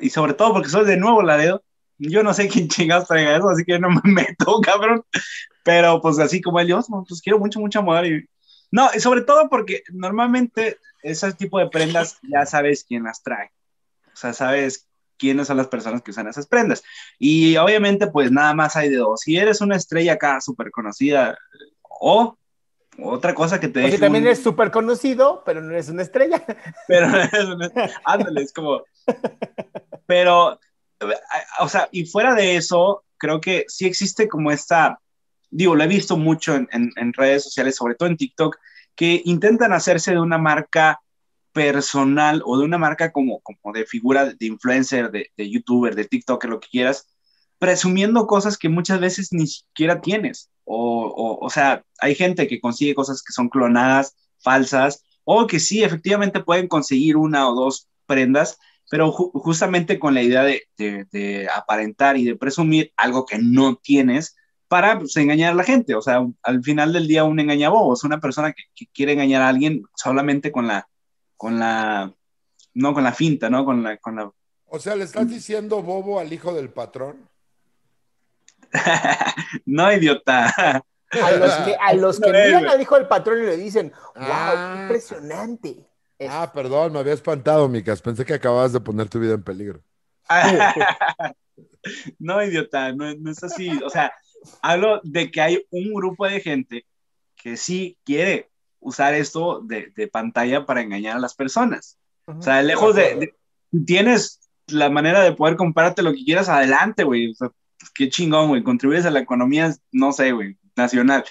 y sobre todo porque soy de nuevo Laredo, yo no sé quién chingados traiga eso, así que no me meto, cabrón. Pero pues así como no, pues quiero mucho, mucha moda. Y... No, y sobre todo porque normalmente ese tipo de prendas ya sabes quién las trae. O sea, sabes quiénes son las personas que usan esas prendas. Y obviamente, pues nada más hay de dos. Si eres una estrella acá súper conocida o otra cosa que te deje también un- eres súper conocido, pero no eres una estrella. pero ándale, es como, pero, o sea, y fuera de eso, creo que sí existe como esta digo, lo he visto mucho en, en, en redes sociales, sobre todo en TikTok, que intentan hacerse de una marca personal o de una marca como, como de figura de influencer, de, de youtuber, de TikToker, lo que quieras, presumiendo cosas que muchas veces ni siquiera tienes. O, o, o, sea, hay gente que consigue cosas que son clonadas, falsas, o que sí, efectivamente pueden conseguir una o dos prendas, pero ju justamente con la idea de, de, de, aparentar y de presumir algo que no tienes para pues, engañar a la gente. O sea, al final del día un engañabobo es una persona que, que quiere engañar a alguien solamente con la, con la, no con la finta, ¿no? Con la, con la... O sea, ¿le estás diciendo bobo al hijo del patrón? no, idiota. A los que, a los que miran al hijo del patrón y le dicen, wow, ah, impresionante. Ah, perdón, me había espantado, Micas. Pensé que acababas de poner tu vida en peligro. no, idiota, no, no, es así. O sea, hablo de que hay un grupo de gente que sí quiere usar esto de, de pantalla para engañar a las personas. O sea, lejos de, de, Tienes la manera de poder comprarte lo que quieras, adelante, güey. O sea, qué chingón, güey. Contribuyes a la economía, no sé, güey, nacional.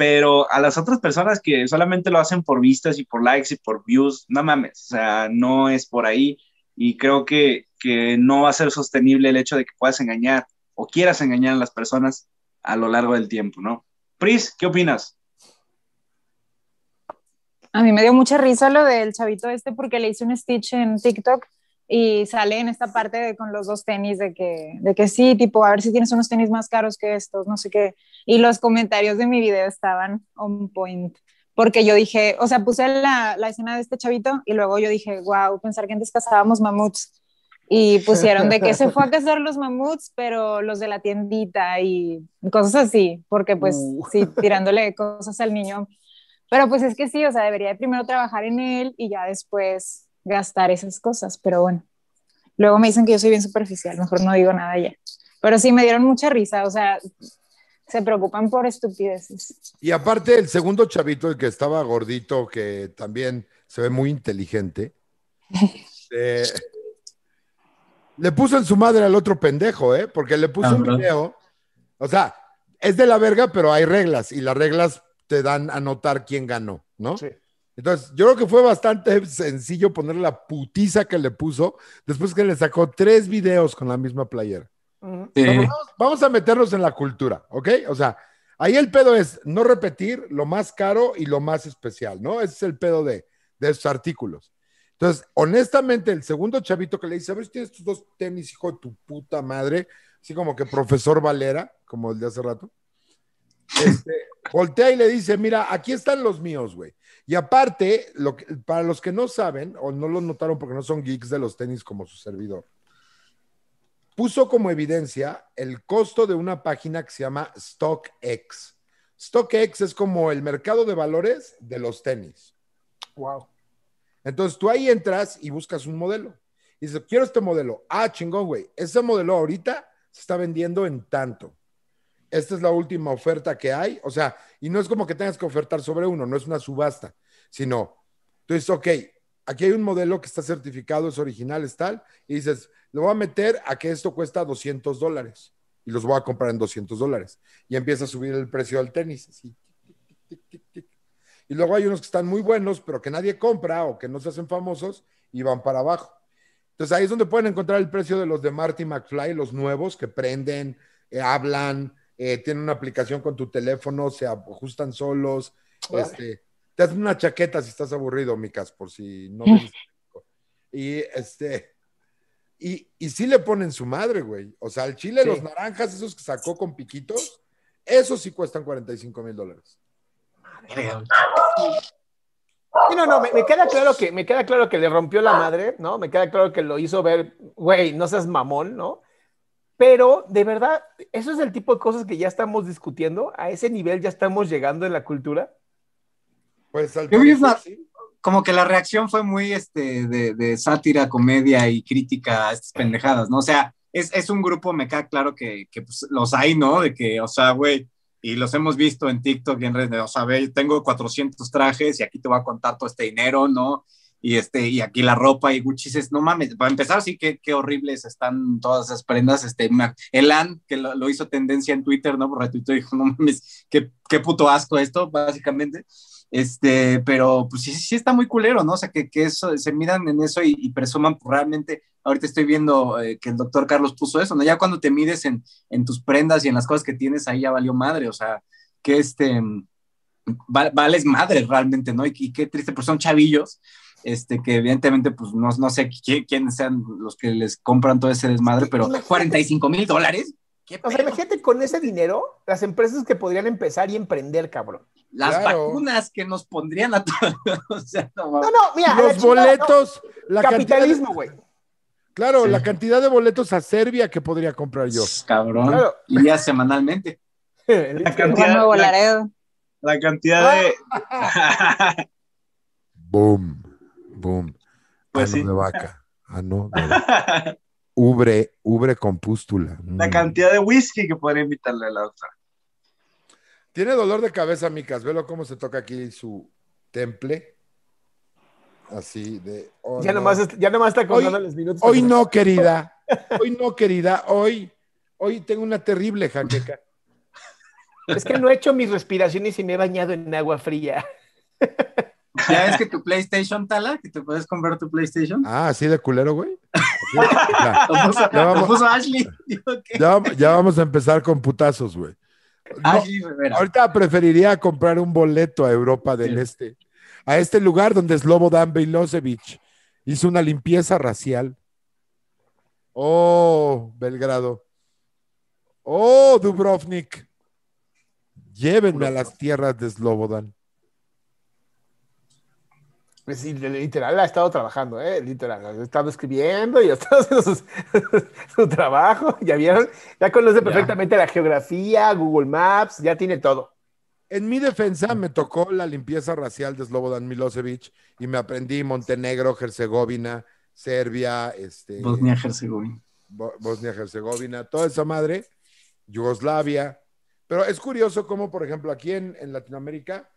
Pero a las otras personas que solamente lo hacen por vistas y por likes y por views, no mames. O sea, no es por ahí. Y creo que, que no va a ser sostenible el hecho de que puedas engañar o quieras engañar a las personas a lo largo del tiempo, ¿no? Pris, ¿qué opinas? A mí me dio mucha risa lo del chavito este porque le hice un stitch en TikTok y sale en esta parte de, con los dos tenis de que, de que sí, tipo, a ver si tienes unos tenis más caros que estos, no sé qué. Y los comentarios de mi video estaban on point. Porque yo dije, o sea, puse la, la escena de este chavito y luego yo dije, wow, pensar que antes cazábamos mamuts. Y pusieron de que se fue a cazar los mamuts, pero los de la tiendita y cosas así, porque pues uh. sí, tirándole cosas al niño pero pues es que sí, o sea, debería primero trabajar en él y ya después gastar esas cosas, pero bueno. Luego me dicen que yo soy bien superficial, mejor no digo nada ya. Pero sí, me dieron mucha risa, o sea, se preocupan por estupideces. Y aparte, el segundo chavito, el que estaba gordito, que también se ve muy inteligente, eh, le puso en su madre al otro pendejo, ¿eh? Porque le puso un video, o sea, es de la verga, pero hay reglas, y las reglas te dan a notar quién ganó, ¿no? Sí. Entonces, yo creo que fue bastante sencillo poner la putiza que le puso después que le sacó tres videos con la misma playera. Sí. Vamos, vamos, a meternos en la cultura, ¿ok? O sea, ahí el pedo es no repetir lo más caro y lo más especial, ¿no? Ese es el pedo de, de esos artículos. Entonces, honestamente, el segundo chavito que le dice, a ver si tienes tus dos tenis, hijo de tu puta madre, así como que profesor Valera, como el de hace rato. Este, voltea y le dice, mira, aquí están los míos, güey. Y aparte, lo que, para los que no saben o no lo notaron porque no son geeks de los tenis como su servidor, puso como evidencia el costo de una página que se llama StockX. StockX es como el mercado de valores de los tenis. Wow. Entonces tú ahí entras y buscas un modelo. Y dices, quiero este modelo. Ah, chingón, güey. Ese modelo ahorita se está vendiendo en tanto esta es la última oferta que hay, o sea, y no es como que tengas que ofertar sobre uno, no es una subasta, sino, dices, ok, aquí hay un modelo que está certificado, es original, es tal, y dices, lo voy a meter a que esto cuesta 200 dólares, y los voy a comprar en 200 dólares, y empieza a subir el precio del tenis, así, tic, tic, tic, y luego hay unos que están muy buenos, pero que nadie compra o que no se hacen famosos y van para abajo. Entonces ahí es donde pueden encontrar el precio de los de Marty McFly, los nuevos que prenden, eh, hablan, eh, tienen una aplicación con tu teléfono, se ajustan solos, este, te hacen una chaqueta si estás aburrido, Micas, por si no ves. y este, y, y sí le ponen su madre, güey. O sea, el chile, sí. los naranjas, esos que sacó con piquitos, esos sí cuestan 45 mil dólares. Sí, no, no, me, me, queda claro que me queda claro que le rompió la madre, ¿no? Me queda claro que lo hizo ver, güey, no seas mamón, ¿no? Pero de verdad, eso es el tipo de cosas que ya estamos discutiendo. A ese nivel ya estamos llegando en la cultura. Pues al parecer, sí. como que la reacción fue muy este, de, de, sátira, comedia y crítica a estas pendejadas, ¿no? O sea, es, es un grupo, me queda claro que, que pues, los hay, ¿no? De que, o sea, güey, y los hemos visto en TikTok y en redes, o sea, ve, tengo 400 trajes y aquí te voy a contar todo este dinero, ¿no? Y este, y aquí la ropa y Gucci dices, no mames, para empezar, sí, qué, qué horribles están todas esas prendas, este, Elan, que lo, hizo tendencia en Twitter, ¿no? Por Twitter dijo, no mames, qué, qué puto asco esto, básicamente, este, pero pues sí, sí está muy culero, ¿no? O sea, que, que eso, se miran en eso y, presuman pues, realmente, ahorita estoy viendo eh, que el doctor Carlos puso eso, ¿no? Ya cuando te mides en, en tus prendas y en las cosas que tienes, ahí ya valió madre, o sea, que este, vales madre realmente, ¿no? Y, y qué triste, pues son chavillos este, que evidentemente, pues no, no sé quiénes sean los que les compran todo ese desmadre, pero 45 mil dólares. O sea, imagínate con ese dinero las empresas que podrían empezar y emprender, cabrón. Las vacunas que nos pondrían a todos. o sea, no, no, mira. Los boletos. La Capitalismo, güey. Claro, la cantidad de boletos a Serbia que podría comprar yo. Cabrón. Y ya semanalmente. la cantidad, la, la cantidad de. Boom. Boom. Pues ano de vaca. Ano de Ubre, ubre con pústula. La mm. cantidad de whisky que podría invitarle a la otra. Tiene dolor de cabeza, Micas. Velo cómo se toca aquí su temple. Así de. Oh, ya, nomás, ya nomás está contando los minutos. Hoy no, querida. Hoy no, querida. Hoy, hoy tengo una terrible jaqueca. Es que no he hecho mis respiraciones y me he bañado en agua fría. ¿Ya ves que tu PlayStation, Tala? ¿Que te puedes comprar tu PlayStation? Ah, así de culero, güey. Ya, ya, vamos, Ashley. Ya, vamos a empezar con putazos, güey. ahorita preferiría comprar un boleto a Europa del Este, a este lugar donde Slobodan Milosevic hizo una limpieza racial. Oh, Belgrado. Oh, Dubrovnik. Llévenme a las tierras de Slobodan. Pues literal ha estado trabajando, ¿eh? Literal, ha estado escribiendo y ha estado haciendo su, trabajo. Ya vieron, ya conoce perfectamente la geografía, Google Maps, ya tiene todo. En mi defensa me tocó la limpieza racial de Slobodan Milosevic y me aprendí Montenegro, Herzegovina, Serbia, este, Bosnia-Herzegovina. Bosnia-Herzegovina, toda esa madre, Yugoslavia. Pero es curioso cómo, por ejemplo, aquí en, en Latinoamérica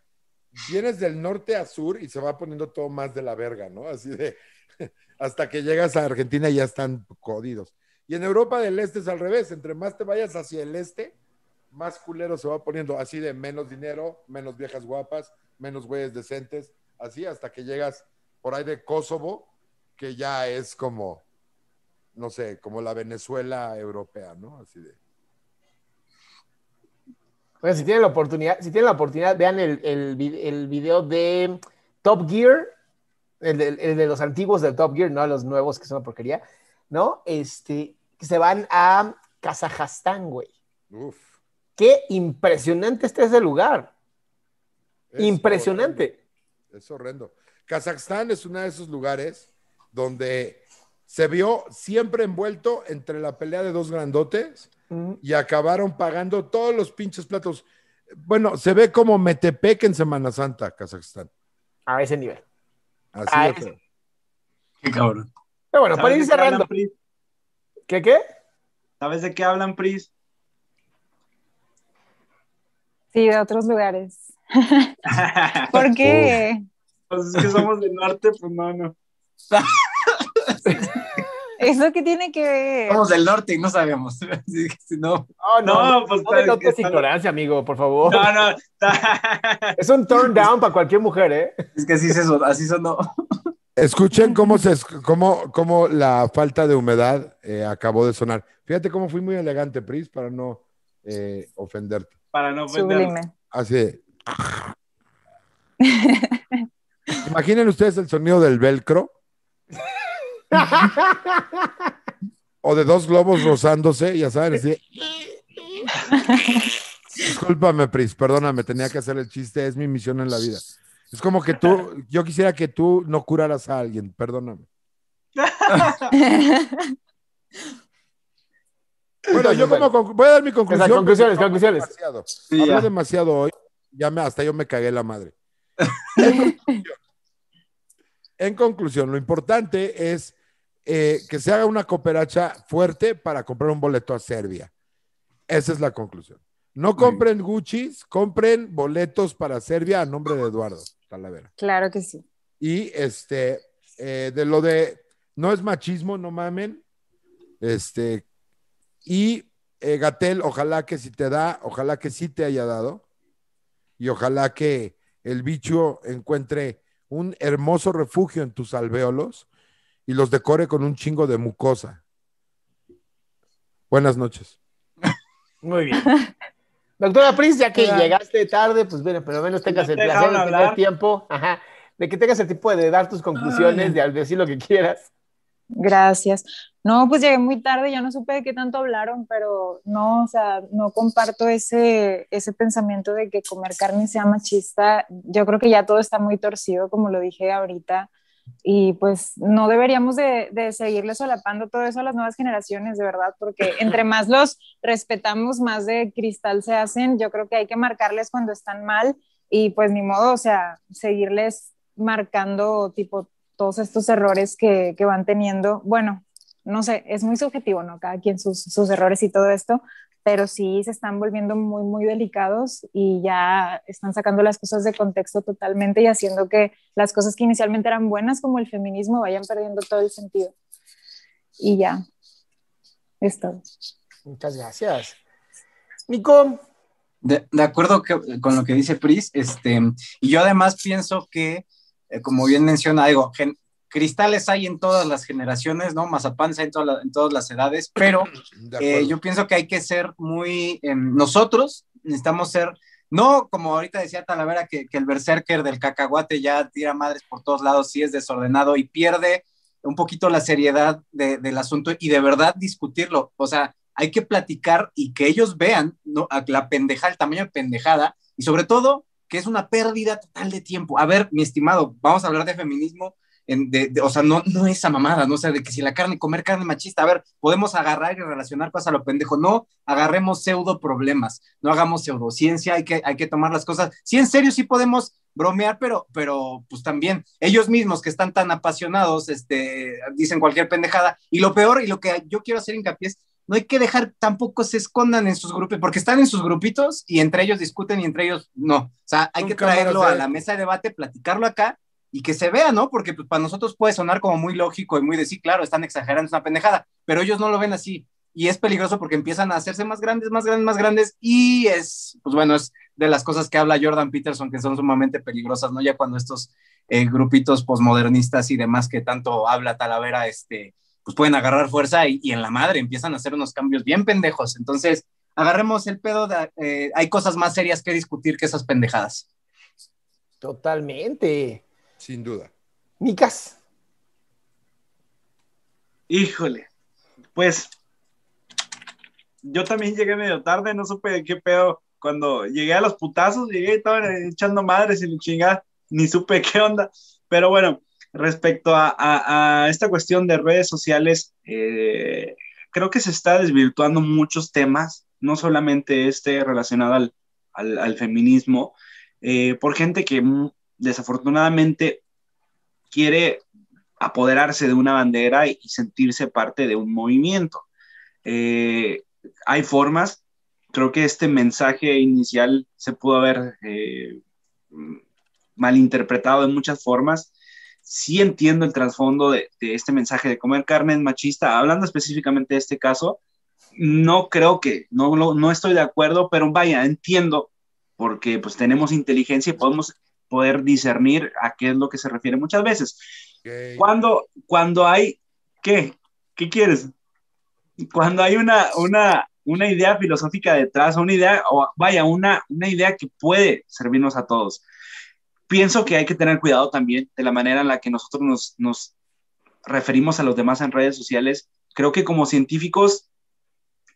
vienes del norte a sur y se va poniendo todo más de la verga, ¿no? Así de, hasta que llegas a Argentina y ya están jodidos. Y en Europa del Este es al revés, entre más te vayas hacia el este, más culero se va poniendo, así de menos dinero, menos viejas guapas, menos güeyes decentes, así hasta que llegas por ahí de Kosovo, que ya es como, no sé, como la Venezuela europea, ¿no? Así de si tienen la oportunidad, si tienen la oportunidad, vean el, el, video de Top Gear, el de, los antiguos del Top Gear, no los nuevos que son una porquería, ¿no? Este, que se van a Kazajstán, güey. Uf. Qué impresionante está ese lugar. impresionante. Es horrendo. Kazajstán es uno de esos lugares donde se vio siempre envuelto entre la pelea de dos grandotes y acabaron pagando todos los pinches platos. Bueno, se ve como Metepec en Semana Santa, Kazajstán. A ese nivel. Así es. Qué cabrón. Pero bueno, para ir cerrando. Qué, qué? ¿Sabes de qué hablan, Pris? Sí, de otros lugares. ¿Por qué? Pues es que somos del norte, pues no, no. ¿Eso qué tiene que ver? Somos del norte y no sabemos. no, no, no, pues no, es ignorancia, amigo, por favor. No, no. es un turn down para cualquier mujer, ¿eh? Es que así, se, así sonó. Escuchen cómo, se, cómo, cómo la falta de humedad eh, acabó de sonar. Fíjate cómo fui muy elegante, Pris, para no eh, ofenderte. Para no ofenderte. Así. Imaginen ustedes el sonido del velcro o de dos globos rozándose, ya saben, así. Discúlpame, Pris, perdóname, tenía que hacer el chiste, es mi misión en la vida. Es como que tú, yo quisiera que tú no curaras a alguien, perdóname. bueno, yo como voy a dar mi conclusión. conclusiones, conclusiones. Demasiado. demasiado hoy, ya me, hasta yo me cagué la madre. en conclusión, lo importante es eh, que se haga una cooperacha fuerte para comprar un boleto a Serbia. Esa es la conclusión. No compren Gucci, compren boletos para Serbia a nombre de Eduardo Talavera. Claro que sí. Y este, eh, de lo de no es machismo, no mamen. Este, y eh, Gatel, ojalá que si te da, ojalá que sí te haya dado. Y ojalá que el bicho encuentre un hermoso refugio en tus alvéolos y los decore con un chingo de mucosa. Buenas noches. Muy bien. Doctora Pris, ya que llegaste tarde, pues bueno, pero al menos tengas el placer de tener tiempo, ajá, de que tengas el tiempo de dar tus conclusiones, de decir lo que quieras. Gracias. No, pues llegué muy tarde, ya no supe de qué tanto hablaron, pero no, o sea, no comparto ese, ese pensamiento de que comer carne sea machista. Yo creo que ya todo está muy torcido, como lo dije ahorita, y pues no deberíamos de, de seguirle solapando todo eso a las nuevas generaciones, de verdad, porque entre más los respetamos, más de cristal se hacen. Yo creo que hay que marcarles cuando están mal y pues ni modo, o sea, seguirles marcando tipo todos estos errores que, que, van teniendo. Bueno, no sé, es muy subjetivo, ¿no? Cada quien sus, sus, errores y todo esto, pero sí se están volviendo muy, muy delicados y ya están sacando las cosas de contexto totalmente y haciendo que las cosas que inicialmente eran buenas, como el feminismo, vayan perdiendo todo el sentido. Y ya, es todo. Muchas gracias. Nico. De, de acuerdo que, con lo que dice Pris, este, y yo además pienso que eh, como bien menciona, digo, cristales hay en todas las generaciones, ¿no? Mazapán hay en, en todas las edades, pero eh, yo pienso que hay que ser muy, em, nosotros necesitamos ser, no como ahorita decía Talavera, que, que, el berserker del cacahuate ya tira madres por todos lados, sí es desordenado y pierde un poquito la seriedad de, del asunto y de verdad discutirlo, o sea, hay que platicar y que ellos vean ¿no? la pendejada, el tamaño de pendejada y sobre todo que es una pérdida total de tiempo. A ver, mi estimado, vamos a hablar de feminismo, en, de, o sea, no, no esa mamada, ¿no? O sea, de que si la carne, comer carne machista, a ver, podemos agarrar y relacionar cosas a lo pendejo, no agarremos pseudo problemas, no hagamos pseudociencia, hay que, hay que tomar las cosas, sí, en serio, sí podemos bromear, pero, pero pues también ellos mismos que están tan apasionados, este, dicen cualquier pendejada, y lo peor, y lo que yo quiero hacer hincapié es, no hay que dejar tampoco se escondan en sus grupos, porque están en sus grupitos y entre ellos discuten y entre ellos no. O sea, hay que traerlo a la mesa de debate, platicarlo acá y que se vea, ¿no? Porque pues, para nosotros puede sonar como muy lógico y muy de sí, claro, están exagerando, es una pendejada, pero ellos no lo ven así. Y es peligroso porque empiezan a hacerse más grandes, más grandes, más grandes. Y es, pues bueno, es de las cosas que habla Jordan Peterson que son sumamente peligrosas, ¿no? Ya cuando estos eh, grupitos posmodernistas y demás que tanto habla Talavera, este, pues pueden agarrar fuerza y, en la madre empiezan a hacer unos cambios bien pendejos. Entonces, agarremos el pedo, eh, hay cosas más serias que discutir que esas pendejadas. Totalmente. Sin duda. Micas. Híjole, pues yo también llegué medio tarde, no supe de qué pedo. Cuando llegué a los putazos, llegué y estaban echando madres y chingada, ni supe qué onda. Pero bueno, respecto a, esta cuestión de redes sociales, eh, creo que se está desvirtuando muchos temas, no solamente este relacionado al, feminismo, eh, por gente que desafortunadamente quiere apoderarse de una bandera y, sentirse parte de un movimiento. Eh, hay formas, creo que este mensaje inicial se pudo haber malinterpretado de muchas formas. Sí entiendo el trasfondo de, este mensaje de comer carne machista, hablando específicamente de este caso, no creo que, no, no, estoy de acuerdo, pero vaya, entiendo, porque pues tenemos inteligencia y podemos poder discernir a qué es lo que se refiere muchas veces. Cuando, cuando hay, ¿qué? ¿Qué quieres? Cuando hay una, una, una idea filosófica detrás, una idea, o vaya, una, una idea que puede servirnos a todos pienso que hay que tener cuidado también de la manera en la que nosotros nos, referimos a los demás en redes sociales. Creo que como científicos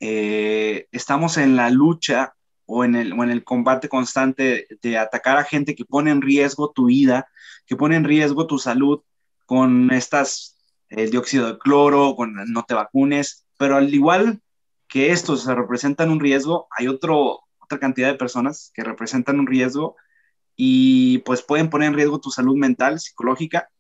eh, estamos en la lucha o en, el, en el combate constante de atacar a gente que pone en riesgo tu vida, que pone en riesgo tu salud con estas, el dióxido de cloro, con no te vacunes, pero al igual que estos se representan un riesgo, hay otro, otra cantidad de personas que representan un riesgo y pues pueden poner en riesgo tu salud mental, psicológica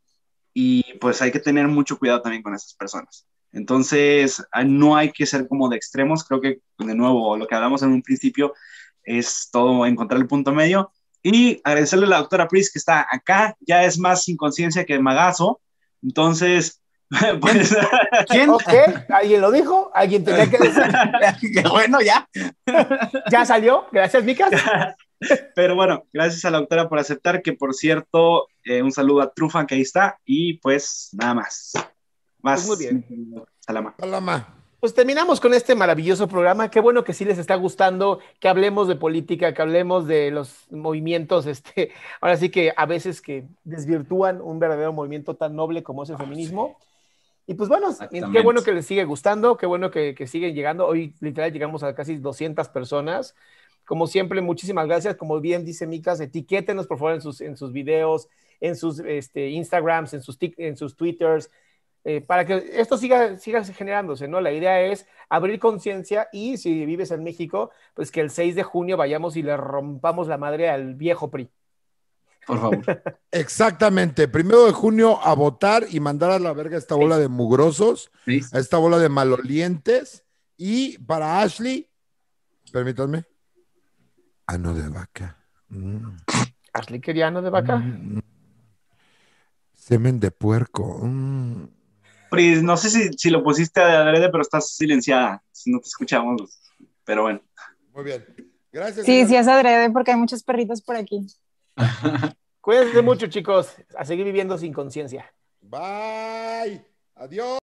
y pues hay que tener mucho cuidado también con esas personas. Entonces, ah, no hay que ser como de extremos, creo que de nuevo lo que hablamos en un principio es todo encontrar el punto medio y agradecerle a la doctora Pris que está acá, ya es más sin conciencia que magazo, Entonces, pues, ¿Quién? Ok, ¿alguien lo dijo? ¿Alguien tenía que decir? Bueno, ya. ¿Ya salió? Gracias, Micas. pero bueno, gracias a la doctora por aceptar, que por cierto, eh, un saludo a Trufan que ahí está, y pues nada más. Más. Pues muy bien. Salama. Palama. Pues terminamos con este maravilloso programa. Qué bueno que sí les está gustando, que hablemos de política, que hablemos de los movimientos, este, ahora sí que a veces que desvirtúan un verdadero movimiento tan noble como es el feminismo. Y pues bueno, qué bueno que les sigue gustando, qué bueno que, que siguen llegando. Hoy literal llegamos a casi 200 personas. Como siempre, muchísimas gracias. Como bien dice Micas, etiquétenos por favor en sus, en sus videos, en sus este, Instagrams, en sus, en sus Twitters, eh, para que esto siga, siga generándose, ¿no? La idea es abrir conciencia y si vives en México, pues que el 6 de junio vayamos y le rompamos la madre al viejo PRI. Por favor. Exactamente. Primero de junio a votar y mandar a la verga esta bola de mugrosos, ¿Sí? a esta bola de malolientes. Y para Ashley, permítanme, ano de vaca. Mm. Ashley Queriano de Vaca. Mm. Semen de puerco. Mm. Pris, no sé si, si lo pusiste de adrede, pero estás silenciada. Si no te escuchamos. Pero bueno. Muy bien. Gracias. Sí, sí es adrede porque hay muchos perritos por aquí. Cuídense mucho, chicos. A seguir viviendo sin conciencia. Bye. Adiós.